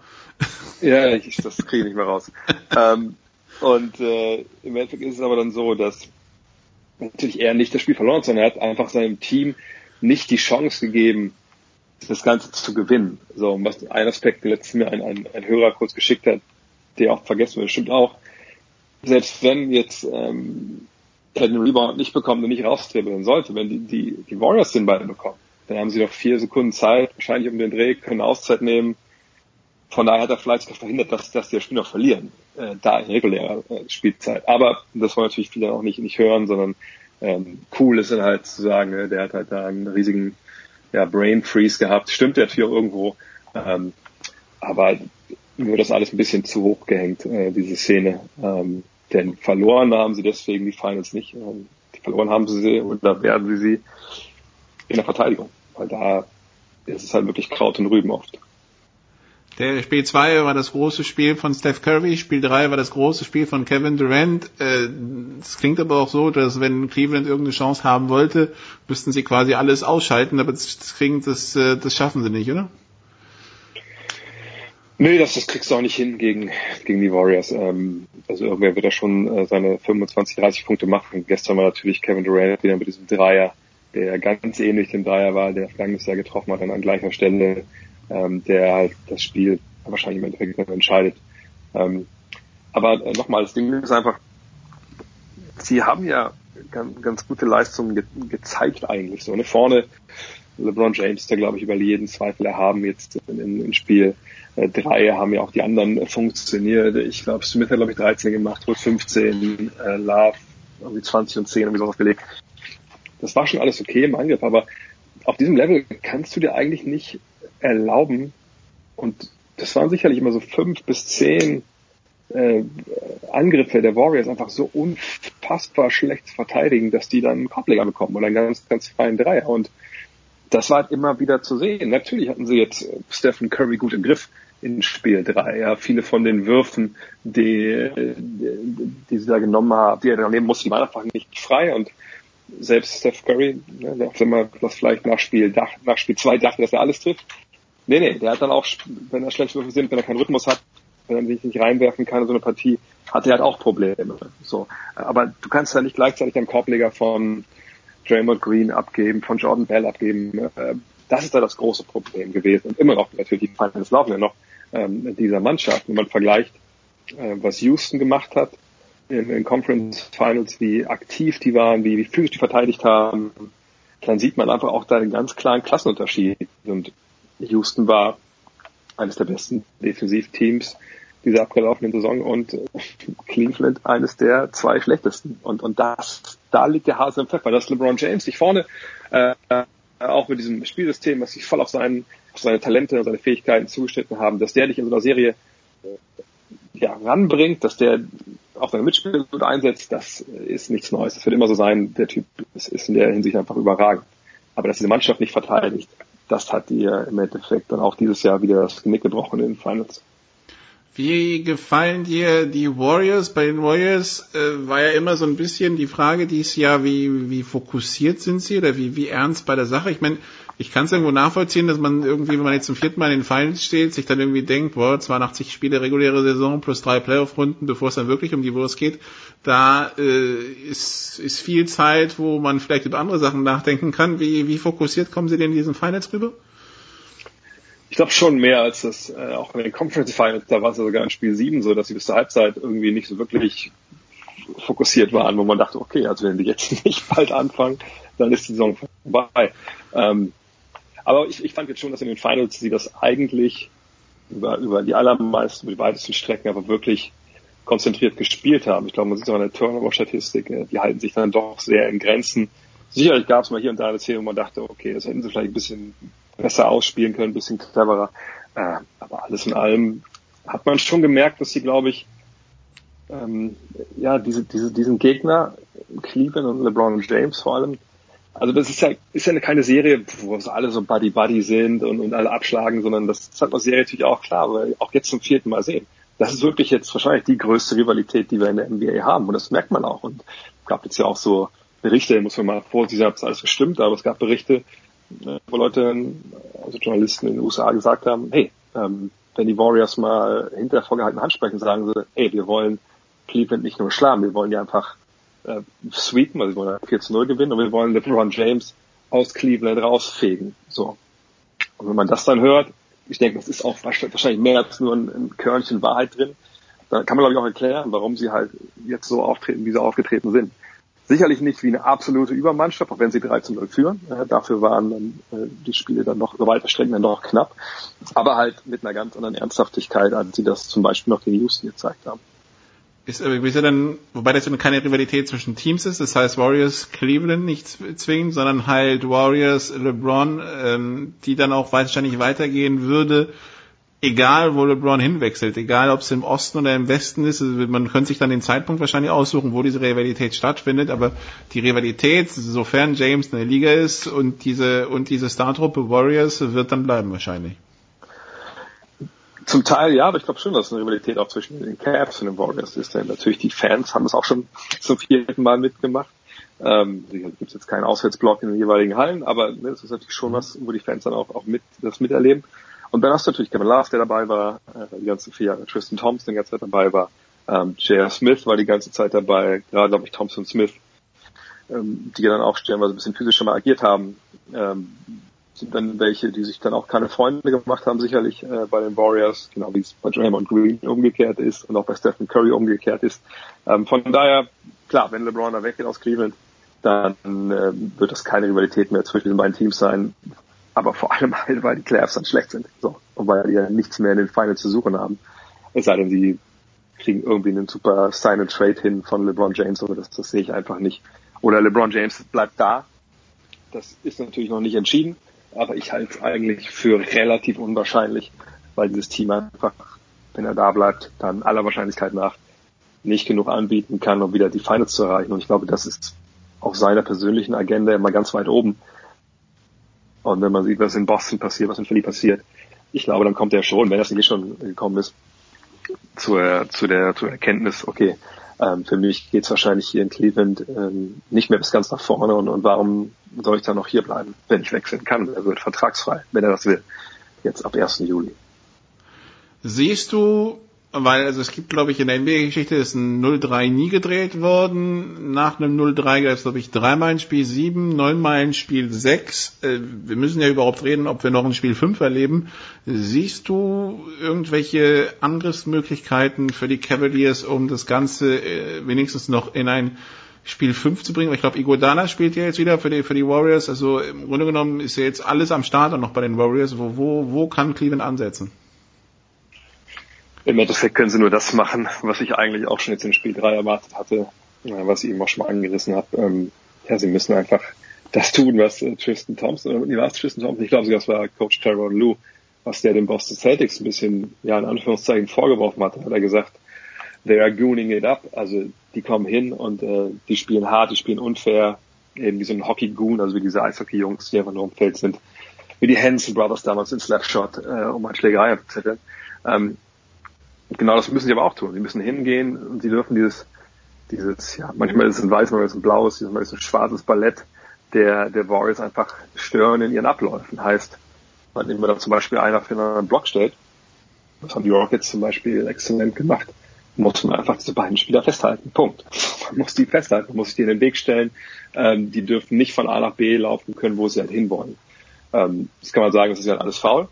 Ja, ich, das kriege ich nicht mehr raus. ähm, und äh, im Endeffekt ist es aber dann so, dass natürlich er nicht das Spiel verloren hat, sondern er hat einfach seinem Team nicht die Chance gegeben, das Ganze zu gewinnen. So, und was ein Aspekt, der letzten mir ein, ein, ein Hörer kurz geschickt hat, der auch vergessen wird, stimmt auch. Selbst wenn jetzt ähm, er den Rebound nicht bekommt und nicht raustribbeln sollte, wenn die, die, die Warriors den Ball bekommen, dann haben sie noch vier Sekunden Zeit, wahrscheinlich um den Dreh, können Auszeit nehmen, von daher hat er vielleicht sogar verhindert, dass, dass die Spiel noch verlieren, äh, da in regulärer äh, Spielzeit. Aber das wollen natürlich viele auch nicht, nicht hören, sondern ähm, cool ist dann halt zu sagen, äh, der hat halt da einen riesigen ja, Brain Freeze gehabt. Stimmt natürlich auch irgendwo. Ähm, aber nur das alles ein bisschen zu hoch gehängt, äh, diese Szene. Ähm, denn verloren haben sie deswegen die Finals nicht. Ähm, verloren haben sie sie und da werden sie sie in der Verteidigung. Weil da ist es halt wirklich Kraut und Rüben oft. Der Spiel 2 war das große Spiel von Steph Curry, Spiel 3 war das große Spiel von Kevin Durant. Äh, es klingt aber auch so, dass wenn Cleveland irgendeine Chance haben wollte, müssten sie quasi alles ausschalten, aber das klingt, das, äh, das schaffen sie nicht, oder? Nee, das, das kriegst du auch nicht hin gegen, gegen die Warriors. Ähm, also irgendwer wird da schon äh, seine 25, 30 Punkte machen. Gestern war natürlich Kevin Durant wieder mit diesem Dreier, der ganz ähnlich dem Dreier war, der vergangenes Jahr getroffen hat dann an gleicher Stelle, ähm, der halt das Spiel wahrscheinlich im Endeffekt entscheidet. Ähm, aber äh, nochmal, das Ding ist einfach, sie haben ja ganz, ganz gute Leistungen ge gezeigt eigentlich. So ne? vorne LeBron James, der glaube ich über jeden Zweifel erhaben jetzt in Spiel äh, drei haben ja auch die anderen funktioniert. Ich glaube, Smith hat glaube ich 13 gemacht, Wood 15, äh, Love irgendwie 20 und 10 irgendwie sowas belegt. Das war schon alles okay im Angriff, aber auf diesem Level kannst du dir eigentlich nicht erlauben und das waren sicherlich immer so fünf bis zehn äh, Angriffe der Warriors einfach so unfassbar schlecht zu verteidigen, dass die dann einen Korbleger bekommen oder einen ganz, ganz freien Dreier. Und das war halt immer wieder zu sehen. Natürlich hatten sie jetzt Stephen Curry gut im Griff in Spiel 3. Ja, viele von den Würfen, die, die, die sie da genommen haben, die er dann nehmen musste, waren einfach nicht frei und selbst Steph Curry, ne, der hat immer das vielleicht nach Spiel, nach Spiel 2 dachte, dass er alles trifft. Nee, nee, der hat dann auch, wenn er schlecht Würfe sind, wenn er keinen Rhythmus hat, wenn er sich nicht reinwerfen kann in so eine Partie, hat er halt auch Probleme. So. Aber du kannst ja nicht gleichzeitig einen Korbleger von Draymond Green abgeben, von Jordan Bell abgeben. Äh, das ist da das große Problem gewesen. Und immer noch natürlich, die Finals laufen ja noch ähm, dieser Mannschaft. Wenn man vergleicht, äh, was Houston gemacht hat in, in Conference Finals, wie aktiv die waren, wie, wie physisch die verteidigt haben, dann sieht man einfach auch da einen ganz klaren Klassenunterschied. Und Houston war eines der besten Defensivteams dieser abgelaufenen Saison und Cleveland eines der zwei schlechtesten. Und, und das, da liegt der Hase im Pfeffer. Das ist LeBron James, sich vorne, äh, auch mit diesem Spielsystem, was sich voll auf, seinen, auf seine Talente und seine Fähigkeiten zugeschnitten haben, dass der dich in so einer Serie äh, ja, ranbringt, dass der auch seine Mitspieler gut einsetzt, das ist nichts Neues. Das wird immer so sein. Der Typ ist, ist in der Hinsicht einfach überragend. Aber dass diese Mannschaft nicht verteidigt, das hat ihr im Endeffekt dann auch dieses Jahr wieder das Genick gebrochen in den Finals. Wie gefallen dir die Warriors? Bei den Warriors äh, war ja immer so ein bisschen die Frage dieses Jahr, wie, wie fokussiert sind sie oder wie, wie ernst bei der Sache? Ich meine, ich kann es irgendwo nachvollziehen, dass man irgendwie, wenn man jetzt zum vierten Mal in den Finals steht, sich dann irgendwie denkt, boah, 82 Spiele reguläre Saison plus drei Playoff-Runden, bevor es dann wirklich um die Wurst geht, da äh, ist, ist viel Zeit, wo man vielleicht über andere Sachen nachdenken kann. Wie, wie fokussiert kommen Sie denn in diesen Finals rüber? Ich glaube schon mehr als das, äh, auch in den Conference Finals, da war es sogar in Spiel 7 so, dass sie bis zur Halbzeit irgendwie nicht so wirklich fokussiert waren, wo man dachte, okay, also wenn die jetzt nicht bald anfangen, dann ist die Saison vorbei. Ähm, aber ich, ich fand jetzt schon, dass in den Finals sie das eigentlich über, über die allermeisten, über die weitesten Strecken aber wirklich konzentriert gespielt haben. Ich glaube, man sieht es auch in der Turnover-Statistik, äh, die halten sich dann doch sehr in Grenzen. Sicherlich gab es mal hier und da eine Szene, wo man dachte, okay, das hätten sie vielleicht ein bisschen besser ausspielen können, bisschen cleverer. Äh, aber alles in allem hat man schon gemerkt, dass sie, glaube ich, ähm, ja, diese, diese, diesen Gegner, Cleveland und LeBron und James vor allem, also das ist ja, ist ja keine Serie, wo es alle so Buddy-Buddy sind und, und alle abschlagen, sondern das hat man Serie natürlich auch klar, weil auch jetzt zum vierten Mal sehen. Das ist wirklich jetzt wahrscheinlich die größte Rivalität, die wir in der NBA haben und das merkt man auch und es gab jetzt ja auch so Berichte, muss man mal vorsichtig sagen, ob das alles gestimmt, aber es gab Berichte, wo Leute, also Journalisten in den USA gesagt haben, hey, ähm, wenn die Warriors mal hinter vorgehaltenen Hand sprechen, sagen sie, hey, wir wollen Cleveland nicht nur schlagen, wir wollen die einfach äh, sweepen, also wir wollen 4 zu 0 gewinnen und wir wollen LeBron James aus Cleveland rausfegen. So. Und wenn man das dann hört, ich denke, das ist auch wahrscheinlich mehr als nur ein, ein Körnchen Wahrheit drin, dann kann man glaube ich auch erklären, warum sie halt jetzt so auftreten, wie sie aufgetreten sind. Sicherlich nicht wie eine absolute Übermannschaft, auch wenn sie 3 zu 0 führen. Äh, dafür waren dann äh, die Spiele dann noch über weite Strecken dann noch knapp. Aber halt mit einer ganz anderen Ernsthaftigkeit, als sie das zum Beispiel noch gegen Houston gezeigt haben. Ist, äh, ist ja dann, wobei das keine Rivalität zwischen Teams ist, das heißt Warriors Cleveland nicht zwingend, sondern halt Warriors LeBron, ähm, die dann auch wahrscheinlich weitergehen würde, egal wo LeBron hinwechselt, egal ob es im Osten oder im Westen ist, also man könnte sich dann den Zeitpunkt wahrscheinlich aussuchen, wo diese Rivalität stattfindet, aber die Rivalität, sofern James in der Liga ist und diese und diese Startruppe Warriors wird dann bleiben wahrscheinlich. Zum Teil ja, aber ich glaube schon, dass eine Rivalität auch zwischen den Cavs und den Warriors ist. Denn natürlich die Fans haben das auch schon zum vierten Mal mitgemacht. Ähm, gibt es jetzt keinen Auswärtsblock in den jeweiligen Hallen, aber ne, das ist natürlich schon was, wo die Fans dann auch, auch mit, das miterleben. Und dann hast du natürlich Kevin Love, der dabei war, äh, die ganzen vier Jahre Tristan Thompson die ganze Zeit dabei war. Ähm, J.R. Smith war die ganze Zeit dabei, gerade glaube ich Thompson Smith, ähm, die dann auch stellenweise ein bisschen physischer mal agiert haben. Ähm, sind dann welche, die sich dann auch keine Freunde gemacht haben, sicherlich äh, bei den Warriors, genau wie es bei Draymond Green umgekehrt ist und auch bei Stephen Curry umgekehrt ist. Ähm, von daher, klar, wenn LeBron da weggeht aus Cleveland, dann äh, wird das keine Rivalität mehr zwischen den beiden Teams sein. Aber vor allem halt, weil die Cavs dann schlecht sind. So. Und weil die ja nichts mehr in den Finals zu suchen haben. Es sei denn, sie kriegen irgendwie einen super Sign-and-Trade hin von LeBron James, aber das, das sehe ich einfach nicht. Oder LeBron James bleibt da. Das ist natürlich noch nicht entschieden aber ich halte es eigentlich für relativ unwahrscheinlich, weil dieses Team einfach, wenn er da bleibt, dann aller Wahrscheinlichkeit nach nicht genug anbieten kann, um wieder die Finals zu erreichen. Und ich glaube, das ist auf seiner persönlichen Agenda immer ganz weit oben. Und wenn man sieht, was in Boston passiert, was in Philly passiert, ich glaube, dann kommt er schon, wenn das nicht schon gekommen ist, zur, zu der, zur Erkenntnis, okay, ähm, für mich geht's wahrscheinlich hier in Cleveland ähm, nicht mehr bis ganz nach vorne und, und warum soll ich dann noch hier bleiben, wenn ich wechseln kann? Er wird vertragsfrei, wenn er das will. Jetzt ab 1. Juli. Siehst du weil also es gibt, glaube ich, in der NBA-Geschichte ist ein 0-3 nie gedreht worden. Nach einem 0-3 gab es, glaube ich, dreimal ein Spiel 7, neunmal ein Spiel 6. Äh, wir müssen ja überhaupt reden, ob wir noch ein Spiel 5 erleben. Siehst du irgendwelche Angriffsmöglichkeiten für die Cavaliers, um das Ganze äh, wenigstens noch in ein Spiel 5 zu bringen? Ich glaube, Igodana spielt ja jetzt wieder für die, für die Warriors. Also im Grunde genommen ist ja jetzt alles am Start und noch bei den Warriors. Wo, wo, wo kann Cleveland ansetzen? Im Endeffekt können sie nur das machen, was ich eigentlich auch schon jetzt in Spiel 3 erwartet hatte, was ich eben auch schon mal angerissen habe. Ähm, ja, sie müssen einfach das tun, was äh, Tristan Thompson, oder nee, war es Tristan Thompson? Ich glaube es war Coach Tyrone Lou, was der den Boston Celtics ein bisschen, ja, in Anführungszeichen vorgeworfen hat. Hat er gesagt, they are gooning it up. Also, die kommen hin und äh, die spielen hart, die spielen unfair, eben wie so ein Hockey-Goon, also wie diese Eishockey-Jungs, die einfach nur im Feld sind, wie die Hansel Brothers damals in Slapshot, äh, um ein Schlägerei abzuzetteln. Ähm, genau das müssen sie aber auch tun. Sie müssen hingehen und sie dürfen dieses, dieses, ja, manchmal ist es ein weiß, manchmal ist es ein blaues, manchmal ist es ein schwarzes Ballett der, der Warriors einfach stören in ihren Abläufen. Heißt, wenn immer da zum Beispiel einer für einen Block stellt, das haben die Rockets zum Beispiel exzellent gemacht, muss man einfach diese beiden Spieler festhalten. Punkt. Man muss die festhalten, man muss sich die in den Weg stellen. Ähm, die dürfen nicht von A nach B laufen können, wo sie halt hinwollen. Ähm, das kann man sagen, das ist ja alles faul.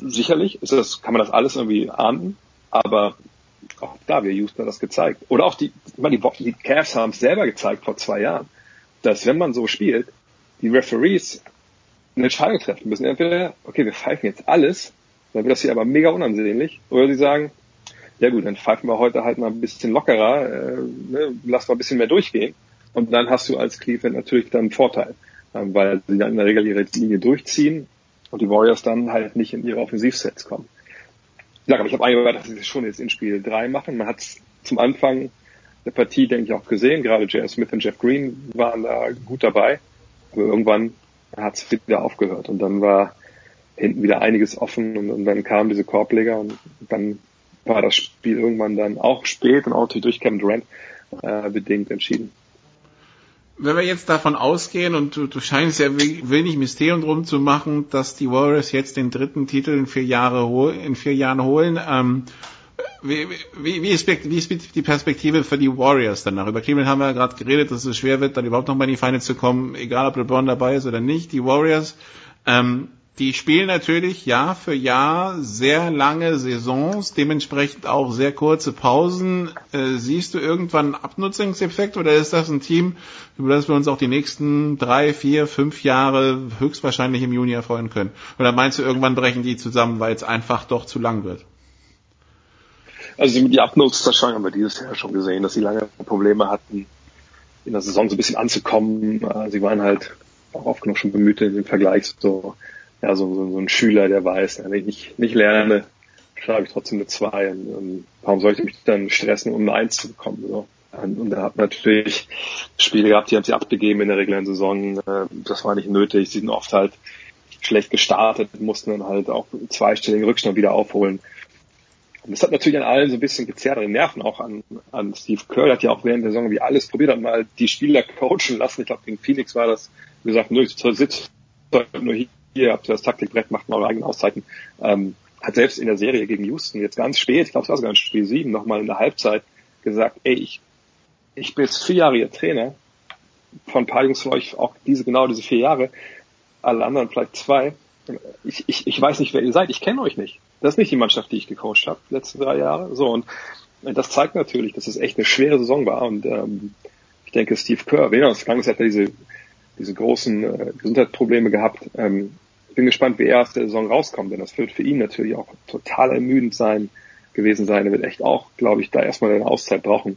Sicherlich ist das, kann man das alles irgendwie ahnden. Aber auch da, wir Houston das gezeigt. Oder auch die, ich meine, die, die Cavs haben es selber gezeigt vor zwei Jahren, dass wenn man so spielt, die Referees eine Entscheidung treffen müssen. Entweder, okay, wir pfeifen jetzt alles, dann wird das hier aber mega unansehnlich, oder sie sagen, ja gut, dann pfeifen wir heute halt mal ein bisschen lockerer, äh, ne, lass mal ein bisschen mehr durchgehen. Und dann hast du als Cleveland natürlich dann einen Vorteil, ähm, weil sie dann in der Regel ihre Linie durchziehen und die Warriors dann halt nicht in ihre Offensivsets kommen. Ja, aber ich habe eigentlich dass sie das schon jetzt in Spiel 3 machen. Man hat es zum Anfang der Partie, denke ich, auch gesehen. Gerade J.S. Smith und Jeff Green waren da gut dabei. Aber irgendwann hat es wieder aufgehört. Und dann war hinten wieder einiges offen und, und dann kamen diese Korbleger und dann war das Spiel irgendwann dann auch spät und auch durch Kevin Durant äh, bedingt entschieden wenn wir jetzt davon ausgehen und du, du scheinst ja wenig Mysterium drum zu machen, dass die Warriors jetzt den dritten Titel in vier Jahre in vier Jahren holen, ähm, wie, wie, wie, ist, wie ist die Perspektive für die Warriors danach? Über Cleveland haben wir gerade geredet, dass es schwer wird, dann überhaupt noch mal in die Feinde zu kommen, egal ob LeBron dabei ist oder nicht. Die Warriors, ähm, die spielen natürlich Jahr für Jahr sehr lange Saisons, dementsprechend auch sehr kurze Pausen. Äh, siehst du irgendwann einen Abnutzungseffekt oder ist das ein Team, über das wir uns auch die nächsten drei, vier, fünf Jahre höchstwahrscheinlich im Juni erfreuen können? Oder meinst du, irgendwann brechen die zusammen, weil es einfach doch zu lang wird? Also die Abnutzungserscheinung haben wir dieses Jahr schon gesehen, dass sie lange Probleme hatten, in der Saison so ein bisschen anzukommen. Äh, sie waren halt auch oft genug schon bemüht im Vergleich so ja, so, so, so ein Schüler, der weiß, wenn ich nicht, nicht lerne, schreibe ich trotzdem eine 2. Und, und warum soll ich mich dann stressen, um eine 1 zu bekommen? So. Und, und da hat natürlich Spiele gehabt, die haben sie abgegeben in der regulären Saison. Äh, das war nicht nötig. Sie sind oft halt schlecht gestartet, mussten dann halt auch zweistelligen Rückstand wieder aufholen. Und das hat natürlich an allen so ein bisschen gezerrt, an den Nerven auch an, an Steve Kerr, der hat ja auch während der Saison wie alles probiert, hat mal die Spieler coachen lassen. Ich glaube, gegen Phoenix war das, wie gesagt, nö, ich sitze nur hier ihr habt das Taktikbrett, macht mal eure eigenen Auszeiten. Ähm, hat selbst in der Serie gegen Houston jetzt ganz spät, ich glaube es war sogar in Spiel 7, nochmal in der Halbzeit gesagt, ey, ich, ich bin jetzt vier Jahre ihr Trainer, von ein paar Jungs von euch auch diese, genau diese vier Jahre, alle anderen vielleicht zwei. Ich, ich, ich weiß nicht, wer ihr seid, ich kenne euch nicht. Das ist nicht die Mannschaft, die ich gecoacht habe, die letzten drei Jahre. So, und das zeigt natürlich, dass es echt eine schwere Saison war. Und ähm, ich denke, Steve Kerr, wir uns vergangenes hat er diese, diese großen äh, Gesundheitsprobleme gehabt. Ähm, bin gespannt, wie er aus der Saison rauskommt, denn das wird für ihn natürlich auch total ermüdend sein gewesen sein. Er wird echt auch, glaube ich, da erstmal eine Auszeit brauchen.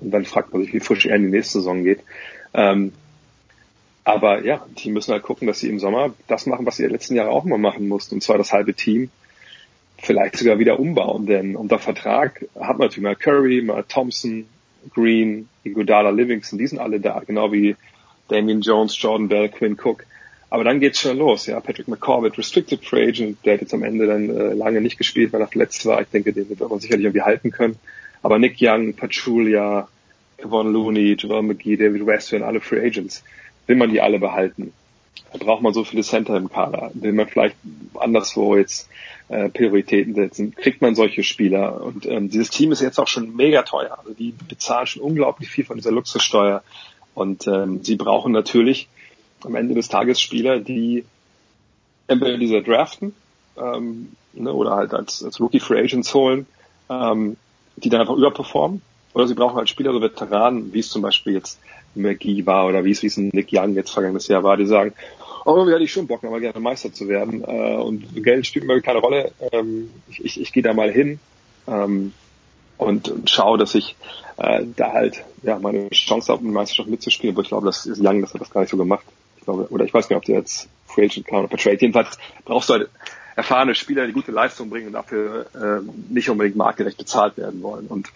Und dann fragt man sich, wie frisch er in die nächste Saison geht. Ähm, aber ja, die müssen halt gucken, dass sie im Sommer das machen, was sie in den letzten Jahren auch immer machen mussten, und zwar das halbe Team vielleicht sogar wieder umbauen, denn unter Vertrag hat man natürlich mal Curry, mal Thompson, Green, Iguodala, Livingston, die sind alle da, genau wie Damian Jones, Jordan Bell, Quinn Cook. Aber dann geht's schon los, ja. Patrick McCormick, Restricted Free Agent, der hat jetzt am Ende dann äh, lange nicht gespielt, weil er verletzt war. Ich denke, den wird man sicherlich irgendwie halten können. Aber Nick Young, Pachulia, Kevon Looney, Javal McGee, David West werden alle Free Agents. Will man die alle behalten? Braucht man so viele Center im Kader. Will man vielleicht anderswo jetzt äh, Prioritäten setzen? Kriegt man solche Spieler? Und ähm, dieses Team ist jetzt auch schon mega teuer. Also die bezahlen schon unglaublich viel von dieser Luxussteuer. Und ähm, sie brauchen natürlich am Ende des Tages Spieler, die entweder diese draften ähm, ne, oder halt als, als Rookie Free Agents holen, ähm, die dann einfach überperformen. Oder sie brauchen halt Spieler, so Veteranen, wie es zum Beispiel jetzt McGee war oder wie es, wie es Nick Young jetzt vergangenes Jahr war, die sagen, oh, irgendwie hatte ich schon Bock, aber gerne Meister zu werden. Äh, und Geld spielt mir keine Rolle. Ähm, ich ich, ich gehe da mal hin ähm, und, und schaue, dass ich äh, da halt ja meine Chance habe, eine Meisterschaft mitzuspielen. Aber ich glaube, das ist Young, das hat das gar nicht so gemacht. Ich glaube, oder ich weiß nicht, ob der jetzt Free Agent kam oder per Trade. Jedenfalls brauchst du halt erfahrene Spieler, die gute Leistung bringen und dafür äh, nicht unbedingt marktgerecht bezahlt werden wollen. Und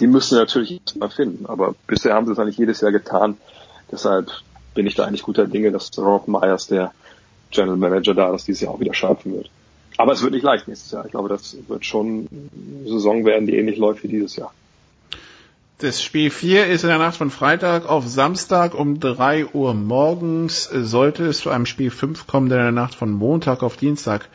die müssen natürlich mal finden. Aber bisher haben sie es eigentlich jedes Jahr getan. Deshalb bin ich da eigentlich guter Dinge, dass Rob Myers, der General Manager da ist, dieses Jahr auch wieder schaffen wird. Aber es wird nicht leicht nächstes Jahr. Ich glaube, das wird schon eine Saison werden, die ähnlich läuft wie dieses Jahr. Das Spiel 4 ist in der Nacht von Freitag auf Samstag um 3 Uhr morgens. Sollte es zu einem Spiel 5 kommen, der in der Nacht von Montag auf Dienstag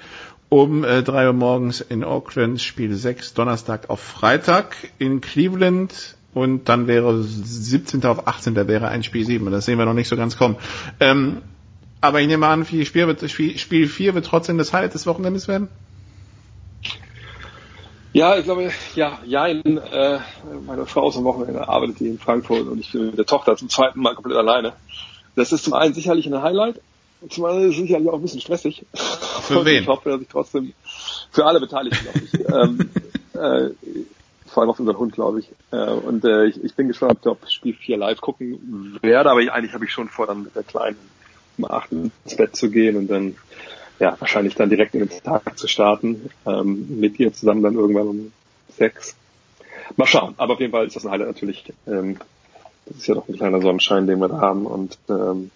um äh, 3 Uhr morgens in Auckland, Spiel 6 Donnerstag auf Freitag in Cleveland und dann wäre 17. auf 18. wäre ein Spiel 7. Das sehen wir noch nicht so ganz kommen. Ähm, aber ich nehme an, Spiel, Spiel, Spiel 4 wird trotzdem das Highlight des Wochenendes werden? Ja, ich glaube, ja, ja, äh, meine Frau ist am Wochenende, arbeitet die in Frankfurt und ich bin mit der Tochter zum zweiten Mal komplett alleine. Das ist zum einen sicherlich ein Highlight, zum anderen sicherlich auch ein bisschen stressig. Für wen? Ich hoffe, dass ich trotzdem, für alle Beteiligten, glaube ich. ähm, äh, vor allem auf unseren Hund, glaube ich. Äh, und äh, ich, ich bin gespannt, ob ich Spiel 4 live gucken werde, aber ich, eigentlich habe ich schon vor, dann mit der Kleinen um 8 ins Bett zu gehen und dann ja, wahrscheinlich dann direkt in den Tag zu starten, ähm, mit ihr zusammen dann irgendwann um sechs. Mal schauen. Aber auf jeden Fall ist das ein Highlight natürlich. Ähm, das ist ja doch ein kleiner Sonnenschein, den wir da haben und ähm,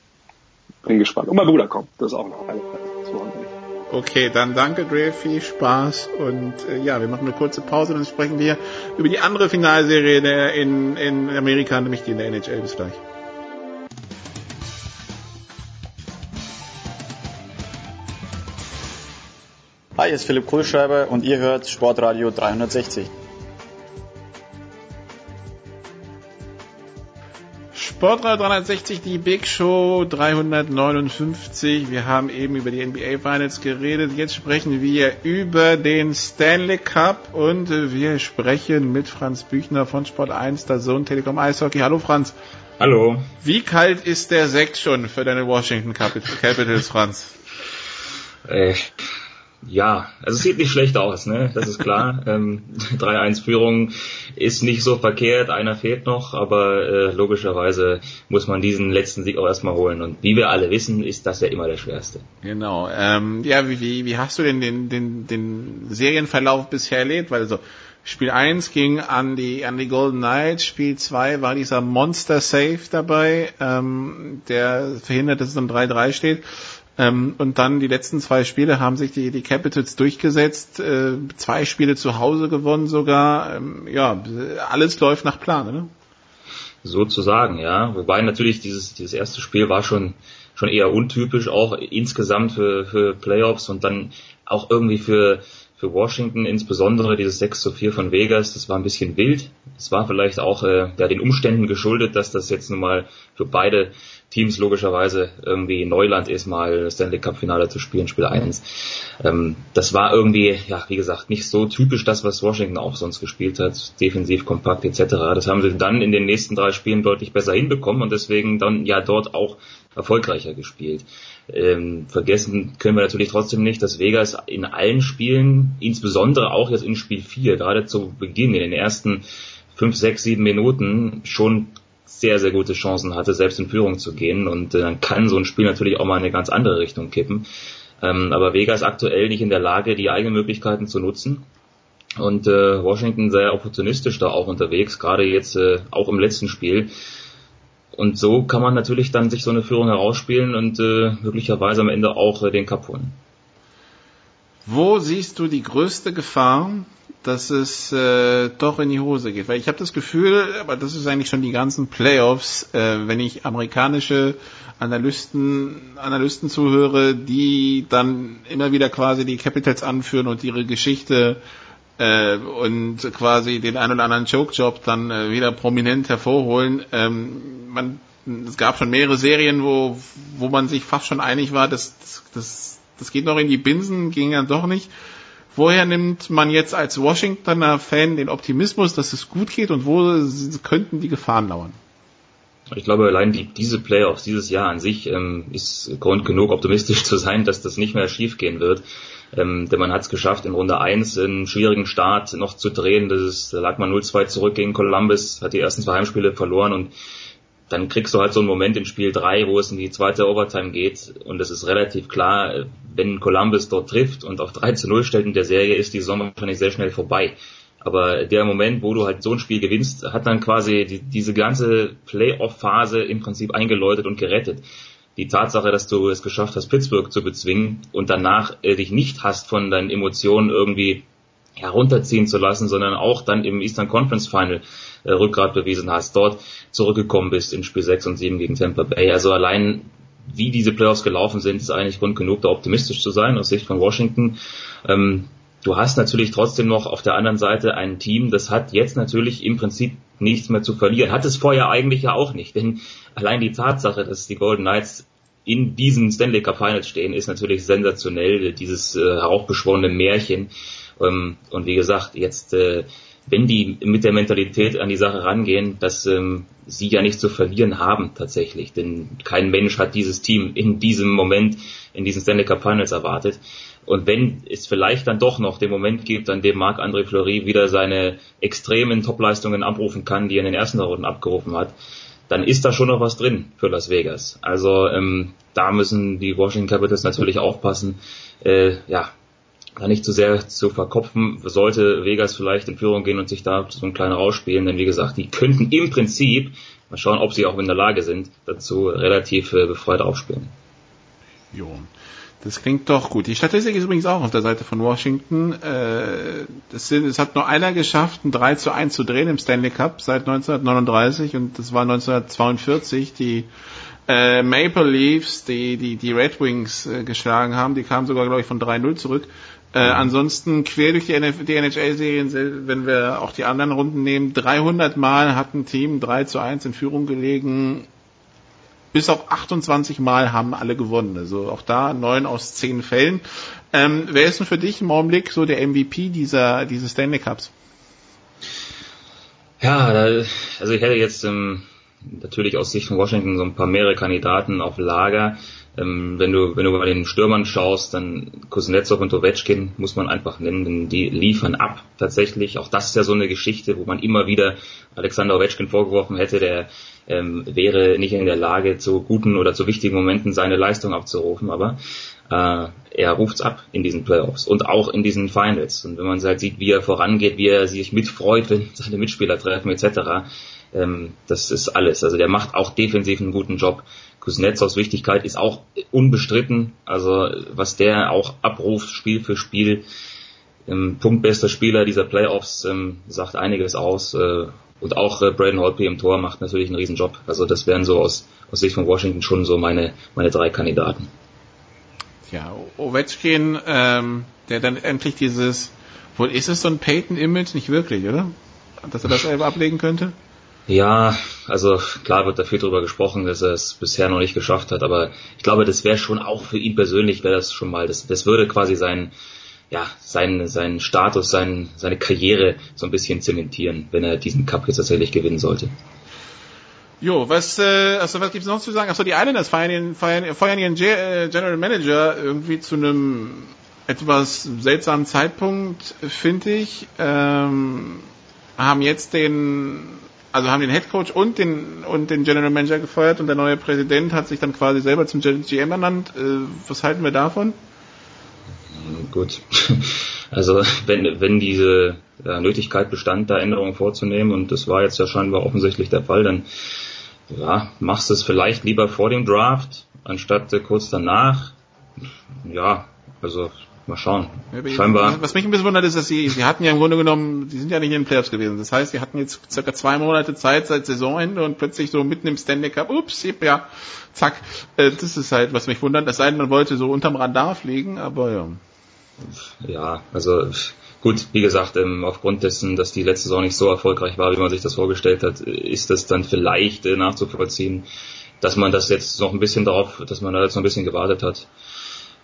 bin gespannt. Und mein Bruder kommt. Das ist auch noch ein Highlight. Okay, dann danke Dre, viel Spaß und äh, ja, wir machen eine kurze Pause, dann sprechen wir über die andere Finalserie in, in Amerika, nämlich die in der NHL. Bis gleich. Hi, hier ist Philipp Kohlschreiber und ihr hört Sportradio 360. Sportradio 360, die Big Show 359. Wir haben eben über die NBA Finals geredet. Jetzt sprechen wir über den Stanley Cup und wir sprechen mit Franz Büchner von Sport 1, der Sohn Telekom Eishockey. Hallo Franz. Hallo. Wie kalt ist der Sekt schon für deine Washington Capitals, Franz? Äh, ja, also es sieht nicht schlecht aus, ne? Das ist klar. ähm, 3-1-Führung ist nicht so verkehrt, einer fehlt noch, aber äh, logischerweise muss man diesen letzten Sieg auch erstmal holen. Und wie wir alle wissen, ist das ja immer der schwerste. Genau. Ähm, ja, wie, wie, wie hast du denn den, den, den Serienverlauf bisher erlebt? Weil so Spiel 1 ging an die, an die Golden Knights, Spiel 2 war dieser Monster Save dabei, ähm, der verhindert, dass es dann 3-3 steht. Ähm, und dann die letzten zwei Spiele haben sich die, die Capitals durchgesetzt, äh, zwei Spiele zu Hause gewonnen sogar. Ähm, ja, alles läuft nach Plan, ne? so zu sagen, ja. Wobei natürlich dieses, dieses erste Spiel war schon, schon eher untypisch, auch insgesamt für, für Playoffs und dann auch irgendwie für, für Washington, insbesondere dieses 6 zu 4 von Vegas, das war ein bisschen wild. Es war vielleicht auch äh, ja, den Umständen geschuldet, dass das jetzt nun mal für beide Teams logischerweise irgendwie Neuland ist, mal Stanley Cup Finale zu spielen, Spiel 1. Ähm, das war irgendwie, ja, wie gesagt, nicht so typisch das, was Washington auch sonst gespielt hat, defensiv, kompakt etc. Das haben sie dann in den nächsten drei Spielen deutlich besser hinbekommen und deswegen dann ja dort auch erfolgreicher gespielt. Ähm, vergessen können wir natürlich trotzdem nicht, dass Vegas in allen Spielen, insbesondere auch jetzt in Spiel 4, gerade zu Beginn, in den ersten 5, 6, 7 Minuten schon sehr, sehr gute Chancen hatte, selbst in Führung zu gehen. Und äh, dann kann so ein Spiel natürlich auch mal in eine ganz andere Richtung kippen. Ähm, aber Vegas aktuell nicht in der Lage, die eigenen Möglichkeiten zu nutzen. Und äh, Washington sehr opportunistisch da auch unterwegs, gerade jetzt äh, auch im letzten Spiel. Und so kann man natürlich dann sich so eine Führung herausspielen und möglicherweise am Ende auch den Cup holen. Wo siehst du die größte Gefahr dass es äh, doch in die Hose geht. Weil ich habe das Gefühl, aber das ist eigentlich schon die ganzen Playoffs, äh, wenn ich amerikanische Analysten, Analysten zuhöre, die dann immer wieder quasi die Capitals anführen und ihre Geschichte äh, und quasi den ein oder anderen Choke-Job dann äh, wieder prominent hervorholen. Ähm, man, es gab schon mehrere Serien, wo, wo man sich fast schon einig war, dass das, das geht noch in die Binsen, ging dann doch nicht. Woher nimmt man jetzt als Washingtoner Fan den Optimismus, dass es gut geht und wo könnten die Gefahren lauern? Ich glaube, allein die, diese Playoffs dieses Jahr an sich ähm, ist Grund genug, optimistisch zu sein, dass das nicht mehr schiefgehen wird. Ähm, denn man hat es geschafft, in Runde 1 einen schwierigen Start noch zu drehen. Das ist, da lag man 0-2 zurück gegen Columbus, hat die ersten zwei Heimspiele verloren und dann kriegst du halt so einen Moment in Spiel 3, wo es in die zweite Overtime geht und es ist relativ klar, wenn Columbus dort trifft und auf 3 zu 0 stellt in der Serie, ist die Saison wahrscheinlich sehr schnell vorbei. Aber der Moment, wo du halt so ein Spiel gewinnst, hat dann quasi die, diese ganze Playoff-Phase im Prinzip eingeläutet und gerettet. Die Tatsache, dass du es geschafft hast, Pittsburgh zu bezwingen und danach äh, dich nicht hast von deinen Emotionen irgendwie herunterziehen zu lassen, sondern auch dann im Eastern Conference Final äh, Rückgrat bewiesen hast, dort zurückgekommen bist in Spiel 6 und 7 gegen Tampa Bay. Also allein wie diese Playoffs gelaufen sind, ist eigentlich Grund genug, da optimistisch zu sein aus Sicht von Washington. Ähm, du hast natürlich trotzdem noch auf der anderen Seite ein Team, das hat jetzt natürlich im Prinzip nichts mehr zu verlieren. Hat es vorher eigentlich ja auch nicht, denn allein die Tatsache, dass die Golden Knights in diesen Stanley Cup Finals stehen, ist natürlich sensationell, dieses äh, heraufbeschworene Märchen. Ähm, und wie gesagt, jetzt äh, wenn die mit der Mentalität an die Sache rangehen, dass ähm, sie ja nichts zu verlieren haben tatsächlich. Denn kein Mensch hat dieses Team in diesem Moment in diesen Stanley Cup Finals erwartet. Und wenn es vielleicht dann doch noch den Moment gibt, an dem Marc-André Fleury wieder seine extremen Topleistungen abrufen kann, die er in den ersten Runden abgerufen hat, dann ist da schon noch was drin für Las Vegas. Also ähm, da müssen die Washington Capitals natürlich aufpassen. Äh, ja, da nicht zu sehr zu verkopfen, sollte Vegas vielleicht in Führung gehen und sich da so ein kleiner rausspielen, denn wie gesagt, die könnten im Prinzip, mal schauen, ob sie auch in der Lage sind, dazu relativ äh, befreit aufspielen. Jo. Das klingt doch gut. Die Statistik ist übrigens auch auf der Seite von Washington. Äh, es hat nur einer geschafft, ein 3 zu 1 zu drehen im Stanley Cup seit 1939 und das war 1942. Die äh, Maple Leafs, die die, die Red Wings geschlagen haben, die kamen sogar, glaube ich, von 3-0 zurück. Äh, ansonsten quer durch die, NHL-Serien, wenn wir auch die anderen Runden nehmen, 300 Mal hat ein Team 3 zu 1 in Führung gelegen. Bis auf 28 Mal haben alle gewonnen. Also auch da neun aus zehn Fällen. Ähm, wer ist denn für dich im Augenblick so der MVP dieser, dieses Stanley Cups? Ja, also ich hätte jetzt ähm, natürlich aus Sicht von Washington so ein paar mehrere Kandidaten auf Lager. Ähm, wenn du, wenn du bei den Stürmern schaust, dann Kuznetsov und Ovechkin muss man einfach nennen, denn die liefern ab tatsächlich. Auch das ist ja so eine Geschichte, wo man immer wieder Alexander Ovechkin vorgeworfen hätte, der ähm, wäre nicht in der Lage, zu guten oder zu wichtigen Momenten seine Leistung abzurufen, aber äh, er ruft's ab in diesen Playoffs und auch in diesen Finals. Und wenn man halt sieht, wie er vorangeht, wie er sich mitfreut, wenn seine Mitspieler treffen etc., ähm, das ist alles. Also der macht auch defensiv einen guten Job. Kuznetsovs Wichtigkeit ist auch unbestritten. Also was der auch abruft, Spiel für Spiel, ähm, punktbester Spieler dieser Playoffs, ähm, sagt einiges aus. Äh, und auch äh, Braden Holtby im Tor macht natürlich einen riesen Job. Also das wären so aus, aus Sicht von Washington schon so meine, meine drei Kandidaten. Ja, Ovechkin, ähm, der dann endlich dieses, wohl ist es so ein Peyton-Image? Nicht wirklich, oder? Dass er das selber ablegen könnte? Ja, also klar wird dafür drüber gesprochen, dass er es bisher noch nicht geschafft hat, aber ich glaube, das wäre schon auch für ihn persönlich wäre das schon mal, das, das würde quasi sein, ja, seinen, seinen Status, sein, seine Karriere so ein bisschen zementieren, wenn er diesen Cup jetzt tatsächlich gewinnen sollte. Jo, was, äh, also was gibt's noch zu sagen? Achso, die Islanders feiern ihren, feiern, feiern ihren äh, General Manager irgendwie zu einem etwas seltsamen Zeitpunkt, finde ich. Ähm, haben jetzt den also haben den Head Coach und den und den General Manager gefeuert und der neue Präsident hat sich dann quasi selber zum GM ernannt. Äh, was halten wir davon? Gut. Also wenn, wenn diese ja, Nötigkeit bestand, da Änderungen vorzunehmen und das war jetzt ja scheinbar offensichtlich der Fall, dann ja, machst du es vielleicht lieber vor dem Draft, anstatt äh, kurz danach. Ja, also Mal schauen. Ja, Scheinbar. Was mich ein bisschen wundert, ist, dass sie, sie hatten ja im Grunde genommen, die sind ja nicht in den Playoffs gewesen. Das heißt, sie hatten jetzt circa zwei Monate Zeit seit Saisonende und plötzlich so mitten im Stanley Cup, ups, ja, zack. Äh, das ist halt, was mich wundert. Es sei denn, man wollte so unterm Radar fliegen, aber ja. Ja, also gut, wie gesagt, ähm, aufgrund dessen, dass die letzte Saison nicht so erfolgreich war, wie man sich das vorgestellt hat, ist das dann vielleicht äh, nachzuvollziehen, dass man das jetzt noch ein bisschen darauf, dass man da jetzt noch ein bisschen gewartet hat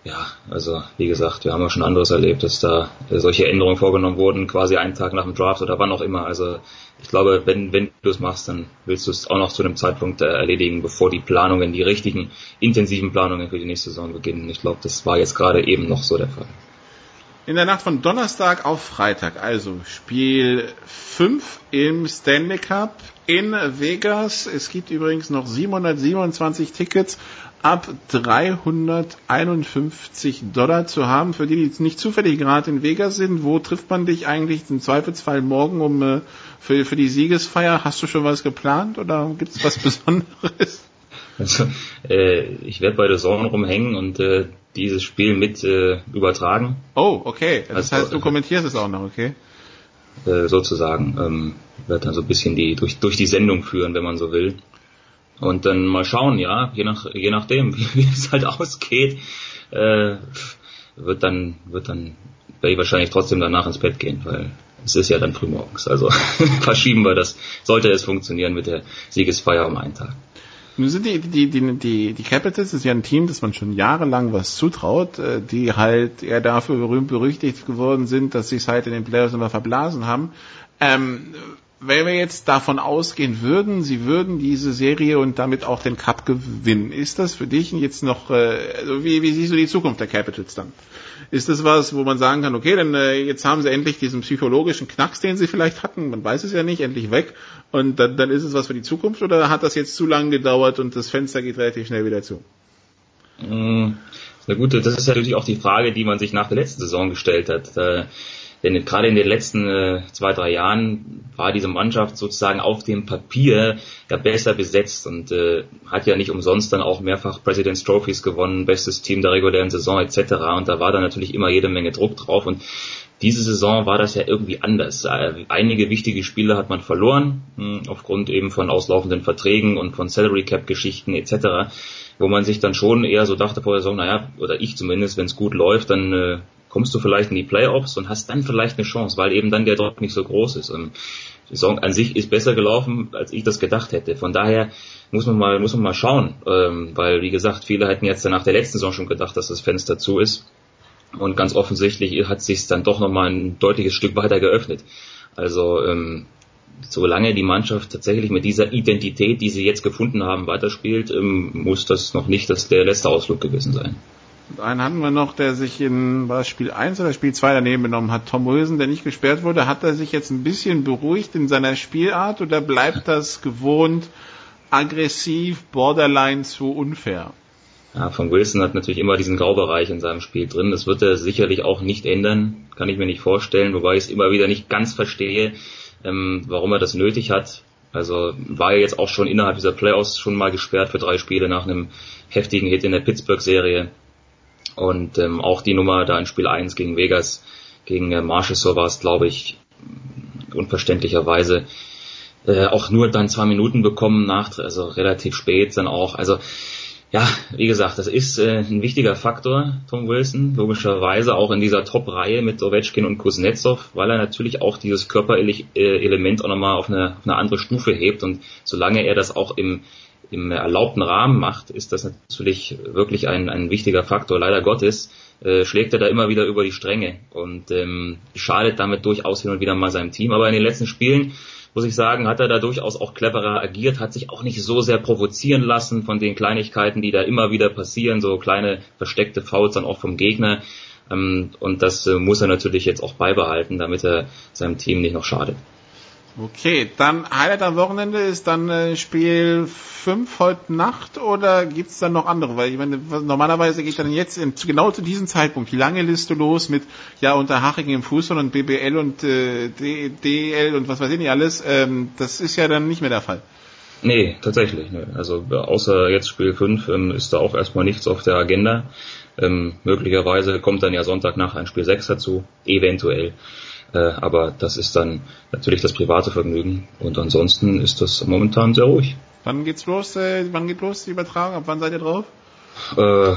ja, also wie gesagt, wir haben ja schon anderes erlebt, dass da solche Änderungen vorgenommen wurden, quasi einen Tag nach dem Draft oder wann auch immer. Also ich glaube, wenn, wenn du es machst, dann willst du es auch noch zu einem Zeitpunkt äh, erledigen, bevor die Planungen, die richtigen, intensiven Planungen für die nächste Saison beginnen. Ich glaube, das war jetzt gerade eben noch so der Fall. In der Nacht von Donnerstag auf Freitag, also Spiel 5 im Stanley Cup in Vegas. Es gibt übrigens noch 727 Tickets ab 351 Dollar zu haben. Für die, die jetzt nicht zufällig gerade in Vegas sind, wo trifft man dich eigentlich im Zweifelsfall morgen um äh, für, für die Siegesfeier? Hast du schon was geplant oder gibt es was Besonderes? Also, äh, ich werde bei der Zone rumhängen und äh, dieses Spiel mit äh, übertragen. Oh, okay. Das also, heißt, du kommentierst es auch noch, okay? Äh, sozusagen. Ähm, werde dann so ein bisschen die durch, durch die Sendung führen, wenn man so will. Und dann mal schauen, ja, je nach je nachdem, wie, es halt ausgeht, äh, wird dann wird dann werde ich wahrscheinlich trotzdem danach ins Bett gehen, weil es ist ja dann frühmorgens. Also verschieben wir das, sollte es funktionieren mit der Siegesfeier um einen Tag. Nun sind die, die, die, die, die Capitals ist ja ein Team, das man schon jahrelang was zutraut, äh, die halt eher dafür berühmt berüchtigt geworden sind, dass sie es halt in den Playoffs immer verblasen haben. Ähm, wenn wir jetzt davon ausgehen würden, sie würden diese Serie und damit auch den Cup gewinnen, ist das für dich jetzt noch, äh, also wie, wie siehst du die Zukunft der Capitals dann? Ist das was, wo man sagen kann, okay, dann äh, jetzt haben sie endlich diesen psychologischen Knacks, den sie vielleicht hatten, man weiß es ja nicht, endlich weg und dann, dann ist es was für die Zukunft oder hat das jetzt zu lange gedauert und das Fenster geht relativ schnell wieder zu? Mm, na gut, das ist natürlich auch die Frage, die man sich nach der letzten Saison gestellt hat. Denn gerade in den letzten äh, zwei, drei Jahren war diese Mannschaft sozusagen auf dem Papier ja besser besetzt und äh, hat ja nicht umsonst dann auch mehrfach President's Trophies gewonnen, bestes Team der regulären Saison etc. Und da war dann natürlich immer jede Menge Druck drauf und diese Saison war das ja irgendwie anders. Äh, einige wichtige Spiele hat man verloren, hm, aufgrund eben von auslaufenden Verträgen und von Salary Cap Geschichten etc., wo man sich dann schon eher so dachte vor der Saison, naja, oder ich zumindest, wenn es gut läuft, dann äh, kommst du vielleicht in die Playoffs und hast dann vielleicht eine Chance, weil eben dann der Druck nicht so groß ist. Und die Saison an sich ist besser gelaufen, als ich das gedacht hätte. Von daher muss man mal, muss man mal schauen, ähm, weil wie gesagt, viele hätten jetzt nach der letzten Saison schon gedacht, dass das Fenster zu ist. Und ganz offensichtlich hat sich dann doch nochmal ein deutliches Stück weiter geöffnet. Also ähm, solange die Mannschaft tatsächlich mit dieser Identität, die sie jetzt gefunden haben, weiterspielt, ähm, muss das noch nicht das der letzte Ausflug gewesen sein. Einen hatten wir noch, der sich in war Spiel 1 oder Spiel 2 daneben genommen hat. Tom Wilson, der nicht gesperrt wurde, hat er sich jetzt ein bisschen beruhigt in seiner Spielart oder bleibt das gewohnt aggressiv, borderline zu unfair? Ja, von Wilson hat natürlich immer diesen Graubereich in seinem Spiel drin. Das wird er sicherlich auch nicht ändern, kann ich mir nicht vorstellen, wobei ich es immer wieder nicht ganz verstehe, ähm, warum er das nötig hat. Also war er jetzt auch schon innerhalb dieser Playoffs schon mal gesperrt für drei Spiele nach einem heftigen Hit in der Pittsburgh-Serie. Und ähm, auch die Nummer da in Spiel 1 gegen Vegas, gegen äh, Marshall war es, glaube ich, unverständlicherweise äh, auch nur dann zwei Minuten bekommen nach, also relativ spät dann auch. Also ja, wie gesagt, das ist äh, ein wichtiger Faktor, Tom Wilson, logischerweise auch in dieser Top-Reihe mit Ovechkin und Kuznetsov, weil er natürlich auch dieses Körperelement auch nochmal auf eine, auf eine andere Stufe hebt und solange er das auch im, im erlaubten Rahmen macht, ist das natürlich wirklich ein, ein wichtiger Faktor. Leider Gottes äh, schlägt er da immer wieder über die Stränge und ähm, schadet damit durchaus hin und wieder mal seinem Team. Aber in den letzten Spielen muss ich sagen, hat er da durchaus auch cleverer agiert, hat sich auch nicht so sehr provozieren lassen von den Kleinigkeiten, die da immer wieder passieren, so kleine versteckte Fouls dann auch vom Gegner. Ähm, und das äh, muss er natürlich jetzt auch beibehalten, damit er seinem Team nicht noch schadet. Okay, dann Highlight am Wochenende ist dann äh, Spiel 5 heute Nacht oder gibt's dann noch andere? Weil ich meine, normalerweise geht dann jetzt in, genau zu diesem Zeitpunkt die lange Liste los mit ja unter Haching im Fußball und BBL und äh, DL und was weiß ich nicht alles. Ähm, das ist ja dann nicht mehr der Fall. Nee, tatsächlich. Nee. Also außer jetzt Spiel 5 ähm, ist da auch erstmal nichts auf der Agenda. Ähm, möglicherweise kommt dann ja Sonntag nach ein Spiel 6 dazu, eventuell. Äh, aber das ist dann natürlich das private Vergnügen. Und ansonsten ist das momentan sehr ruhig. Wann geht's los? Äh, wann geht los die Übertragung? Ab wann seid ihr drauf? Äh,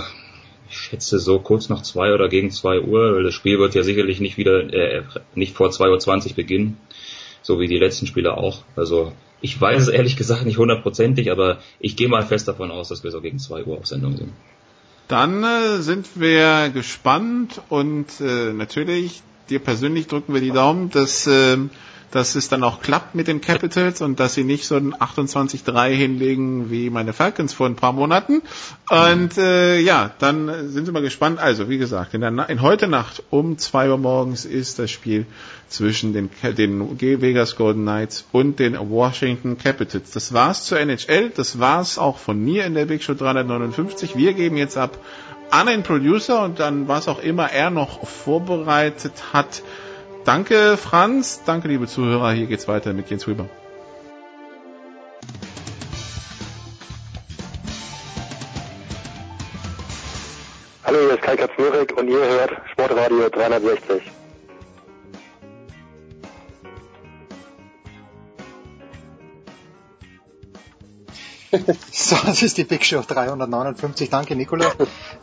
ich schätze so kurz nach zwei oder gegen zwei Uhr, weil das Spiel wird ja sicherlich nicht wieder, äh, nicht vor 2.20 Uhr beginnen, so wie die letzten Spiele auch. Also ich weiß es ehrlich gesagt nicht hundertprozentig, aber ich gehe mal fest davon aus, dass wir so gegen zwei Uhr auf Sendung sind. Dann äh, sind wir gespannt und äh, natürlich dir persönlich drücken wir die Daumen, dass, äh, dass es dann auch klappt mit den Capitals und dass sie nicht so ein 28-3 hinlegen wie meine Falcons vor ein paar Monaten. Und äh, ja, dann sind wir mal gespannt. Also, wie gesagt, in, der in heute Nacht um zwei Uhr morgens ist das Spiel zwischen den, den Vegas Golden Knights und den Washington Capitals. Das war's zur NHL, das war's auch von mir in der Big Show 359. Wir geben jetzt ab an den Producer und dann was auch immer er noch vorbereitet hat. Danke Franz, danke liebe Zuhörer, hier geht's weiter mit Jens Weber. Hallo, hier ist Kai Katzmurek und ihr hört Sportradio 360. So, das ist die Big Show 359. Danke, Nikola.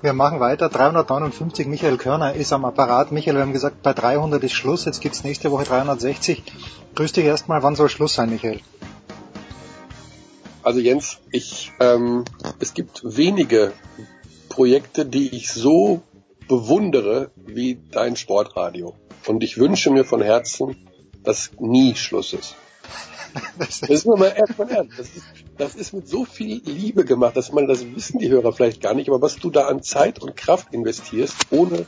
Wir machen weiter. 359, Michael Körner ist am Apparat. Michael, wir haben gesagt, bei 300 ist Schluss. Jetzt gibt's nächste Woche 360. Grüß dich erstmal. Wann soll Schluss sein, Michael? Also Jens, ich, ähm, es gibt wenige Projekte, die ich so bewundere wie dein Sportradio. Und ich wünsche mir von Herzen, dass nie Schluss ist. Das ist nur mal erstmal ernst. Das ist, das ist mit so viel Liebe gemacht, dass man, das wissen die Hörer vielleicht gar nicht, aber was du da an Zeit und Kraft investierst, ohne,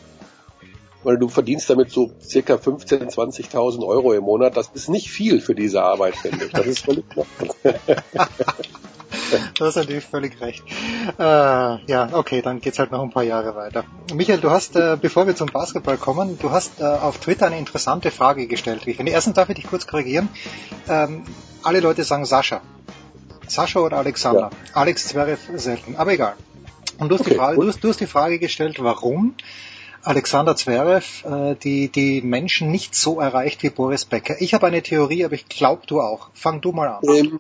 weil du verdienst damit so circa 15.000, 20.000 Euro im Monat, das ist nicht viel für diese Arbeit, finde ich. Das ist völlig klar. Du hast natürlich völlig recht. Äh, ja, okay, dann geht's halt noch ein paar Jahre weiter. Michael, du hast, äh, bevor wir zum Basketball kommen, du hast äh, auf Twitter eine interessante Frage gestellt. Ich finde, erstens darf ich dich kurz korrigieren. Ähm, alle Leute sagen Sascha. Sascha oder Alexander? Ja. Alex Zverev selten, aber egal. Und du hast, okay, die, Frage, du hast, du hast die Frage gestellt, warum Alexander Zverev äh, die, die Menschen nicht so erreicht wie Boris Becker. Ich habe eine Theorie, aber ich glaube du auch. Fang du mal an. Ähm,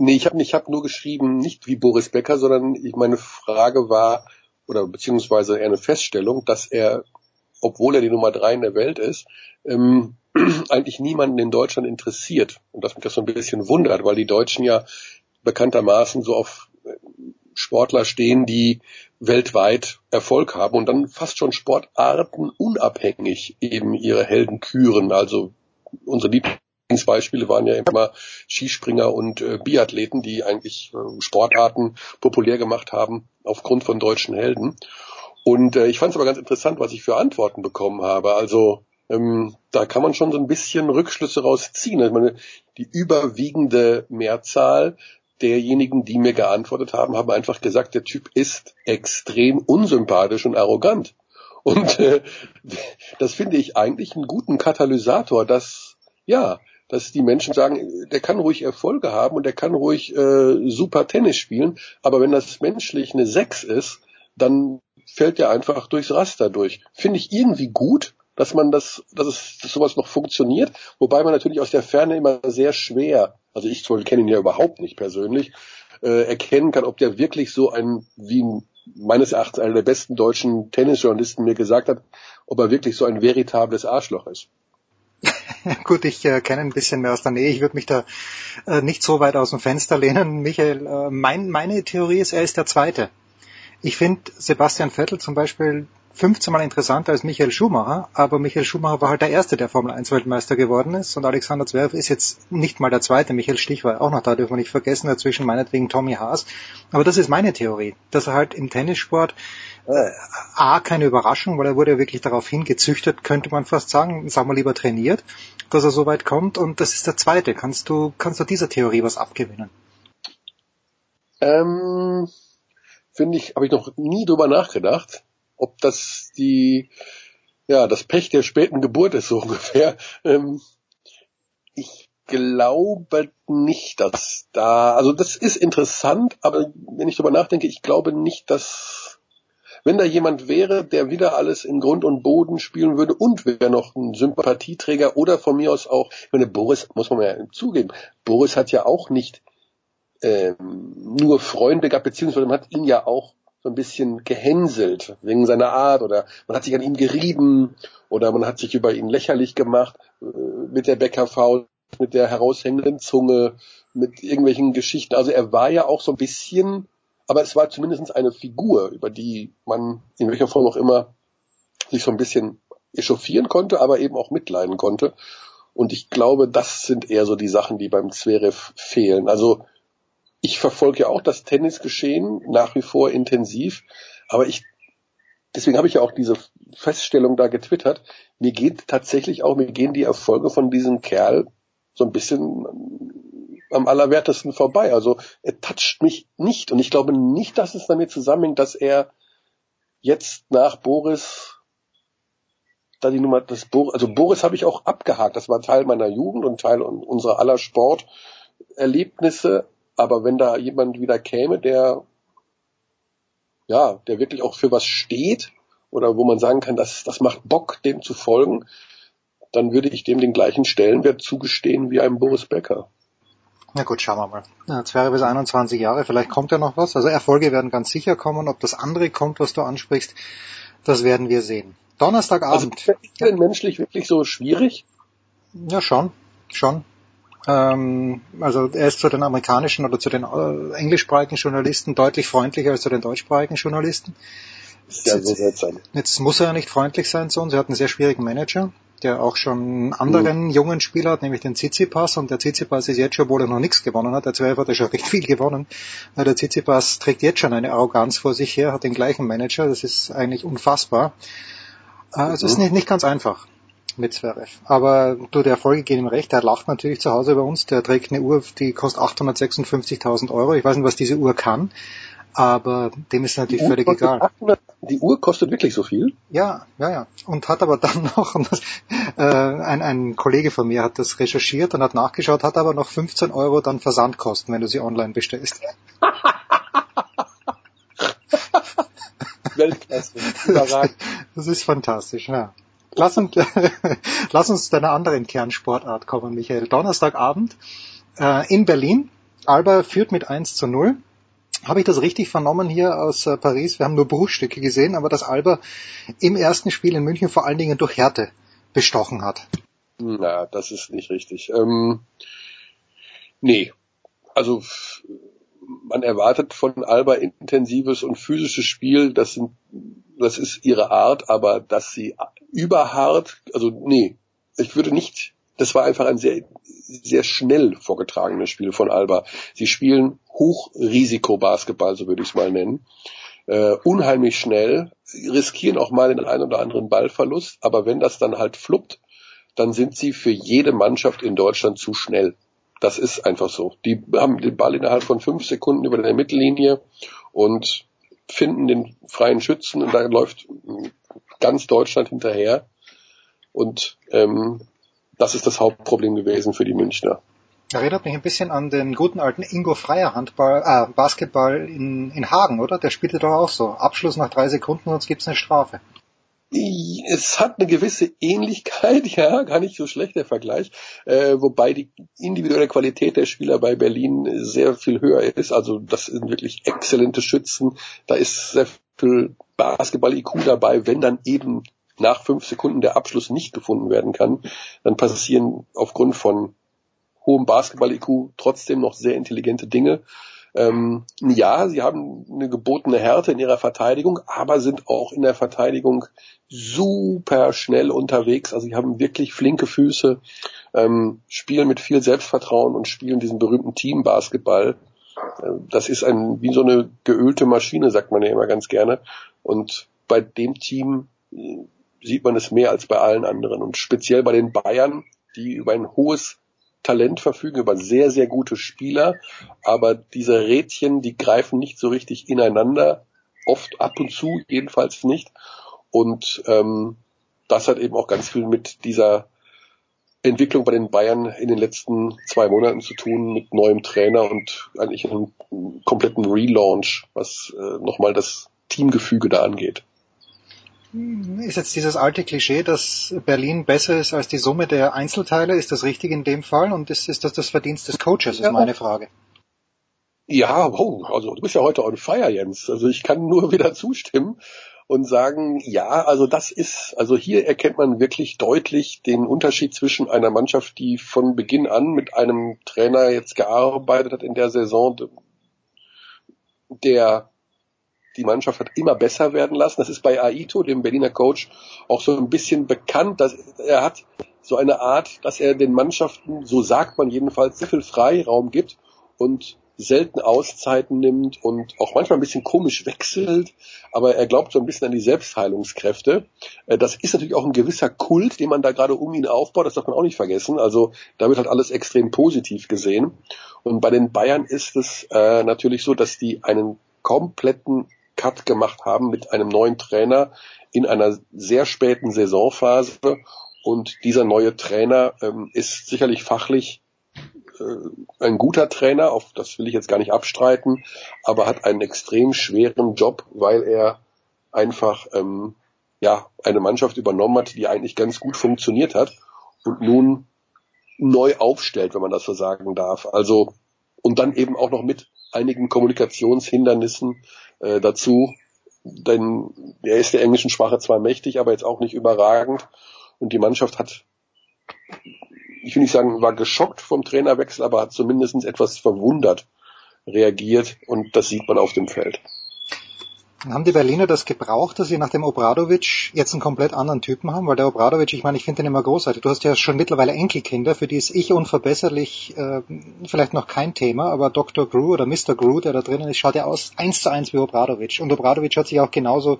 Nee, ich habe ich hab nur geschrieben, nicht wie Boris Becker, sondern ich, meine Frage war, oder beziehungsweise eher eine Feststellung, dass er, obwohl er die Nummer drei in der Welt ist, ähm, eigentlich niemanden in Deutschland interessiert. Und dass mich das so ein bisschen wundert, weil die Deutschen ja bekanntermaßen so auf Sportler stehen, die weltweit Erfolg haben und dann fast schon Sportarten unabhängig eben ihre Helden küren. Also unsere Lieblings Beispiele waren ja immer Skispringer und äh, Biathleten, die eigentlich äh, Sportarten populär gemacht haben aufgrund von deutschen Helden. Und äh, ich fand es aber ganz interessant, was ich für Antworten bekommen habe. Also ähm, da kann man schon so ein bisschen Rückschlüsse rausziehen. Also, ich meine, die überwiegende Mehrzahl derjenigen, die mir geantwortet haben, haben einfach gesagt, der Typ ist extrem unsympathisch und arrogant. Und äh, das finde ich eigentlich einen guten Katalysator, dass ja, dass die Menschen sagen, der kann ruhig Erfolge haben und der kann ruhig äh, super Tennis spielen, aber wenn das menschlich eine Sechs ist, dann fällt der einfach durchs Raster durch. Finde ich irgendwie gut, dass man das, dass es dass sowas noch funktioniert, wobei man natürlich aus der Ferne immer sehr schwer, also ich kenne ihn ja überhaupt nicht persönlich, äh, erkennen kann, ob der wirklich so ein, wie meines Erachtens einer der besten deutschen Tennisjournalisten mir gesagt hat, ob er wirklich so ein veritables Arschloch ist. Gut, ich äh, kenne ein bisschen mehr aus der Nähe. Ich würde mich da äh, nicht so weit aus dem Fenster lehnen. Michael, äh, mein, meine Theorie ist, er ist der Zweite. Ich finde Sebastian Vettel zum Beispiel 15 Mal interessanter als Michael Schumacher, aber Michael Schumacher war halt der Erste, der Formel 1 Weltmeister geworden ist und Alexander Zverev ist jetzt nicht mal der Zweite. Michael Stich war auch noch da, dürfen wir nicht vergessen, dazwischen meinetwegen Tommy Haas. Aber das ist meine Theorie, dass er halt im Tennissport äh, A, keine Überraschung, weil er wurde ja wirklich darauf hingezüchtet, könnte man fast sagen, sagen wir lieber trainiert, dass er so weit kommt und das ist der Zweite. Kannst du, kannst du dieser Theorie was abgewinnen? Ähm, finde ich, habe ich noch nie drüber nachgedacht ob das die, ja, das Pech der späten Geburt ist, so ungefähr. Ähm, ich glaube nicht, dass da, also das ist interessant, aber wenn ich darüber nachdenke, ich glaube nicht, dass, wenn da jemand wäre, der wieder alles in Grund und Boden spielen würde und wäre noch ein Sympathieträger oder von mir aus auch, ich meine, Boris, muss man ja zugeben, Boris hat ja auch nicht ähm, nur Freunde gehabt, beziehungsweise man hat ihn ja auch so ein bisschen gehänselt wegen seiner Art oder man hat sich an ihm gerieben oder man hat sich über ihn lächerlich gemacht äh, mit der Bäckerfaust, mit der heraushängenden Zunge, mit irgendwelchen Geschichten. Also er war ja auch so ein bisschen, aber es war zumindest eine Figur, über die man in welcher Form auch immer sich so ein bisschen echauffieren konnte, aber eben auch mitleiden konnte. Und ich glaube, das sind eher so die Sachen, die beim Zverev fehlen. Also ich verfolge ja auch das Tennisgeschehen nach wie vor intensiv, aber ich deswegen habe ich ja auch diese Feststellung da getwittert. Mir geht tatsächlich auch, mir gehen die Erfolge von diesem Kerl so ein bisschen am allerwertesten vorbei. Also er toucht mich nicht und ich glaube nicht, dass es damit zusammenhängt, dass er jetzt nach Boris da die Nummer das Boris, also Boris habe ich auch abgehakt. Das war Teil meiner Jugend und Teil unserer aller Sporterlebnisse. Aber wenn da jemand wieder käme, der ja, der wirklich auch für was steht oder wo man sagen kann, das, das macht Bock, dem zu folgen, dann würde ich dem den gleichen Stellenwert zugestehen wie einem Boris Becker. Na gut, schauen wir mal. Ja, wäre bis 21 Jahre, vielleicht kommt ja noch was. Also Erfolge werden ganz sicher kommen. Ob das andere kommt, was du ansprichst, das werden wir sehen. Donnerstagabend. Also, ist denn menschlich wirklich so schwierig? Ja, schon. Schon. Ähm, also er ist zu den amerikanischen oder zu den äh, englischsprachigen Journalisten deutlich freundlicher als zu den deutschsprachigen Journalisten. Ja, so sein. Jetzt muss er ja nicht freundlich sein zu uns. Er hat einen sehr schwierigen Manager, der auch schon einen anderen mhm. jungen Spieler hat, nämlich den Tsitsipas. Und der Tsitsipas ist jetzt schon, obwohl er noch nichts gewonnen hat. Der Zwerg hat ja schon recht viel gewonnen. Der Tsitsipas trägt jetzt schon eine Arroganz vor sich her, hat den gleichen Manager. Das ist eigentlich unfassbar. Also es mhm. ist nicht, nicht ganz einfach mit Zverev. Aber du, der Erfolge gehen ihm recht. Der lacht natürlich zu Hause bei uns. Der trägt eine Uhr, die kostet 856.000 Euro. Ich weiß nicht, was diese Uhr kann. Aber dem ist natürlich völlig egal. 800, die Uhr kostet wirklich so viel? Ja, ja, ja. Und hat aber dann noch, das, äh, ein, ein Kollege von mir hat das recherchiert und hat nachgeschaut, hat aber noch 15 Euro dann Versandkosten, wenn du sie online bestellst. Weltklasse. Das ist fantastisch, ja. Lass uns, lass uns zu einer anderen Kernsportart kommen, Michael. Donnerstagabend äh, in Berlin. Alba führt mit 1 zu 0. Habe ich das richtig vernommen hier aus äh, Paris? Wir haben nur Bruchstücke gesehen, aber dass Alba im ersten Spiel in München vor allen Dingen durch Härte bestochen hat. Na, das ist nicht richtig. Ähm, nee, also man erwartet von Alba intensives und physisches Spiel. Das sind, das ist ihre Art, aber dass sie überhart, also nee, ich würde nicht, das war einfach ein sehr, sehr schnell vorgetragenes Spiel von Alba. Sie spielen Hochrisiko-Basketball, so würde ich es mal nennen. Uh, unheimlich schnell, riskieren auch mal den einen oder anderen Ballverlust, aber wenn das dann halt fluppt, dann sind sie für jede Mannschaft in Deutschland zu schnell. Das ist einfach so. Die haben den Ball innerhalb von fünf Sekunden über der Mittellinie und finden den freien Schützen und da läuft ganz Deutschland hinterher. Und ähm, das ist das Hauptproblem gewesen für die Münchner. Erinnert mich ein bisschen an den guten alten Ingo Freier Handball, äh, Basketball in, in Hagen, oder? Der spielte doch auch so. Abschluss nach drei Sekunden, sonst gibt's eine Strafe. Es hat eine gewisse Ähnlichkeit, ja, gar nicht so schlecht der Vergleich, äh, wobei die individuelle Qualität der Spieler bei Berlin sehr viel höher ist. Also das sind wirklich exzellente Schützen, da ist sehr viel Basketball-IQ dabei, wenn dann eben nach fünf Sekunden der Abschluss nicht gefunden werden kann, dann passieren aufgrund von hohem Basketball-IQ trotzdem noch sehr intelligente Dinge. Ähm, ja, sie haben eine gebotene Härte in ihrer Verteidigung, aber sind auch in der Verteidigung super schnell unterwegs. Also sie haben wirklich flinke Füße, ähm, spielen mit viel Selbstvertrauen und spielen diesen berühmten Team-Basketball. Äh, das ist ein, wie so eine geölte Maschine, sagt man ja immer ganz gerne. Und bei dem Team äh, sieht man es mehr als bei allen anderen. Und speziell bei den Bayern, die über ein hohes Talent verfügen, über sehr, sehr gute Spieler, aber diese Rädchen, die greifen nicht so richtig ineinander, oft ab und zu, jedenfalls nicht. Und ähm, das hat eben auch ganz viel mit dieser Entwicklung bei den Bayern in den letzten zwei Monaten zu tun, mit neuem Trainer und eigentlich einem kompletten Relaunch, was äh, nochmal das Teamgefüge da angeht ist jetzt dieses alte Klischee, dass Berlin besser ist als die Summe der Einzelteile. Ist das richtig in dem Fall? Und ist, ist das das Verdienst des Coaches, ist ja. meine Frage. Ja, wow, also du bist ja heute on fire, Jens. Also ich kann nur wieder zustimmen und sagen, ja, also das ist, also hier erkennt man wirklich deutlich den Unterschied zwischen einer Mannschaft, die von Beginn an mit einem Trainer jetzt gearbeitet hat in der Saison, der die Mannschaft hat immer besser werden lassen. Das ist bei Aito, dem Berliner Coach, auch so ein bisschen bekannt, dass er hat so eine Art, dass er den Mannschaften, so sagt man jedenfalls, sehr viel Freiraum gibt und selten Auszeiten nimmt und auch manchmal ein bisschen komisch wechselt, aber er glaubt so ein bisschen an die Selbstheilungskräfte. Äh, das ist natürlich auch ein gewisser Kult, den man da gerade um ihn aufbaut, das darf man auch nicht vergessen. Also damit hat alles extrem positiv gesehen. Und bei den Bayern ist es äh, natürlich so, dass die einen kompletten Cut gemacht haben mit einem neuen Trainer in einer sehr späten Saisonphase. Und dieser neue Trainer ähm, ist sicherlich fachlich äh, ein guter Trainer, auf das will ich jetzt gar nicht abstreiten, aber hat einen extrem schweren Job, weil er einfach ähm, ja eine Mannschaft übernommen hat, die eigentlich ganz gut funktioniert hat und nun neu aufstellt, wenn man das so sagen darf. Also und dann eben auch noch mit einigen Kommunikationshindernissen äh, dazu. Denn er ist der englischen Sprache zwar mächtig, aber jetzt auch nicht überragend. Und die Mannschaft hat, ich will nicht sagen, war geschockt vom Trainerwechsel, aber hat zumindest etwas verwundert reagiert und das sieht man auf dem Feld. Haben die Berliner das gebraucht, dass sie nach dem Obradovic jetzt einen komplett anderen Typen haben? Weil der Obradovic, ich meine, ich finde den immer großartig. Du hast ja schon mittlerweile Enkelkinder, für die ist ich unverbesserlich äh, vielleicht noch kein Thema, aber Dr. Gru oder Mr. Gru, der da drinnen ist, schaut ja aus eins zu eins wie Obradovic. Und Obradovic hat sich auch genauso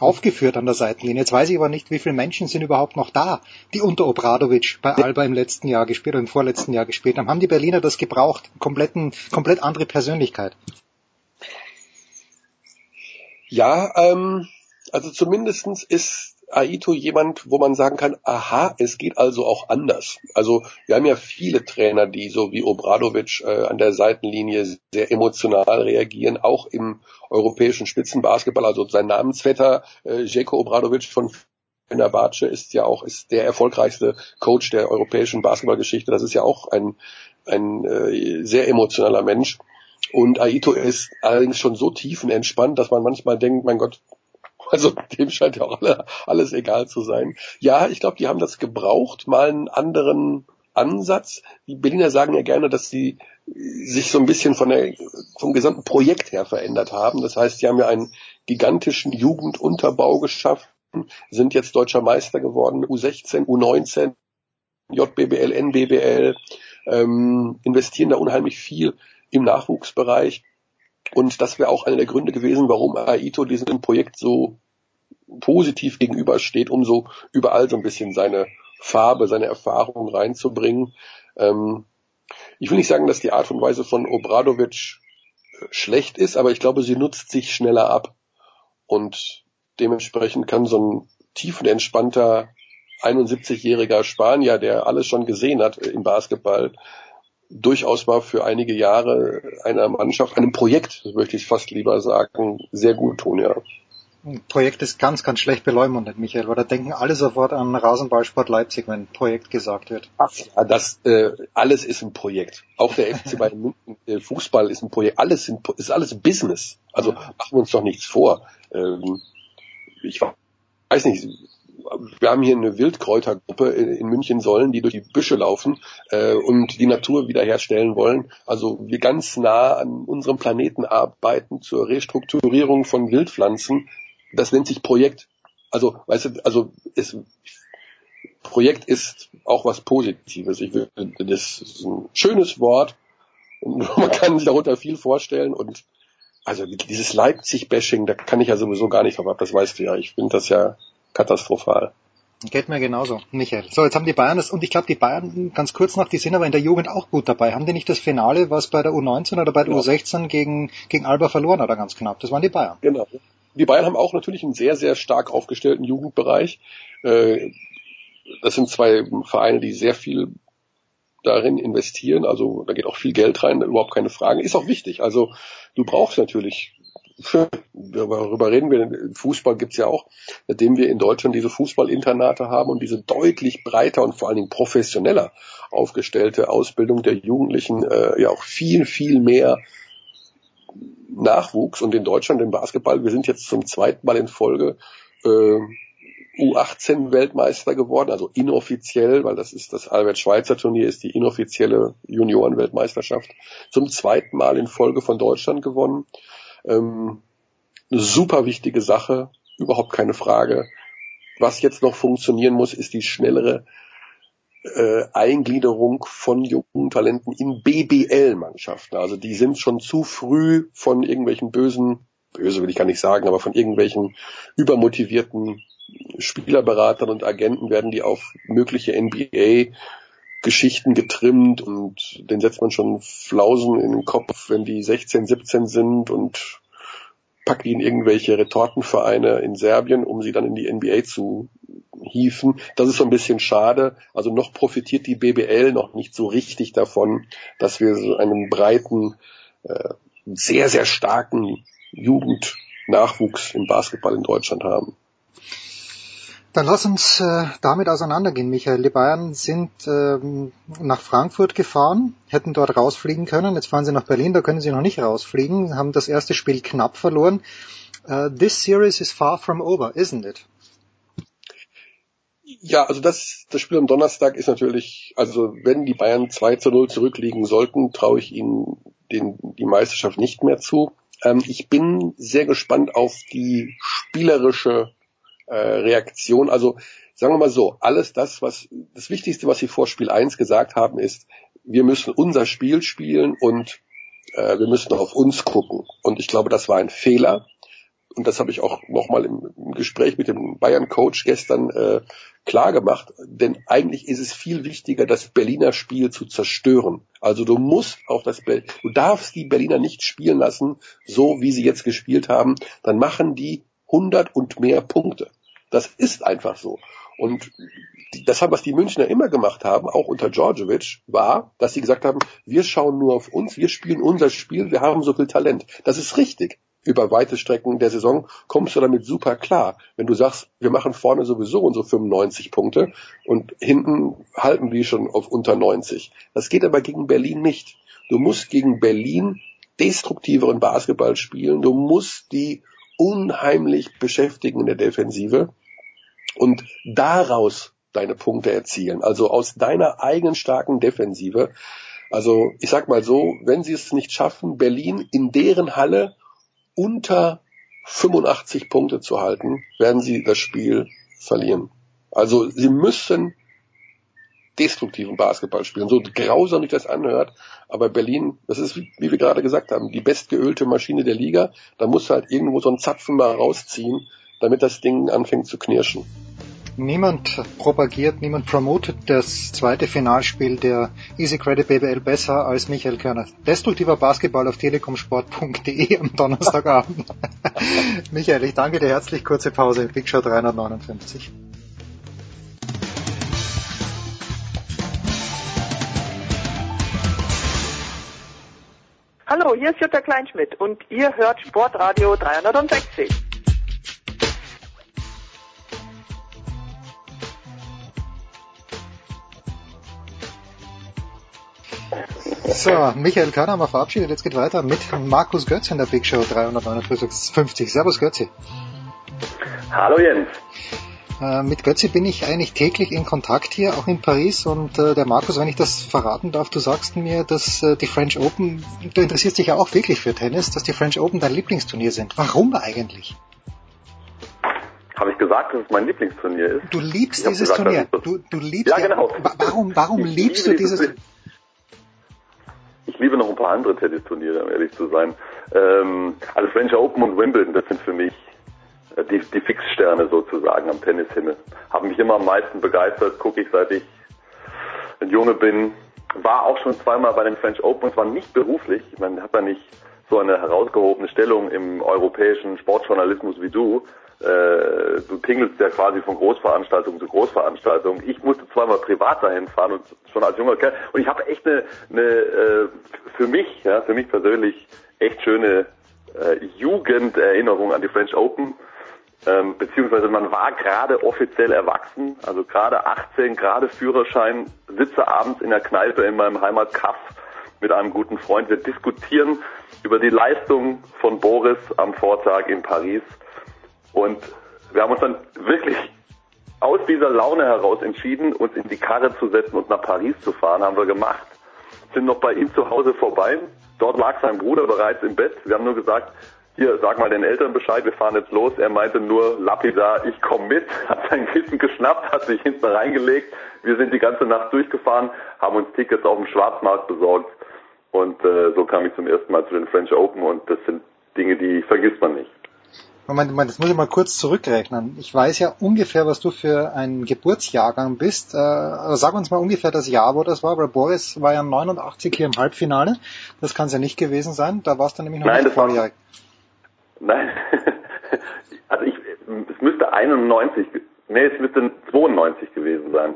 aufgeführt an der Seitenlinie. Jetzt weiß ich aber nicht, wie viele Menschen sind überhaupt noch da, die unter Obradovic bei Alba im letzten Jahr gespielt oder im vorletzten Jahr gespielt haben. Haben die Berliner das gebraucht? Kompletten, komplett andere Persönlichkeit. Ja, ähm, also zumindestens ist Aito jemand, wo man sagen kann, aha, es geht also auch anders. Also wir haben ja viele Trainer, die so wie Obradovic äh, an der Seitenlinie sehr emotional reagieren, auch im europäischen Spitzenbasketball. Also sein Namensvetter äh, Jeko Obradovic von Fenerbahce ist ja auch ist der erfolgreichste Coach der europäischen Basketballgeschichte. Das ist ja auch ein ein äh, sehr emotionaler Mensch. Und Aito ist allerdings schon so tiefenentspannt, dass man manchmal denkt, mein Gott, also dem scheint ja auch alle, alles egal zu sein. Ja, ich glaube, die haben das gebraucht, mal einen anderen Ansatz. Die Berliner sagen ja gerne, dass sie sich so ein bisschen von der, vom gesamten Projekt her verändert haben. Das heißt, sie haben ja einen gigantischen Jugendunterbau geschaffen, sind jetzt deutscher Meister geworden, U16, U19, JBBL, NBBL, ähm, investieren da unheimlich viel im Nachwuchsbereich. Und das wäre auch einer der Gründe gewesen, warum Aito diesem Projekt so positiv gegenübersteht, um so überall so ein bisschen seine Farbe, seine Erfahrung reinzubringen. Ähm, ich will nicht sagen, dass die Art und Weise von Obradovic äh, schlecht ist, aber ich glaube, sie nutzt sich schneller ab. Und dementsprechend kann so ein tiefenentspannter 71-jähriger Spanier, der alles schon gesehen hat im Basketball, durchaus mal für einige Jahre einer Mannschaft, einem Projekt, möchte ich fast lieber sagen, sehr gut tun, ja. Projekt ist ganz, ganz schlecht beleumundet, Michael, weil da denken alle sofort an Rasenballsport Leipzig, wenn Projekt gesagt wird. Ach, ja, das äh, alles ist ein Projekt. Auch der FC Bayern München, äh, Fußball ist ein Projekt. Alles sind, ist alles Business. Also machen wir uns doch nichts vor. Ähm, ich weiß nicht. Wir haben hier eine Wildkräutergruppe in München sollen, die durch die Büsche laufen äh, und die Natur wiederherstellen wollen. Also wir ganz nah an unserem Planeten arbeiten zur Restrukturierung von Wildpflanzen das nennt sich Projekt. Also, weißt du, also es, Projekt ist auch was Positives. Ich will, das ist ein schönes Wort man kann sich darunter viel vorstellen und also dieses Leipzig-Bashing, da kann ich ja sowieso gar nicht drauf ab, das weißt du ja. Ich finde das ja katastrophal. Geht mir genauso, Michael. So, jetzt haben die Bayern das, und ich glaube, die Bayern, ganz kurz noch, die sind aber in der Jugend auch gut dabei. Haben die nicht das Finale, was bei der U19 oder bei der genau. U16 gegen, gegen Alba verloren oder ganz knapp? Das waren die Bayern. Genau die Bayern haben auch natürlich einen sehr, sehr stark aufgestellten Jugendbereich. Äh, das sind zwei Vereine, die sehr viel darin investieren. Also da geht auch viel Geld rein, überhaupt keine Frage. Ist auch wichtig. Also du brauchst natürlich, darüber reden wir, Fußball gibt's ja auch, seitdem wir in Deutschland diese Fußballinternate haben und diese deutlich breiter und vor allen Dingen professioneller aufgestellte Ausbildung der Jugendlichen äh, ja auch viel, viel mehr Nachwuchs und in Deutschland im Basketball, wir sind jetzt zum zweiten Mal in Folge äh, U18 Weltmeister geworden, also inoffiziell, weil das ist das Albert Schweitzer Turnier, ist die inoffizielle Juniorenweltmeisterschaft, zum zweiten Mal in Folge von Deutschland gewonnen. Ähm, eine super wichtige Sache, überhaupt keine Frage. Was jetzt noch funktionieren muss, ist die schnellere äh, Eingliederung von jungen Talenten in BBL-Mannschaften. Also die sind schon zu früh von irgendwelchen bösen, böse will ich gar nicht sagen, aber von irgendwelchen übermotivierten Spielerberatern und Agenten werden die auf mögliche NBA Geschichten getrimmt und den setzt man schon Flausen in den Kopf, wenn die 16, 17 sind und packt in irgendwelche Retortenvereine in Serbien, um sie dann in die NBA zu hieven. Das ist so ein bisschen schade. Also noch profitiert die BBL noch nicht so richtig davon, dass wir so einen breiten, äh, sehr, sehr starken Jugendnachwuchs im Basketball in Deutschland haben. Dann lass uns äh, damit auseinandergehen, Michael. Die Bayern sind ähm, nach Frankfurt gefahren, hätten dort rausfliegen können. Jetzt fahren sie nach Berlin, da können sie noch nicht rausfliegen, haben das erste Spiel knapp verloren. Uh, this series is far from over, isn't it? Ja, also das, das Spiel am Donnerstag ist natürlich, also wenn die Bayern 2 zu 0 zurückliegen sollten, traue ich ihnen den, die Meisterschaft nicht mehr zu. Ähm, ich bin sehr gespannt auf die spielerische äh, Reaktion. Also sagen wir mal so, alles das, was das Wichtigste, was sie vor Spiel 1 gesagt haben, ist, wir müssen unser Spiel spielen und äh, wir müssen auf uns gucken. Und ich glaube, das war ein Fehler und das habe ich auch nochmal im, im Gespräch mit dem Bayern-Coach gestern äh, klar gemacht, denn eigentlich ist es viel wichtiger, das Berliner Spiel zu zerstören. Also du musst auch das, Be du darfst die Berliner nicht spielen lassen, so wie sie jetzt gespielt haben, dann machen die 100 und mehr Punkte. Das ist einfach so. Und das was die Münchner immer gemacht haben, auch unter Djordjevic, war, dass sie gesagt haben, wir schauen nur auf uns, wir spielen unser Spiel, wir haben so viel Talent. Das ist richtig über weite Strecken der Saison kommst du damit super klar. Wenn du sagst, wir machen vorne sowieso unsere 95 Punkte und hinten halten wir schon auf unter 90. Das geht aber gegen Berlin nicht. Du musst gegen Berlin destruktiveren Basketball spielen. Du musst die unheimlich beschäftigen in der Defensive und daraus deine Punkte erzielen. Also aus deiner eigenen starken Defensive. Also ich sag mal so, wenn sie es nicht schaffen, Berlin in deren Halle unter 85 Punkte zu halten, werden sie das Spiel verlieren. Also sie müssen destruktiven Basketball spielen. So grausam sich das anhört, aber Berlin, das ist, wie, wir gerade gesagt haben, die bestgeölte Maschine der Liga. Da muss halt irgendwo so ein Zapfen mal rausziehen, damit das Ding anfängt zu knirschen. Niemand propagiert, niemand promotet das zweite Finalspiel der Easy Credit BBL besser als Michael Körner. Destruktiver Basketball auf telekomsport.de am Donnerstagabend. Michael, ich danke dir herzlich. Kurze Pause. Big Show 359. Hallo, hier ist Jutta Kleinschmidt und ihr hört Sportradio 360. So, Michael Körner haben wir verabschiedet. Jetzt geht weiter mit Markus Götz in der Big Show 359. Servus Götzi. Hallo Jens. Äh, mit Götzi bin ich eigentlich täglich in Kontakt hier, auch in Paris. Und äh, der Markus, wenn ich das verraten darf, du sagst mir, dass äh, die French Open, du interessierst dich ja auch wirklich für Tennis, dass die French Open dein Lieblingsturnier sind. Warum eigentlich? Habe ich gesagt, dass es mein Lieblingsturnier ist? Du liebst dieses gesagt, Turnier. Du, du liebst ja, genau. Warum, warum ich liebst du dieses Turnier? Ich liebe noch ein paar andere Tennisturniere, um ehrlich zu sein. Ähm, also French Open und Wimbledon, das sind für mich äh, die, die Fixsterne sozusagen am Tennishimmel. Haben mich immer am meisten begeistert, gucke ich seit ich ein Junge bin. War auch schon zweimal bei den French Open und zwar nicht beruflich. Man hat da nicht so eine herausgehobene Stellung im europäischen Sportjournalismus wie du. Äh, du tingelst ja quasi von Großveranstaltung zu Großveranstaltung. Ich musste zweimal privat dahin fahren und schon als junger Kerl. Und ich habe echt eine, eine äh, für mich, ja, für mich persönlich echt schöne äh, Jugenderinnerung an die French Open. Ähm, beziehungsweise man war gerade offiziell erwachsen, also gerade 18, gerade Führerschein, sitze abends in der Kneipe in meinem Heimatkaff mit einem guten Freund. Wir diskutieren über die Leistung von Boris am Vortag in Paris und wir haben uns dann wirklich aus dieser Laune heraus entschieden, uns in die Karre zu setzen und nach Paris zu fahren, haben wir gemacht. Sind noch bei ihm zu Hause vorbei. Dort lag sein Bruder bereits im Bett. Wir haben nur gesagt, hier, sag mal den Eltern Bescheid, wir fahren jetzt los. Er meinte nur lapidar, ich komme mit, hat sein Kissen geschnappt, hat sich hinten reingelegt. Wir sind die ganze Nacht durchgefahren, haben uns Tickets auf dem Schwarzmarkt besorgt und äh, so kam ich zum ersten Mal zu den French Open und das sind Dinge, die vergisst man nicht. Moment, Moment, das muss ich mal kurz zurückrechnen. Ich weiß ja ungefähr, was du für ein Geburtsjahrgang bist. Äh, aber sag uns mal ungefähr das Jahr, wo das war, weil Boris war ja 89 hier im Halbfinale. Das kann es ja nicht gewesen sein. Da warst du nämlich noch Nein, nicht volljährig. Nein, also ich, es müsste 91, nee, es müsste 92 gewesen sein.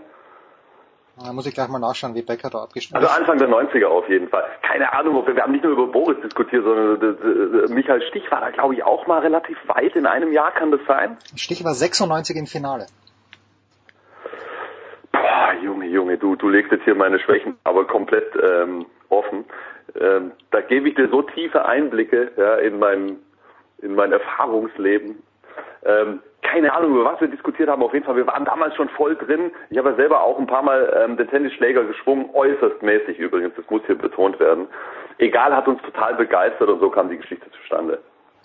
Da muss ich gleich mal nachschauen, wie Becker da abgeschnitten Also Anfang der 90er auf jeden Fall. Keine Ahnung, wir, wir haben nicht nur über Boris diskutiert, sondern Michael Stich war da glaube ich auch mal relativ weit in einem Jahr, kann das sein? Stich war 96 im Finale. Boah, Junge, Junge, du, du legst jetzt hier meine Schwächen aber komplett ähm, offen. Ähm, da gebe ich dir so tiefe Einblicke ja, in mein in mein Erfahrungsleben. Ähm, keine Ahnung, über was wir diskutiert haben. Auf jeden Fall, wir waren damals schon voll drin. Ich habe ja selber auch ein paar Mal ähm, den Tennisschläger geschwungen, äußerst mäßig übrigens, das muss hier betont werden. Egal, hat uns total begeistert und so kam die Geschichte zustande.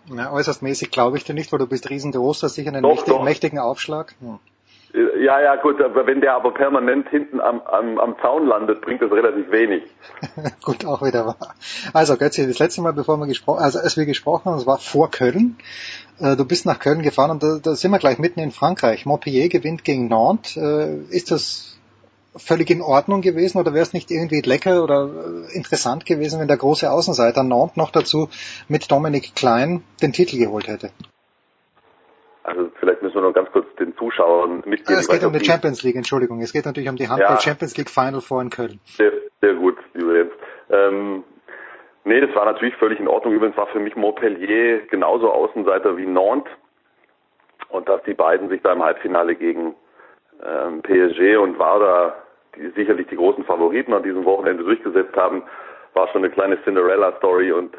Ja, äußerst mäßig glaube ich dir nicht, weil du bist riesengroß, hast sicher einen doch, mächtigen, doch. mächtigen Aufschlag. Hm. Ja, ja, gut, aber wenn der aber permanent hinten am, am, am Zaun landet, bringt das relativ wenig. gut, auch wieder wahr. Also Götzi, das letzte Mal, bevor wir gesprochen, also als wir gesprochen haben, das war vor Köln. Äh, du bist nach Köln gefahren und da, da sind wir gleich mitten in Frankreich. Montpellier gewinnt gegen Nantes. Äh, ist das völlig in Ordnung gewesen oder wäre es nicht irgendwie lecker oder äh, interessant gewesen, wenn der große Außenseiter Nantes noch dazu mit Dominik Klein den Titel geholt hätte? Also vielleicht müssen wir noch ganz kurz den Zuschauern mitgeben. Es geht um die Champions League, Entschuldigung. Es geht natürlich um die Handball ja, Champions League Final Four in Köln. Sehr, sehr gut, lieber Jens. Ähm, nee, das war natürlich völlig in Ordnung. Übrigens war für mich Montpellier genauso Außenseiter wie Nantes. Und dass die beiden sich da im Halbfinale gegen ähm, PSG und Warda, die sicherlich die großen Favoriten an diesem Wochenende durchgesetzt haben, war schon eine kleine Cinderella-Story und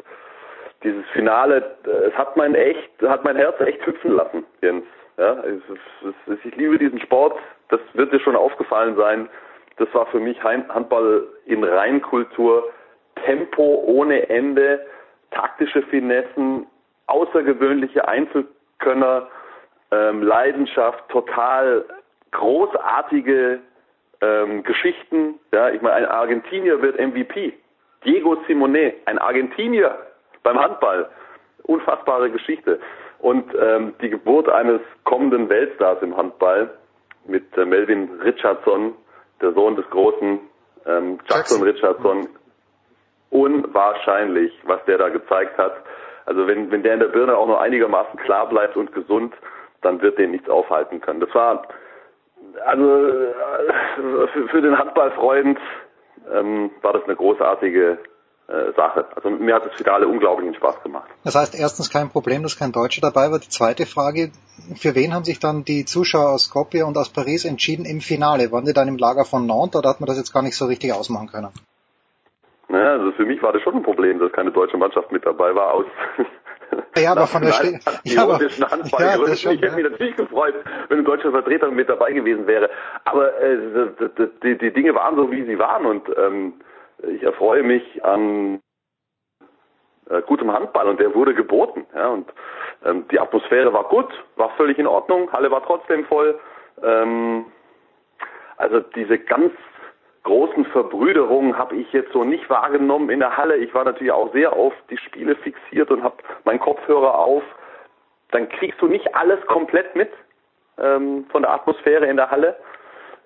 dieses Finale, es hat mein echt, hat mein Herz echt hüpfen lassen, Jens. Ja, es, es, es, ich liebe diesen Sport. Das wird dir schon aufgefallen sein. Das war für mich Handball in Reinkultur. Tempo ohne Ende, taktische Finessen, außergewöhnliche Einzelkönner, ähm, Leidenschaft, total großartige ähm, Geschichten. Ja, ich meine, ein Argentinier wird MVP. Diego Simone, ein Argentinier beim Handball. Unfassbare Geschichte. Und ähm, die Geburt eines kommenden Weltstars im Handball mit äh, Melvin Richardson, der Sohn des großen ähm, Jackson Richardson. Unwahrscheinlich, was der da gezeigt hat. Also wenn, wenn der in der Birne auch nur einigermaßen klar bleibt und gesund, dann wird den nichts aufhalten können. Das war also äh, für, für den Handballfreund ähm, war das eine großartige äh, Sache. Also mir hat das Finale unglaublichen Spaß gemacht. Das heißt erstens kein Problem, dass kein Deutscher dabei war. Die zweite Frage, für wen haben sich dann die Zuschauer aus Skopje und aus Paris entschieden im Finale? Waren die dann im Lager von Nantes oder hat man das jetzt gar nicht so richtig ausmachen können? Ne? Also für mich war das schon ein Problem, dass keine deutsche Mannschaft mit dabei war aus ja, aber von der Ste ja, aber, ja, ich hätte mich natürlich gefreut, wenn ein deutscher Vertreter mit dabei gewesen wäre. Aber äh, die, die Dinge waren so, wie sie waren und ähm, ich erfreue mich an äh, gutem Handball und der wurde geboten. Ja, und ähm, die Atmosphäre war gut, war völlig in Ordnung, Halle war trotzdem voll. Ähm, also diese ganz großen Verbrüderungen habe ich jetzt so nicht wahrgenommen in der Halle. Ich war natürlich auch sehr auf die Spiele fixiert und habe meinen Kopfhörer auf. Dann kriegst du nicht alles komplett mit ähm, von der Atmosphäre in der Halle.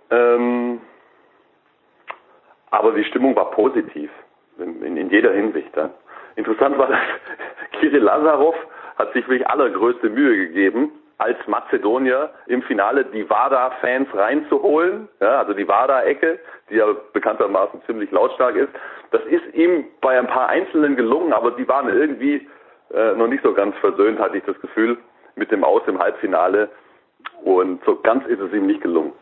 Ähm, aber die Stimmung war positiv in, in, jeder Hinsicht. Ja. Interessant war, dass Kirill Lazarov hat sich wirklich allergrößte Mühe gegeben, als Mazedonier im Finale die WADA-Fans reinzuholen, ja, also die WADA-Ecke, die ja bekanntermaßen ziemlich lautstark ist. Das ist ihm bei ein paar Einzelnen gelungen, aber die waren irgendwie äh, noch nicht so ganz versöhnt, hatte ich das Gefühl, mit dem Aus im Halbfinale. Und so ganz ist es ihm nicht gelungen.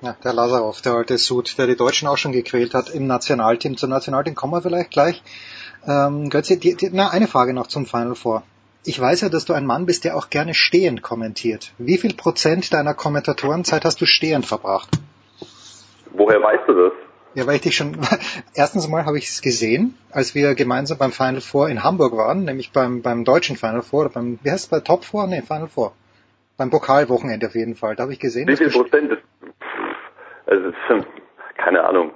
Ja, der Lazarov, der alte Sud, der die Deutschen auch schon gequält hat im Nationalteam. Zum Nationalteam kommen wir vielleicht gleich. Ähm, Götze, die, die, na, eine Frage noch zum Final Four. Ich weiß ja, dass du ein Mann bist, der auch gerne stehend kommentiert. Wie viel Prozent deiner Kommentatorenzeit hast du stehend verbracht? Woher weißt du das? Ja, weil ich dich schon, erstens mal habe ich es gesehen, als wir gemeinsam beim Final Four in Hamburg waren, nämlich beim, beim deutschen Final Four, oder beim, wie heißt es bei Top Four? Nee, Final Four. Beim Pokalwochenende auf jeden Fall. Da habe ich gesehen. Wie viel Prozent? Ist, also, keine Ahnung.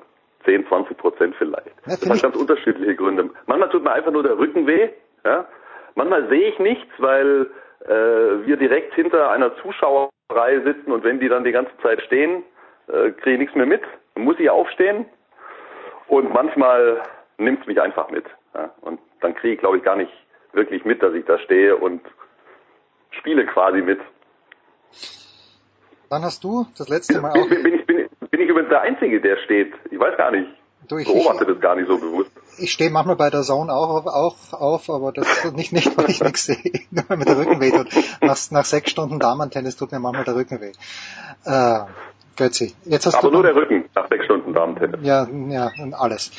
10, 20 Prozent vielleicht. Ja, das hat ganz unterschiedliche Gründe. Manchmal tut mir einfach nur der Rücken weh, ja, Manchmal sehe ich nichts, weil äh, wir direkt hinter einer Zuschauerreihe sitzen und wenn die dann die ganze Zeit stehen, äh, kriege ich nichts mehr mit. Dann muss ich aufstehen und manchmal nimmt es mich einfach mit. Ja? Und dann kriege ich, glaube ich, gar nicht wirklich mit, dass ich da stehe und spiele quasi mit. Dann hast du das letzte Mal auch. Bin, bin, ich, bin, bin ich übrigens der Einzige, der steht. Ich weiß gar nicht. Du, ich beobachte das gar nicht so bewusst. Ich stehe manchmal bei der Zone auch, auch auf, aber das nicht, nicht weil ich nichts sehe, nur weil mir der Rücken weh tut. Nach, nach sechs Stunden Damen-Tennis tut mir manchmal der Rücken weh. Äh, Götzi, jetzt hast aber du... nur der Rücken nach sechs Stunden Damen-Tennis. Ja, ja, alles.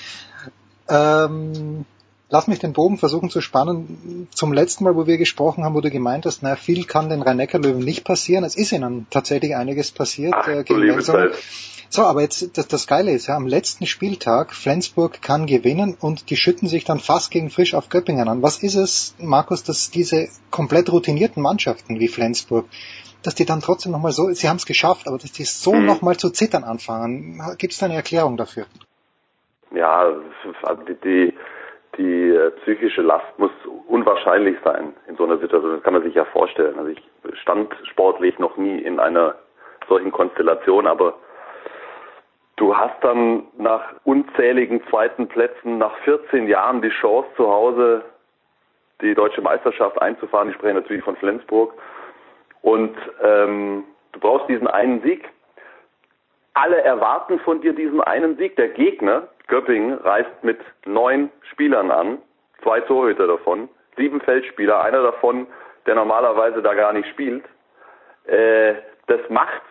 Ähm, lass mich den Bogen versuchen zu spannen. Zum letzten Mal, wo wir gesprochen haben, wo du gemeint hast, na, viel kann den Rhein-Neckar-Löwen nicht passieren. Es ist ihnen tatsächlich einiges passiert Ach, äh, gegen. So, aber jetzt das, das Geile ist ja, am letzten Spieltag, Flensburg kann gewinnen und die schütten sich dann fast gegen Frisch auf Göppingen an. Was ist es, Markus, dass diese komplett routinierten Mannschaften wie Flensburg, dass die dann trotzdem nochmal so, sie haben es geschafft, aber dass die so mhm. nochmal zu zittern anfangen? Gibt es da eine Erklärung dafür? Ja, also die, die, die äh, psychische Last muss unwahrscheinlich sein in so einer Situation. Das kann man sich ja vorstellen. Also ich stand sportlich noch nie in einer solchen Konstellation, aber Du hast dann nach unzähligen zweiten Plätzen, nach 14 Jahren die Chance zu Hause die deutsche Meisterschaft einzufahren. Ich spreche natürlich von Flensburg. Und ähm, du brauchst diesen einen Sieg. Alle erwarten von dir diesen einen Sieg. Der Gegner, Göppingen, reist mit neun Spielern an, zwei Torhüter davon, sieben Feldspieler, einer davon, der normalerweise da gar nicht spielt. Äh, das macht's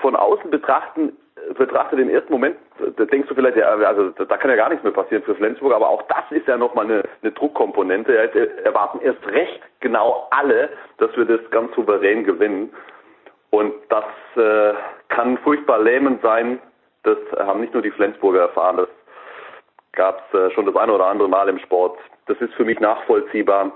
von außen betrachten betrachtet im ersten Moment, da denkst du vielleicht, ja, also da kann ja gar nichts mehr passieren für Flensburg, aber auch das ist ja nochmal eine, eine Druckkomponente. Ja, erwarten erst recht genau alle, dass wir das ganz souverän gewinnen. Und das äh, kann furchtbar lähmend sein. Das haben nicht nur die Flensburger erfahren, das gab es äh, schon das eine oder andere Mal im Sport. Das ist für mich nachvollziehbar.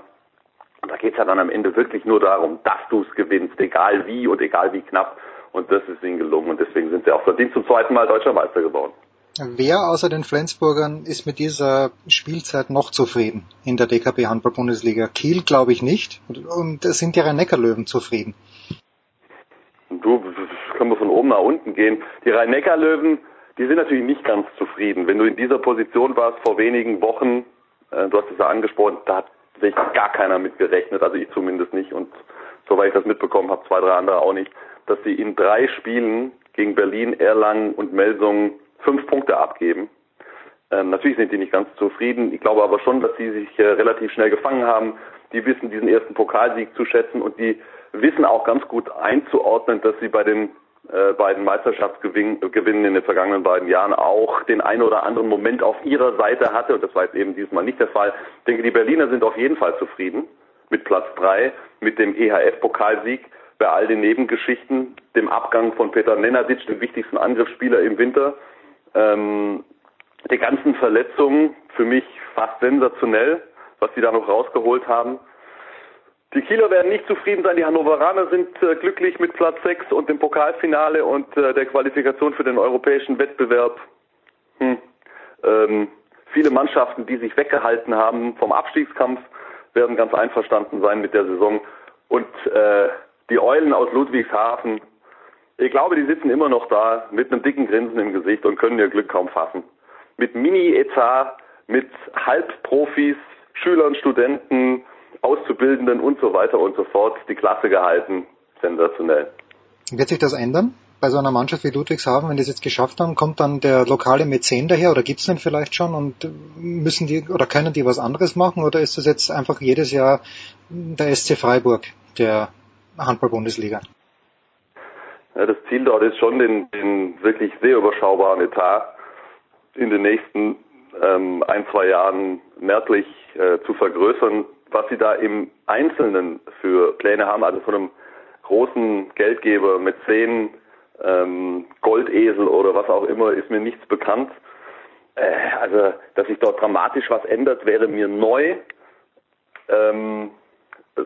Und da geht es ja dann am Ende wirklich nur darum, dass du es gewinnst, egal wie und egal wie knapp. Und das ist ihnen gelungen und deswegen sind sie auch verdient zum zweiten Mal deutscher Meister geworden. Wer außer den Flensburgern ist mit dieser Spielzeit noch zufrieden in der DKB Handball Bundesliga? Kiel glaube ich nicht. Und es sind die Rhein-Neckar-Löwen zufrieden. Du, können wir von oben nach unten gehen. Die Rhein-Neckar-Löwen, die sind natürlich nicht ganz zufrieden. Wenn du in dieser Position warst vor wenigen Wochen, äh, du hast es ja angesprochen, da hat sich gar keiner mit gerechnet, also ich zumindest nicht und soweit ich das mitbekommen habe, zwei, drei andere auch nicht dass sie in drei Spielen gegen Berlin, Erlangen und Melsungen fünf Punkte abgeben. Ähm, natürlich sind die nicht ganz zufrieden. Ich glaube aber schon, dass sie sich äh, relativ schnell gefangen haben. Die wissen diesen ersten Pokalsieg zu schätzen und die wissen auch ganz gut einzuordnen, dass sie bei den äh, beiden Meisterschaftsgewinnen in den vergangenen beiden Jahren auch den einen oder anderen Moment auf ihrer Seite hatte. Und das war jetzt eben diesmal nicht der Fall. Ich denke, die Berliner sind auf jeden Fall zufrieden mit Platz drei, mit dem EHF-Pokalsieg, bei all den Nebengeschichten, dem Abgang von Peter Nenadic, dem wichtigsten Angriffsspieler im Winter, ähm, die ganzen Verletzungen, für mich fast sensationell, was sie da noch rausgeholt haben. Die Kieler werden nicht zufrieden sein. Die Hannoveraner sind äh, glücklich mit Platz 6 und dem Pokalfinale und äh, der Qualifikation für den europäischen Wettbewerb. Hm. Ähm, viele Mannschaften, die sich weggehalten haben vom Abstiegskampf, werden ganz einverstanden sein mit der Saison. Und äh, die Eulen aus Ludwigshafen, ich glaube, die sitzen immer noch da mit einem dicken Grinsen im Gesicht und können ihr Glück kaum fassen. Mit Mini-Etat, mit Halbprofis, Schülern, Studenten, Auszubildenden und so weiter und so fort die Klasse gehalten. Sensationell. Wird sich das ändern? Bei so einer Mannschaft wie Ludwigshafen, wenn die es jetzt geschafft haben, kommt dann der lokale Mäzen daher oder gibt's den vielleicht schon und müssen die oder können die was anderes machen oder ist das jetzt einfach jedes Jahr der SC Freiburg der Handball-Bundesliga? Ja, das Ziel dort ist schon, den, den wirklich sehr überschaubaren Etat in den nächsten ähm, ein, zwei Jahren merklich äh, zu vergrößern was sie da im Einzelnen für Pläne haben, also von einem großen Geldgeber, Mäzen, ähm, Goldesel oder was auch immer, ist mir nichts bekannt. Äh, also, dass sich dort dramatisch was ändert, wäre mir neu. Ähm,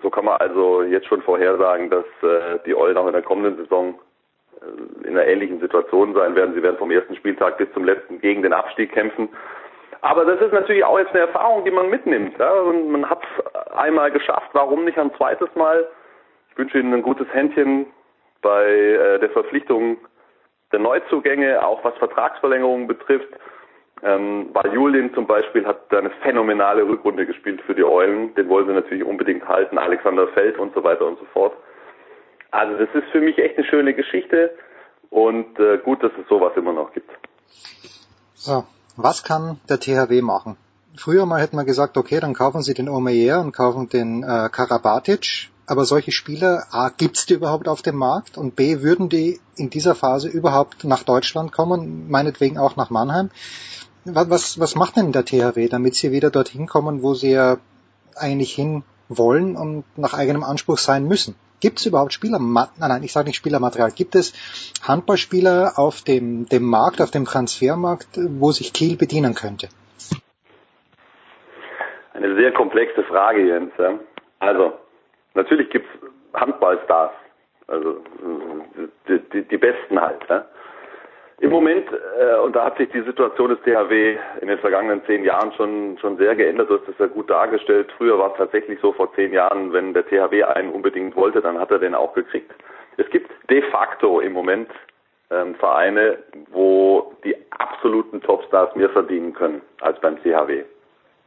so kann man also jetzt schon vorhersagen, dass äh, die Eulen auch in der kommenden Saison äh, in einer ähnlichen Situation sein werden. Sie werden vom ersten Spieltag bis zum letzten gegen den Abstieg kämpfen. Aber das ist natürlich auch jetzt eine Erfahrung, die man mitnimmt. Ja? Und man hat es einmal geschafft, warum nicht ein zweites Mal? Ich wünsche Ihnen ein gutes Händchen bei äh, der Verpflichtung der Neuzugänge, auch was Vertragsverlängerungen betrifft. Ähm, weil Julien zum Beispiel hat eine phänomenale Rückrunde gespielt für die Eulen. Den wollen sie natürlich unbedingt halten. Alexander Feld und so weiter und so fort. Also das ist für mich echt eine schöne Geschichte und äh, gut, dass es sowas immer noch gibt. So, was kann der THW machen? Früher mal hätte man gesagt, okay, dann kaufen Sie den Omeyer und kaufen den äh, Karabatic. Aber solche Spieler, A, gibt's die überhaupt auf dem Markt? Und B, würden die in dieser Phase überhaupt nach Deutschland kommen? Meinetwegen auch nach Mannheim? Was, was, was macht denn der THW, damit sie wieder dorthin kommen, wo sie ja eigentlich hin wollen und nach eigenem Anspruch sein müssen? Gibt es überhaupt Spieler? Nein, nein, ich sage nicht Spielermaterial. Gibt es Handballspieler auf dem, dem Markt, auf dem Transfermarkt, wo sich Kiel bedienen könnte? Eine sehr komplexe Frage, Jens. Also, natürlich gibt es Handballstars, also die, die, die besten halt. Im Moment, äh, und da hat sich die Situation des THW in den vergangenen zehn Jahren schon, schon sehr geändert, du hast es ja gut dargestellt. Früher war es tatsächlich so vor zehn Jahren, wenn der THW einen unbedingt wollte, dann hat er den auch gekriegt. Es gibt de facto im Moment ähm, Vereine, wo die absoluten Topstars mehr verdienen können als beim THW.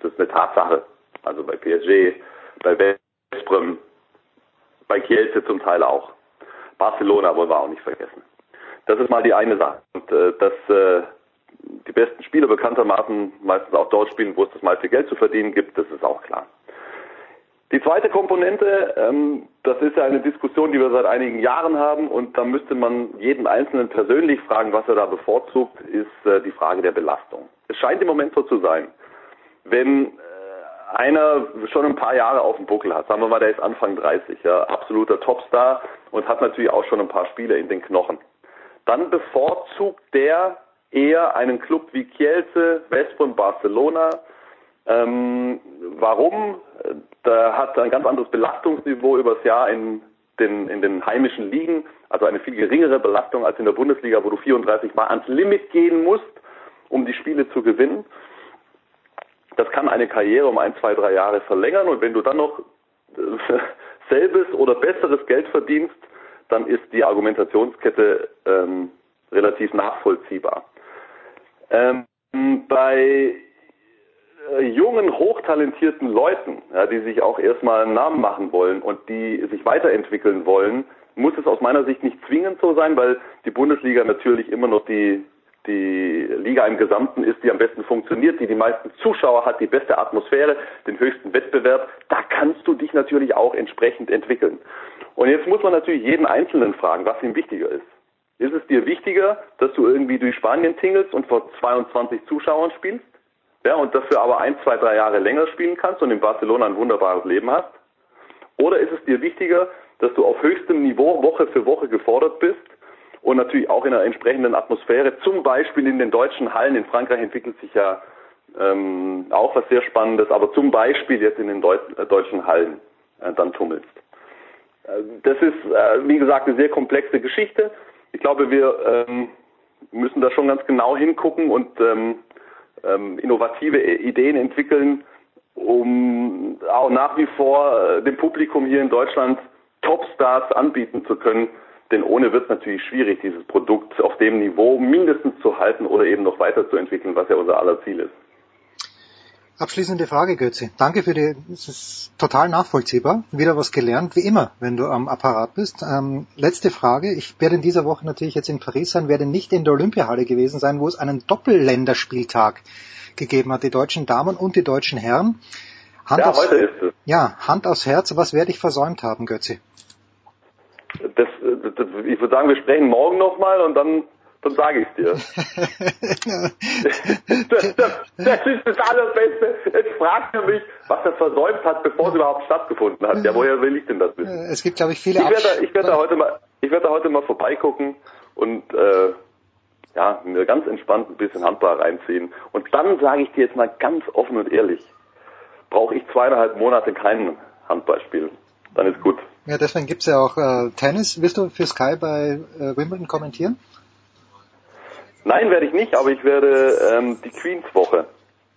Das ist eine Tatsache. Also bei PSG, bei Westbrem, bei Kielce zum Teil auch. Barcelona wollen wir auch nicht vergessen. Das ist mal die eine Sache. Und äh, dass äh, die besten Spieler bekanntermaßen meistens auch dort spielen, wo es das meiste Geld zu verdienen gibt, das ist auch klar. Die zweite Komponente, ähm, das ist ja eine Diskussion, die wir seit einigen Jahren haben und da müsste man jeden Einzelnen persönlich fragen, was er da bevorzugt, ist äh, die Frage der Belastung. Es scheint im Moment so zu sein, wenn äh, einer schon ein paar Jahre auf dem Buckel hat, sagen wir mal, der ist Anfang 30, ja, absoluter Topstar und hat natürlich auch schon ein paar Spiele in den Knochen dann bevorzugt der eher einen Club wie Kielce, Westbrem, Barcelona. Ähm, warum? Da hat ein ganz anderes Belastungsniveau übers Jahr in den, in den heimischen Ligen, also eine viel geringere Belastung als in der Bundesliga, wo du 34 Mal ans Limit gehen musst, um die Spiele zu gewinnen. Das kann eine Karriere um ein, zwei, drei Jahre verlängern und wenn du dann noch selbes oder besseres Geld verdienst, dann ist die Argumentationskette ähm, relativ nachvollziehbar. Ähm, bei äh, jungen, hochtalentierten Leuten, ja, die sich auch erstmal einen Namen machen wollen und die sich weiterentwickeln wollen, muss es aus meiner Sicht nicht zwingend so sein, weil die Bundesliga natürlich immer noch die, die Liga im Gesamten ist, die am besten funktioniert, die die meisten Zuschauer hat, die beste Atmosphäre, den höchsten Wettbewerb. Da kannst du dich natürlich auch entsprechend entwickeln. Und jetzt muss man natürlich jeden Einzelnen fragen, was ihm wichtiger ist. Ist es dir wichtiger, dass du irgendwie durch Spanien tingelst und vor 22 Zuschauern spielst? Ja, und dafür aber ein, zwei, drei Jahre länger spielen kannst und in Barcelona ein wunderbares Leben hast? Oder ist es dir wichtiger, dass du auf höchstem Niveau Woche für Woche gefordert bist und natürlich auch in einer entsprechenden Atmosphäre, zum Beispiel in den deutschen Hallen. In Frankreich entwickelt sich ja ähm, auch was sehr Spannendes, aber zum Beispiel jetzt in den Deut äh, deutschen Hallen äh, dann tummelst. Äh, das ist, äh, wie gesagt, eine sehr komplexe Geschichte. Ich glaube, wir ähm, müssen da schon ganz genau hingucken und ähm, ähm, innovative Ideen entwickeln, um auch nach wie vor äh, dem Publikum hier in Deutschland Topstars anbieten zu können. Denn ohne wird es natürlich schwierig, dieses Produkt auf dem Niveau mindestens zu halten oder eben noch weiterzuentwickeln, was ja unser aller Ziel ist. Abschließende Frage, Götze. Danke für die, es ist total nachvollziehbar. Wieder was gelernt, wie immer, wenn du am Apparat bist. Ähm, letzte Frage. Ich werde in dieser Woche natürlich jetzt in Paris sein, werde nicht in der Olympiahalle gewesen sein, wo es einen Doppelländerspieltag gegeben hat, die deutschen Damen und die deutschen Herren. Hand ja, aufs, heute ist es. Ja, Hand aufs Herz, was werde ich versäumt haben, Götze? Das, ich würde sagen, wir sprechen morgen nochmal und dann, dann sage ich dir. das, das, das ist das Allerbeste. Jetzt fragt er mich, was er versäumt hat, bevor es überhaupt stattgefunden hat. Ja, woher will ich denn das wissen? Es gibt, glaube ich, viele Ich werde, da- ich werde da heute mal, ich werde da heute mal vorbeigucken und äh, ja, mir ganz entspannt ein bisschen Handball reinziehen. Und dann sage ich dir jetzt mal ganz offen und ehrlich, brauche ich zweieinhalb Monate keinen Handball spielen. Dann ist gut. Ja, deswegen gibt's ja auch äh, Tennis. Wirst du für Sky bei äh, Wimbledon kommentieren? Nein, werde ich nicht, aber ich werde ähm, die Queens-Woche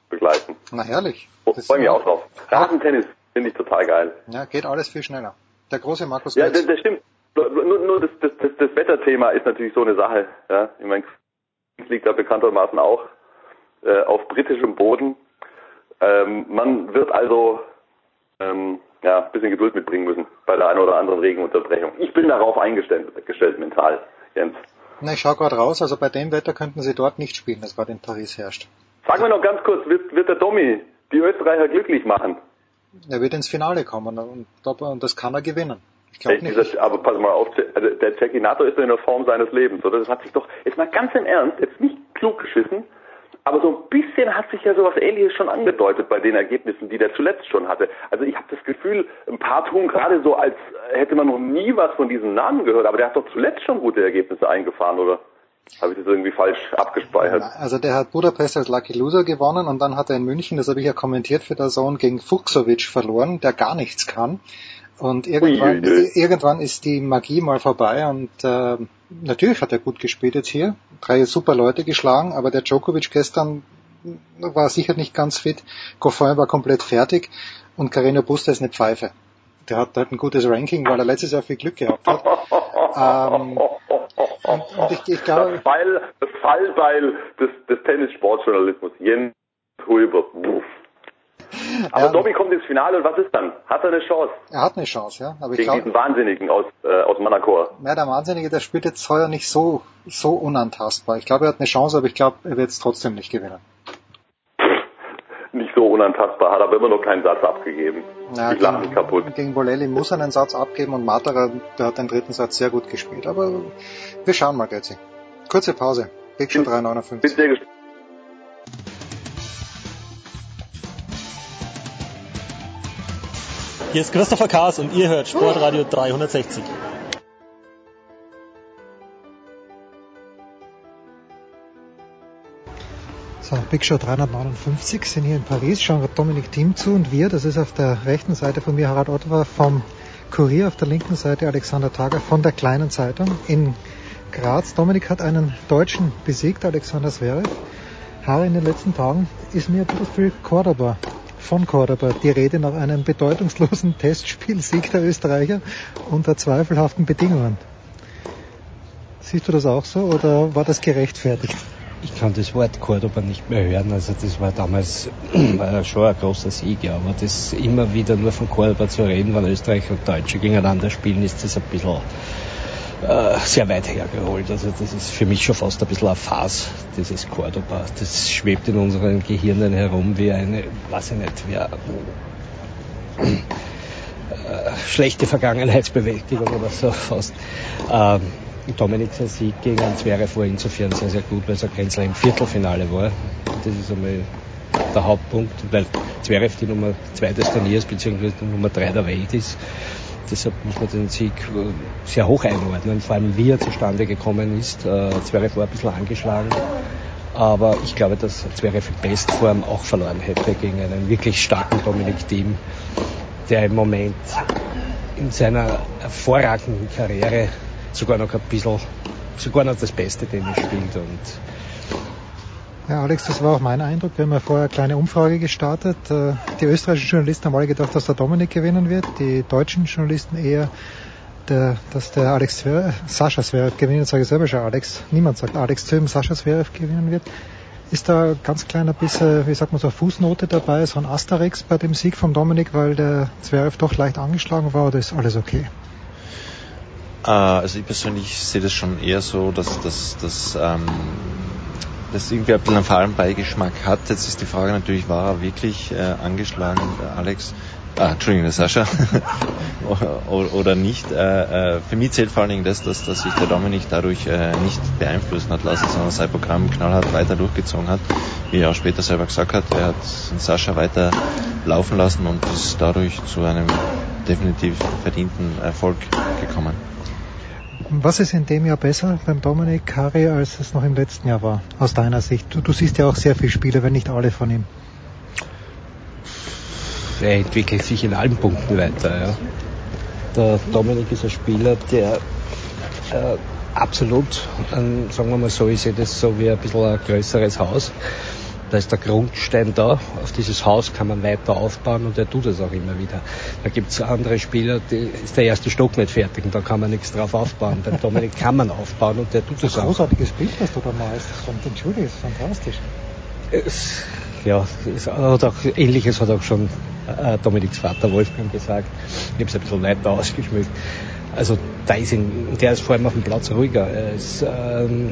begleiten. Na herrlich. Freue mich auch drauf. Rasentennis finde ich total geil. Ja, geht alles viel schneller. Der große Markus Ja, das, das stimmt. Nur, nur, nur das, das, das, das Wetterthema ist natürlich so eine Sache. Ja? Ich meine, Queens liegt da bekanntermaßen auch äh, auf britischem Boden. Ähm, man wird also ähm, ja, ein bisschen Geduld mitbringen müssen bei der einen oder anderen Regenunterbrechung. Ich bin darauf eingestellt gestellt mental, Jens. Na, ich schaue gerade raus, also bei dem Wetter könnten sie dort nicht spielen, das gerade in Paris herrscht. Sag mir noch ganz kurz, wird, wird der Domi die Österreicher glücklich machen? Er wird ins Finale kommen und, und das kann er gewinnen. Ich glaube nicht. dieser, aber pass mal auf, also der Cecchinato ist in der Form seines Lebens, oder? Das hat sich doch, jetzt mal ganz im Ernst, jetzt nicht klug geschissen, aber so ein bisschen hat sich ja sowas ähnliches schon angedeutet bei den Ergebnissen, die der zuletzt schon hatte. Also ich habe das Gefühl, ein paar tun gerade so, als hätte man noch nie was von diesen Namen gehört, aber der hat doch zuletzt schon gute Ergebnisse eingefahren, oder? Habe ich das irgendwie falsch abgespeichert? Also der hat Budapest als Lucky Loser gewonnen und dann hat er in München, das habe ich ja kommentiert für der Sohn, gegen Fuchsovic verloren, der gar nichts kann. Und irgendwann, irgendwann ist die Magie mal vorbei und äh, natürlich hat er gut gespielt jetzt hier, drei super Leute geschlagen, aber der Djokovic gestern war sicher nicht ganz fit, Goffin war komplett fertig und Carino Busta ist eine Pfeife. Der hat halt ein gutes Ranking, weil er letztes Jahr viel Glück gehabt hat. Ähm, und, und ich, ich glaube, Das, Fall, das Fallbeil des, des Tennissportjournalismus. Jens Huber. Aber Ja. Domi kommt ins Finale und was ist dann? Hat er eine Chance er hat eine Chance, ja. Aber ich gegen glaube, diesen Wahnsinnigen aus, äh, aus Manacor? Ja, der Wahnsinnige, der spielt jetzt heuer nicht so, so unantastbar. Ich glaube, er hat eine Chance, aber ich glaube, er wird es trotzdem nicht gewinnen. Nicht so unantastbar, hat aber immer noch keinen Satz abgegeben. Ja, ich lache mich kaputt. Gegen Bolelli muss er einen Satz abgeben und Matera, der hat den dritten Satz sehr gut gespielt. Aber wir schauen mal, Götzi. Kurze Pause. Big Show 359. Bin sehr gespannt. Hier ist Christopher Kaas und ihr hört Sportradio 360. So, Big Show 359 sind hier in Paris, schauen Dominik Thiem zu und wir, das ist auf der rechten Seite von mir Harald Ottawa vom Kurier, auf der linken Seite Alexander Tager von der Kleinen Zeitung in Graz. Dominik hat einen Deutschen besiegt, Alexander Zverev. Harry, in den letzten Tagen ist mir ein bisschen viel Cordoba, von Cordoba, die Rede nach einem bedeutungslosen Testspielsieg der Österreicher unter zweifelhaften Bedingungen. Siehst du das auch so oder war das gerechtfertigt? Ich kann das Wort Cordoba nicht mehr hören. Also das war damals äh, schon ein großer Sieg, ja. Aber das immer wieder nur von Cordoba zu reden, wenn Österreich und Deutsche gegeneinander spielen, ist das ein bisschen äh, sehr weit hergeholt. Also das ist für mich schon fast ein bisschen ein Farce, dieses Cordoba. Das schwebt in unseren Gehirnen herum wie eine, weiß ich nicht, wie eine, äh, schlechte Vergangenheitsbewältigung oder so fast. Ähm, Dominik sein Sieg gegen Zverev war insofern sehr, sehr gut, weil es ein Grenzler im Viertelfinale war. Das ist einmal der Hauptpunkt, weil Zverev die Nummer zwei des Turniers beziehungsweise die Nummer drei der Welt ist. Deshalb muss man den Sieg sehr hoch einordnen, vor allem wie er zustande gekommen ist. Äh, Zverev war ein bisschen angeschlagen, aber ich glaube, dass Zverev in Bestform auch verloren hätte gegen einen wirklich starken Dominik Thiem, der im Moment in seiner hervorragenden Karriere sogar noch ein bisschen, sogar noch das beste Tennis spielt und ja, Alex, das war auch mein Eindruck. Wir haben ja vorher eine kleine Umfrage gestartet. Äh, die österreichischen Journalisten haben alle gedacht, dass der Dominik gewinnen wird. Die deutschen Journalisten eher, der, dass der Alex Zverev, Sascha Zverev gewinnen. Jetzt sage ich selber schon Alex. Niemand sagt Alex Zverev, Sascha Zverev gewinnen wird. Ist da ein ganz kleiner bisschen, wie sagt man so, Fußnote dabei, so ein Asterix bei dem Sieg von Dominik, weil der Zverev doch leicht angeschlagen war oder ist alles okay? Äh, also ich persönlich sehe das schon eher so, dass, dass, dass ähm, das irgendwie ein bisschen einen fahlen Beigeschmack hat. Jetzt ist die Frage natürlich, war er wirklich äh, angeschlagen, der Alex? Ah, Entschuldigung, der Sascha. oder nicht. Äh, äh, für mich zählt vor allen Dingen das, dass, dass sich der Dominik dadurch äh, nicht beeinflussen hat lassen, sondern sein Programm knallhart weiter durchgezogen hat. Wie er auch später selber gesagt hat, er hat Sascha weiter laufen lassen und ist dadurch zu einem definitiv verdienten Erfolg gekommen. Was ist in dem Jahr besser beim Dominik Kari, als es noch im letzten Jahr war, aus deiner Sicht? Du, du siehst ja auch sehr viele Spiele, wenn nicht alle von ihm. Er entwickelt sich in allen Punkten weiter. Ja. Der Dominik ist ein Spieler, der äh, absolut, ein, sagen wir mal so, ich sehe das so wie ein bisschen ein größeres Haus da ist der Grundstein da, auf dieses Haus kann man weiter aufbauen und er tut es auch immer wieder. Da gibt es andere Spieler, die ist der erste Stock nicht fertig und da kann man nichts drauf aufbauen. Beim Dominik kann man aufbauen und der tut es auch. Ein großartiges Bild, was du da malst, von den ist fantastisch. Es, ja, es hat auch, ähnliches hat auch schon äh, Dominiks Vater Wolfgang gesagt. Ich habe es ein bisschen weiter ausgeschmückt. Also da ist in, der ist vor allem auf dem Platz ruhiger. Es, ähm,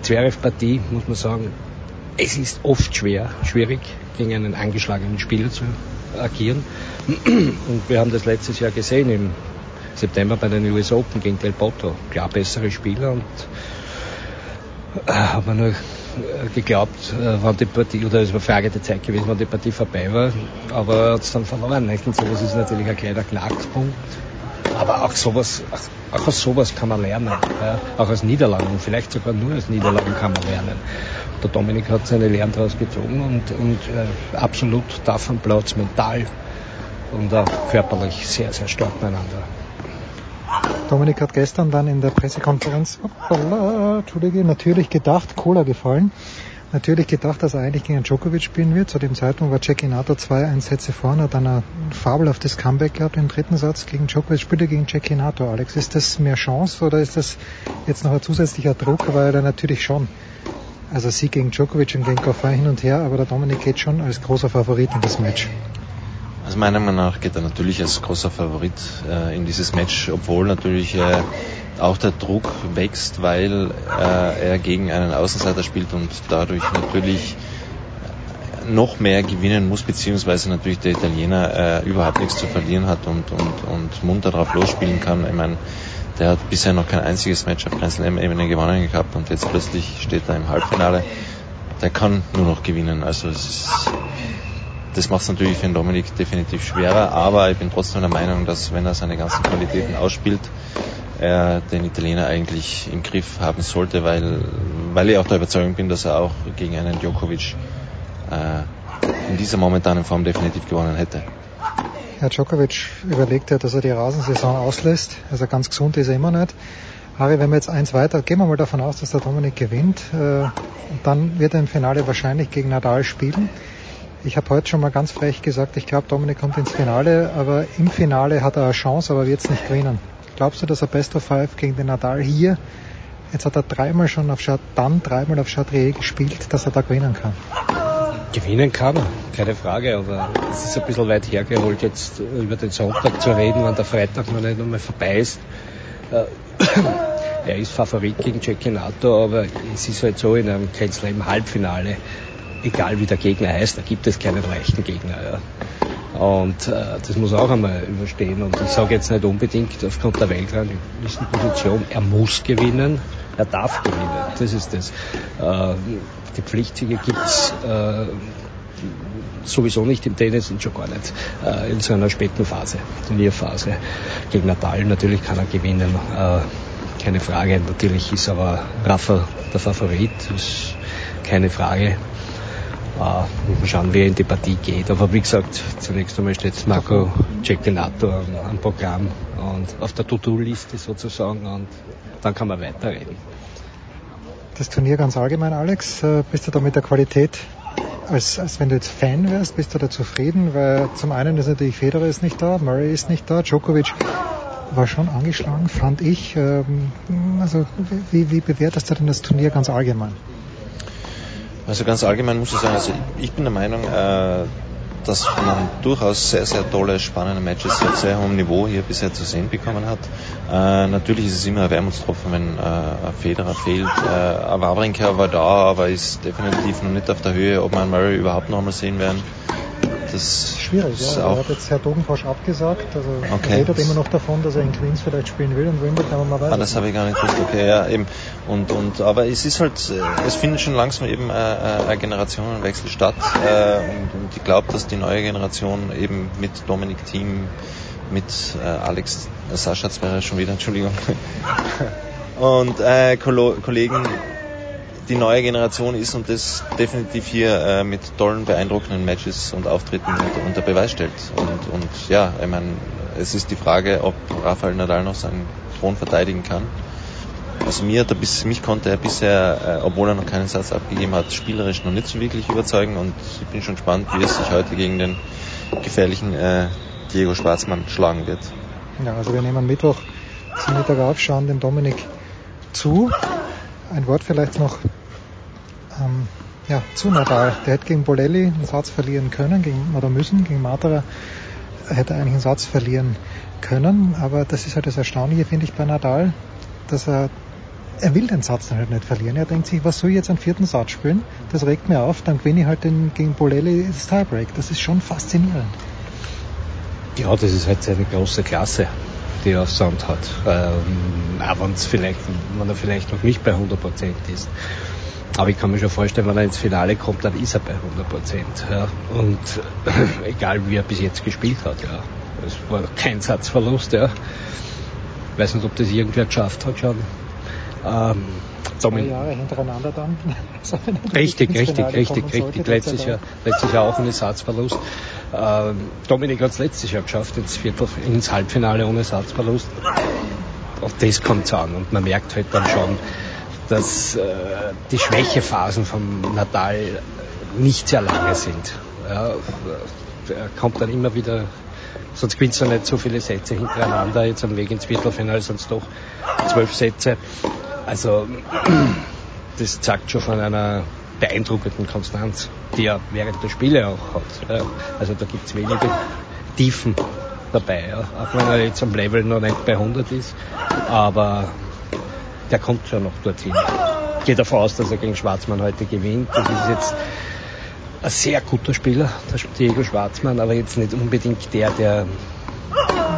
Zverev-Partie, muss man sagen, es ist oft schwer, schwierig, gegen einen angeschlagenen Spieler zu agieren. Und wir haben das letztes Jahr gesehen im September bei den US Open gegen Del Potro. Klar bessere Spieler und äh, haben wir nur äh, geglaubt, äh, wann die Partie, oder es war Frage der Zeit gewesen, wann die Partie vorbei war, aber er hat es dann verloren. Nicht? Und sowas ist natürlich ein kleiner Knackpunkt. Aber auch sowas, auch aus sowas kann man lernen. Ja? Auch aus Niederlagen, vielleicht sogar nur aus Niederlagen kann man lernen. Der Dominik hat seine Lehren daraus gezogen und, und äh, absolut davon Platz mental und auch körperlich sehr, sehr stark beieinander. Dominik hat gestern dann in der Pressekonferenz, hoppala, natürlich gedacht, Cola gefallen natürlich gedacht, dass er eigentlich gegen Djokovic spielen wird. Zu dem Zeitpunkt war Cecchinato zwei Einsätze vorne, hat dann ein fabelhaftes Comeback gehabt im dritten Satz gegen Djokovic. Spielt er gegen Cecchinato, Alex. Ist das mehr Chance oder ist das jetzt noch ein zusätzlicher Druck? Weil er natürlich schon, also Sieg gegen Djokovic und gegen Goffin hin und her, aber der Dominik geht schon als großer Favorit in das Match. Also meiner Meinung nach geht er natürlich als großer Favorit äh, in dieses Match, obwohl natürlich äh, auch der Druck wächst, weil äh, er gegen einen Außenseiter spielt und dadurch natürlich noch mehr gewinnen muss, beziehungsweise natürlich der Italiener äh, überhaupt nichts zu verlieren hat und, und, und munter drauf losspielen kann. Ich meine, der hat bisher noch kein einziges Match auf Grand Slam-Ebene gewonnen gehabt und jetzt plötzlich steht er im Halbfinale. Der kann nur noch gewinnen. Also ist, das macht es natürlich für den Dominik definitiv schwerer, aber ich bin trotzdem der Meinung, dass wenn er seine ganzen Qualitäten ausspielt, er den Italiener eigentlich im Griff haben sollte, weil, weil ich auch der Überzeugung bin, dass er auch gegen einen Djokovic äh, in dieser momentanen Form definitiv gewonnen hätte. Herr Djokovic überlegt ja, dass er die Rasensaison auslässt. Also ganz gesund ist er immer nicht. Harry, wenn wir jetzt eins weiter, gehen wir mal davon aus, dass der Dominik gewinnt. Äh, dann wird er im Finale wahrscheinlich gegen Nadal spielen. Ich habe heute schon mal ganz frech gesagt, ich glaube, Dominik kommt ins Finale, aber im Finale hat er eine Chance, aber wird es nicht gewinnen. Glaubst du, dass er Best of Five gegen den Nadal hier, jetzt hat er dreimal schon auf Chart, dann dreimal auf Chatrier gespielt, dass er da gewinnen kann? Gewinnen kann keine Frage, aber es ist ein bisschen weit hergeholt, jetzt über den Sonntag zu reden, wenn der Freitag noch nicht einmal vorbei ist. Äh, er ist Favorit gegen Cecchinato, aber es ist halt so in einem Grand Halbfinale, egal wie der Gegner heißt, da gibt es keinen leichten Gegner. Ja. Und äh, das muss auch einmal überstehen. Und ich sage jetzt nicht unbedingt aufgrund der Weltranglistenposition, er muss gewinnen, er darf gewinnen. Das ist das. Äh, die Pflichtsiege gibt's äh, sowieso nicht im Tennis und schon gar nicht äh, in so einer späten Phase, Turnierphase. Gegen Natal natürlich kann er gewinnen, äh, keine Frage. Natürlich ist aber Rafa der Favorit, ist keine Frage. Äh, mal schauen, wie er in die Partie geht. Aber wie gesagt, zunächst einmal steht Marco Cecchinato am Programm und auf der To-Do-Liste sozusagen und dann kann man weiterreden. Das Turnier ganz allgemein, Alex, äh, bist du da mit der Qualität als, als wenn du jetzt Fan wärst, bist du da zufrieden? Weil zum einen ist natürlich Federer ist nicht da, Murray ist nicht da, Djokovic war schon angeschlagen, fand ich. Ähm, also wie, wie bewertest du denn das Turnier ganz allgemein? Also ganz allgemein muss ich sagen, also ich bin der Meinung, äh, dass man durchaus sehr, sehr tolle, spannende Matches auf sehr hohem Niveau hier bisher zu sehen bekommen hat. Äh, natürlich ist es immer ein Wermutstropfen, wenn äh, ein Federer fehlt. Äh, Wawrinka war da, aber ist definitiv noch nicht auf der Höhe, ob man Murray überhaupt noch einmal sehen werden das schwierig. Ist ja. auch Er hat jetzt Herr Dogenforsch abgesagt. Also okay. er redet immer noch davon, dass er in Queens vielleicht spielen will und Wimbledon, aber man weiß ah, das habe ich gar nicht gewusst. Okay, ja, eben. Und, und, aber es ist halt, äh, es findet schon langsam eben äh, äh, ein Generationenwechsel statt. Und, und ich glaube, dass die neue Generation eben mit Dominik Thiem, mit Alex, Sascha Zverev schon wieder, Entschuldigung, und äh, Kollegen die neue Generation ist und das definitiv hier äh, mit tollen, beeindruckenden Matches und Auftritten unter, unter Beweis stellt. Und, und ja, ich meine, es ist die Frage, ob Rafael Nadal noch seinen Thron verteidigen kann. Also mir, der, bis, mich konnte er bisher, äh, obwohl er noch keinen Satz abgegeben hat, spielerisch noch nicht so wirklich überzeugen und ich bin schon gespannt, wie es sich heute gegen den gefährlichen äh, Diego Schwarzmann schlagen wird. Ja, also wir nehmen Mittwoch zum Mittag auf, schauen dem Dominik zu ein Wort vielleicht noch ähm, ja, zu Nadal. Der hätte gegen Bolelli einen Satz verlieren können, gegen, oder müssen, gegen Materer hätte er eigentlich einen Satz verlieren können, aber das ist halt das Erstaunliche, finde ich, bei Nadal, dass er er will den Satz dann halt nicht verlieren. Er denkt sich, was soll ich jetzt einen vierten Satz spielen? Das regt mir auf, dann gewinne ich halt den, gegen Bolelli das Tiebreak. Das ist schon faszinierend. Ja, das ist halt seine große Klasse die er auf Sound hat. Ähm, auch vielleicht, wenn er vielleicht noch nicht bei 100% ist. Aber ich kann mir schon vorstellen, wenn er ins Finale kommt, dann ist er bei 100 Ja. Und äh, egal wie er bis jetzt gespielt hat, ja. Es war kein Satzverlust, ja. Ich weiß nicht, ob das irgendwer geschafft hat schon. Ähm, Zwei Jahre hintereinander dann. richtig, richtig, richtig, richtig. Letztes Jahr, letztes Jahr auch ein Satzverlust. Ähm, Dominik hat es letztes Jahr geschafft, ins, Viertel, ins Halbfinale ohne Satzverlust. Und das kommt an. Und man merkt halt dann schon, dass äh, die Schwächephasen von Nadal nicht sehr lange sind. Ja, er kommt dann immer wieder, sonst gewinnt er nicht so viele Sätze hintereinander. Jetzt am Weg ins Viertelfinale es doch zwölf Sätze. Also das zeigt schon von einer beeindruckenden Konstanz, die er während der Spiele auch hat. Also da gibt es wenige Tiefen dabei, auch wenn er jetzt am Level noch nicht bei 100 ist, aber der kommt schon noch dorthin. Ich gehe davon aus, dass er gegen Schwarzmann heute gewinnt. Das ist jetzt ein sehr guter Spieler, der Diego Schwarzmann, aber jetzt nicht unbedingt der, der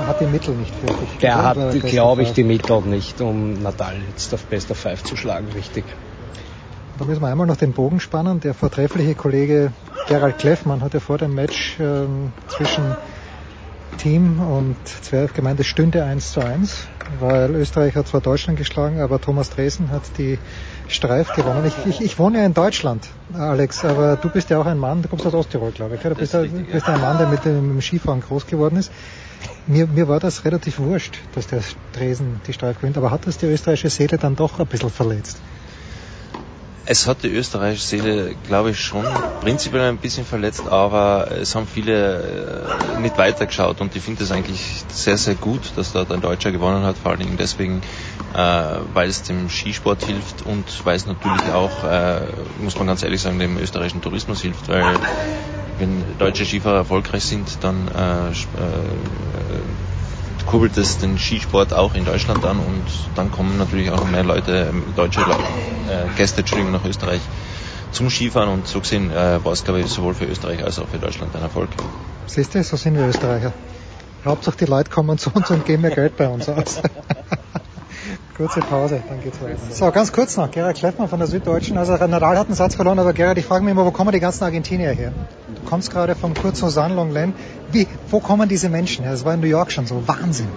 hat die Mittel nicht für. Der hat, glaube ich, die Mittel nicht, um Nadal jetzt auf Best of Five zu schlagen, richtig. Da müssen wir einmal noch den Bogen spannen. Der vortreffliche Kollege Gerald Kleffmann hat ja vor dem Match äh, zwischen Team und Zwerg gemeint, es stünde 1 zu 1, weil Österreich hat zwar Deutschland geschlagen, aber Thomas Dresen hat die Streif gewonnen. Ich, ich, ich wohne ja in Deutschland, Alex, aber du bist ja auch ein Mann, du kommst aus Osttirol, glaube ich. Du bist, richtig, bist ein Mann, der mit dem Skifahren groß geworden ist. Mir, mir war das relativ wurscht, dass der Dresen die Streif gewinnt, aber hat das die österreichische Seele dann doch ein bisschen verletzt? Es hat die österreichische Seele, glaube ich, schon prinzipiell ein bisschen verletzt, aber es haben viele äh, nicht weitergeschaut und ich finde es eigentlich sehr, sehr gut, dass dort ein Deutscher gewonnen hat, vor allen Dingen deswegen, äh, weil es dem Skisport hilft und weil es natürlich auch, äh, muss man ganz ehrlich sagen, dem österreichischen Tourismus hilft, weil wenn deutsche Skifahrer erfolgreich sind, dann äh, äh, kurbelt es den Skisport auch in Deutschland an und dann kommen natürlich auch mehr Leute, deutsche äh, Gäste Entschuldigung, nach Österreich zum Skifahren und so gesehen äh, war es glaube ich sowohl für Österreich als auch für Deutschland ein Erfolg. Siehst du, so sind wir Österreicher. Hauptsache die Leute kommen zu uns und geben mehr Geld bei uns aus. Kurze Pause, dann geht's weiter. So, ganz kurz noch, Gerhard Kleffmann von der Süddeutschen. Also Nadal hat einen Satz verloren, aber Gerhard, ich frage mich immer, wo kommen die ganzen Argentinier her? Du kommst gerade vom kurzen San Longlen. Wie, wo kommen diese Menschen her? Das war in New York schon so. Wahnsinn.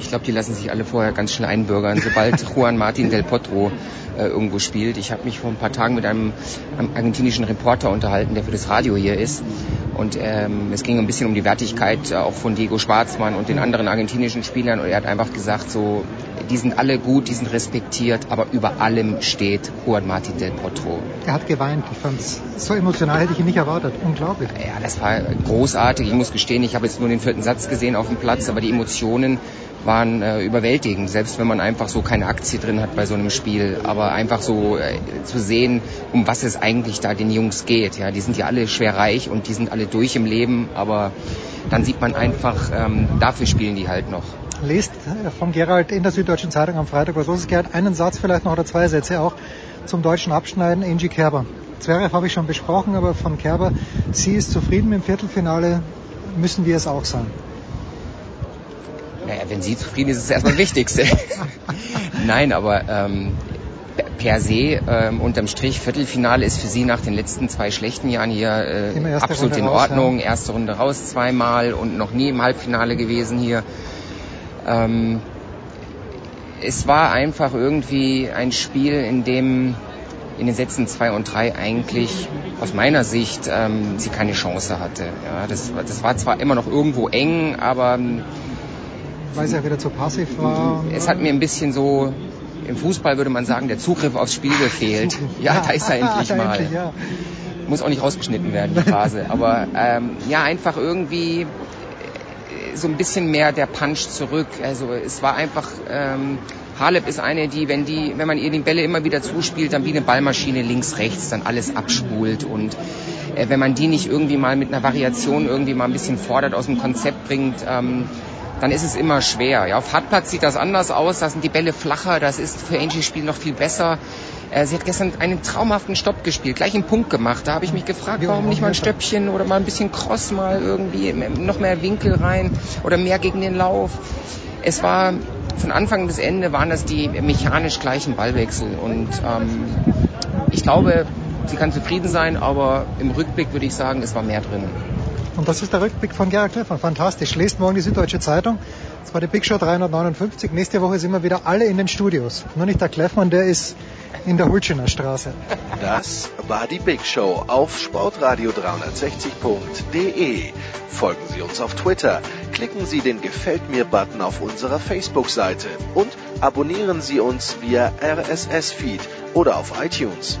Ich glaube, die lassen sich alle vorher ganz schnell einbürgern, sobald Juan Martin del Potro äh, irgendwo spielt. Ich habe mich vor ein paar Tagen mit einem, einem, argentinischen Reporter unterhalten, der für das Radio hier ist. Und ähm, es ging ein bisschen um die Wertigkeit äh, auch von Diego Schwarzmann und den anderen argentinischen Spielern. Und er hat einfach gesagt, so, die sind alle gut, die sind respektiert, aber über allem steht Juan Martin del Potro. Er hat geweint. Ich fand es so emotional, hätte ich ihn nicht erwartet. Unglaublich. Ja, das war großartig. Ich muss gestehen, ich habe jetzt nur den vierten Satz gesehen auf dem Platz, aber die Emotionen waren äh, überwältigend, selbst wenn man einfach so keine Aktie drin hat bei so einem Spiel, aber einfach so äh, zu sehen, um was es eigentlich da den Jungs geht. Ja, die sind ja alle schwer reich und die sind alle durch im Leben, aber dann sieht man einfach, ähm, dafür spielen die halt noch. Lest äh, von Gerald in der Süddeutschen Zeitung am Freitag was los ist. Gerald, einen Satz vielleicht noch oder zwei Sätze auch zum deutschen Abschneiden. Angie Kerber. Zverev habe ich schon besprochen, aber von Kerber, sie ist zufrieden mit dem Viertelfinale, müssen wir es auch sein. Naja, wenn sie zufrieden ist, ist es erstmal das Wichtigste. Nein, aber ähm, per se ähm, unterm Strich Viertelfinale ist für sie nach den letzten zwei schlechten Jahren hier äh, absolut Runde in Ordnung. Raus, ja. Erste Runde raus zweimal und noch nie im Halbfinale gewesen hier. Ähm, es war einfach irgendwie ein Spiel, in dem in den Sätzen zwei und drei eigentlich aus meiner Sicht ähm, sie keine Chance hatte. Ja, das, das war zwar immer noch irgendwo eng, aber weil es ja wieder zu passiv war. Es hat mir ein bisschen so, im Fußball würde man sagen, der Zugriff aufs Spiel gefehlt. Ja, da ist er endlich mal. Endlich, ja. Muss auch nicht rausgeschnitten werden, die Phase. Aber ähm, ja, einfach irgendwie so ein bisschen mehr der Punch zurück. Also es war einfach, ähm, Halep ist eine, die, wenn die, wenn man ihr die Bälle immer wieder zuspielt, dann wie eine Ballmaschine links, rechts, dann alles abspult und äh, wenn man die nicht irgendwie mal mit einer Variation irgendwie mal ein bisschen fordert, aus dem Konzept bringt, ähm, dann ist es immer schwer. Ja, auf Hartplatz sieht das anders aus, da sind die Bälle flacher, das ist für Angie Spiel noch viel besser. Äh, sie hat gestern einen traumhaften Stopp gespielt, gleich einen Punkt gemacht. Da habe ich mich gefragt, warum nicht mal ein Stöppchen oder mal ein bisschen Cross mal irgendwie, noch mehr Winkel rein oder mehr gegen den Lauf. Es war von Anfang bis Ende waren das die mechanisch gleichen Ballwechsel und ähm, ich glaube, sie kann zufrieden sein, aber im Rückblick würde ich sagen, es war mehr drin. Und das ist der Rückblick von Gerhard Kleffmann. Fantastisch. Lest morgen die Süddeutsche Zeitung. Das war die Big Show 359. Nächste Woche sind wir wieder alle in den Studios. Nur nicht der Kleffmann, der ist in der Hulschener Straße. Das war die Big Show auf sportradio360.de. Folgen Sie uns auf Twitter, klicken Sie den Gefällt mir-Button auf unserer Facebook-Seite und abonnieren Sie uns via RSS-Feed oder auf iTunes.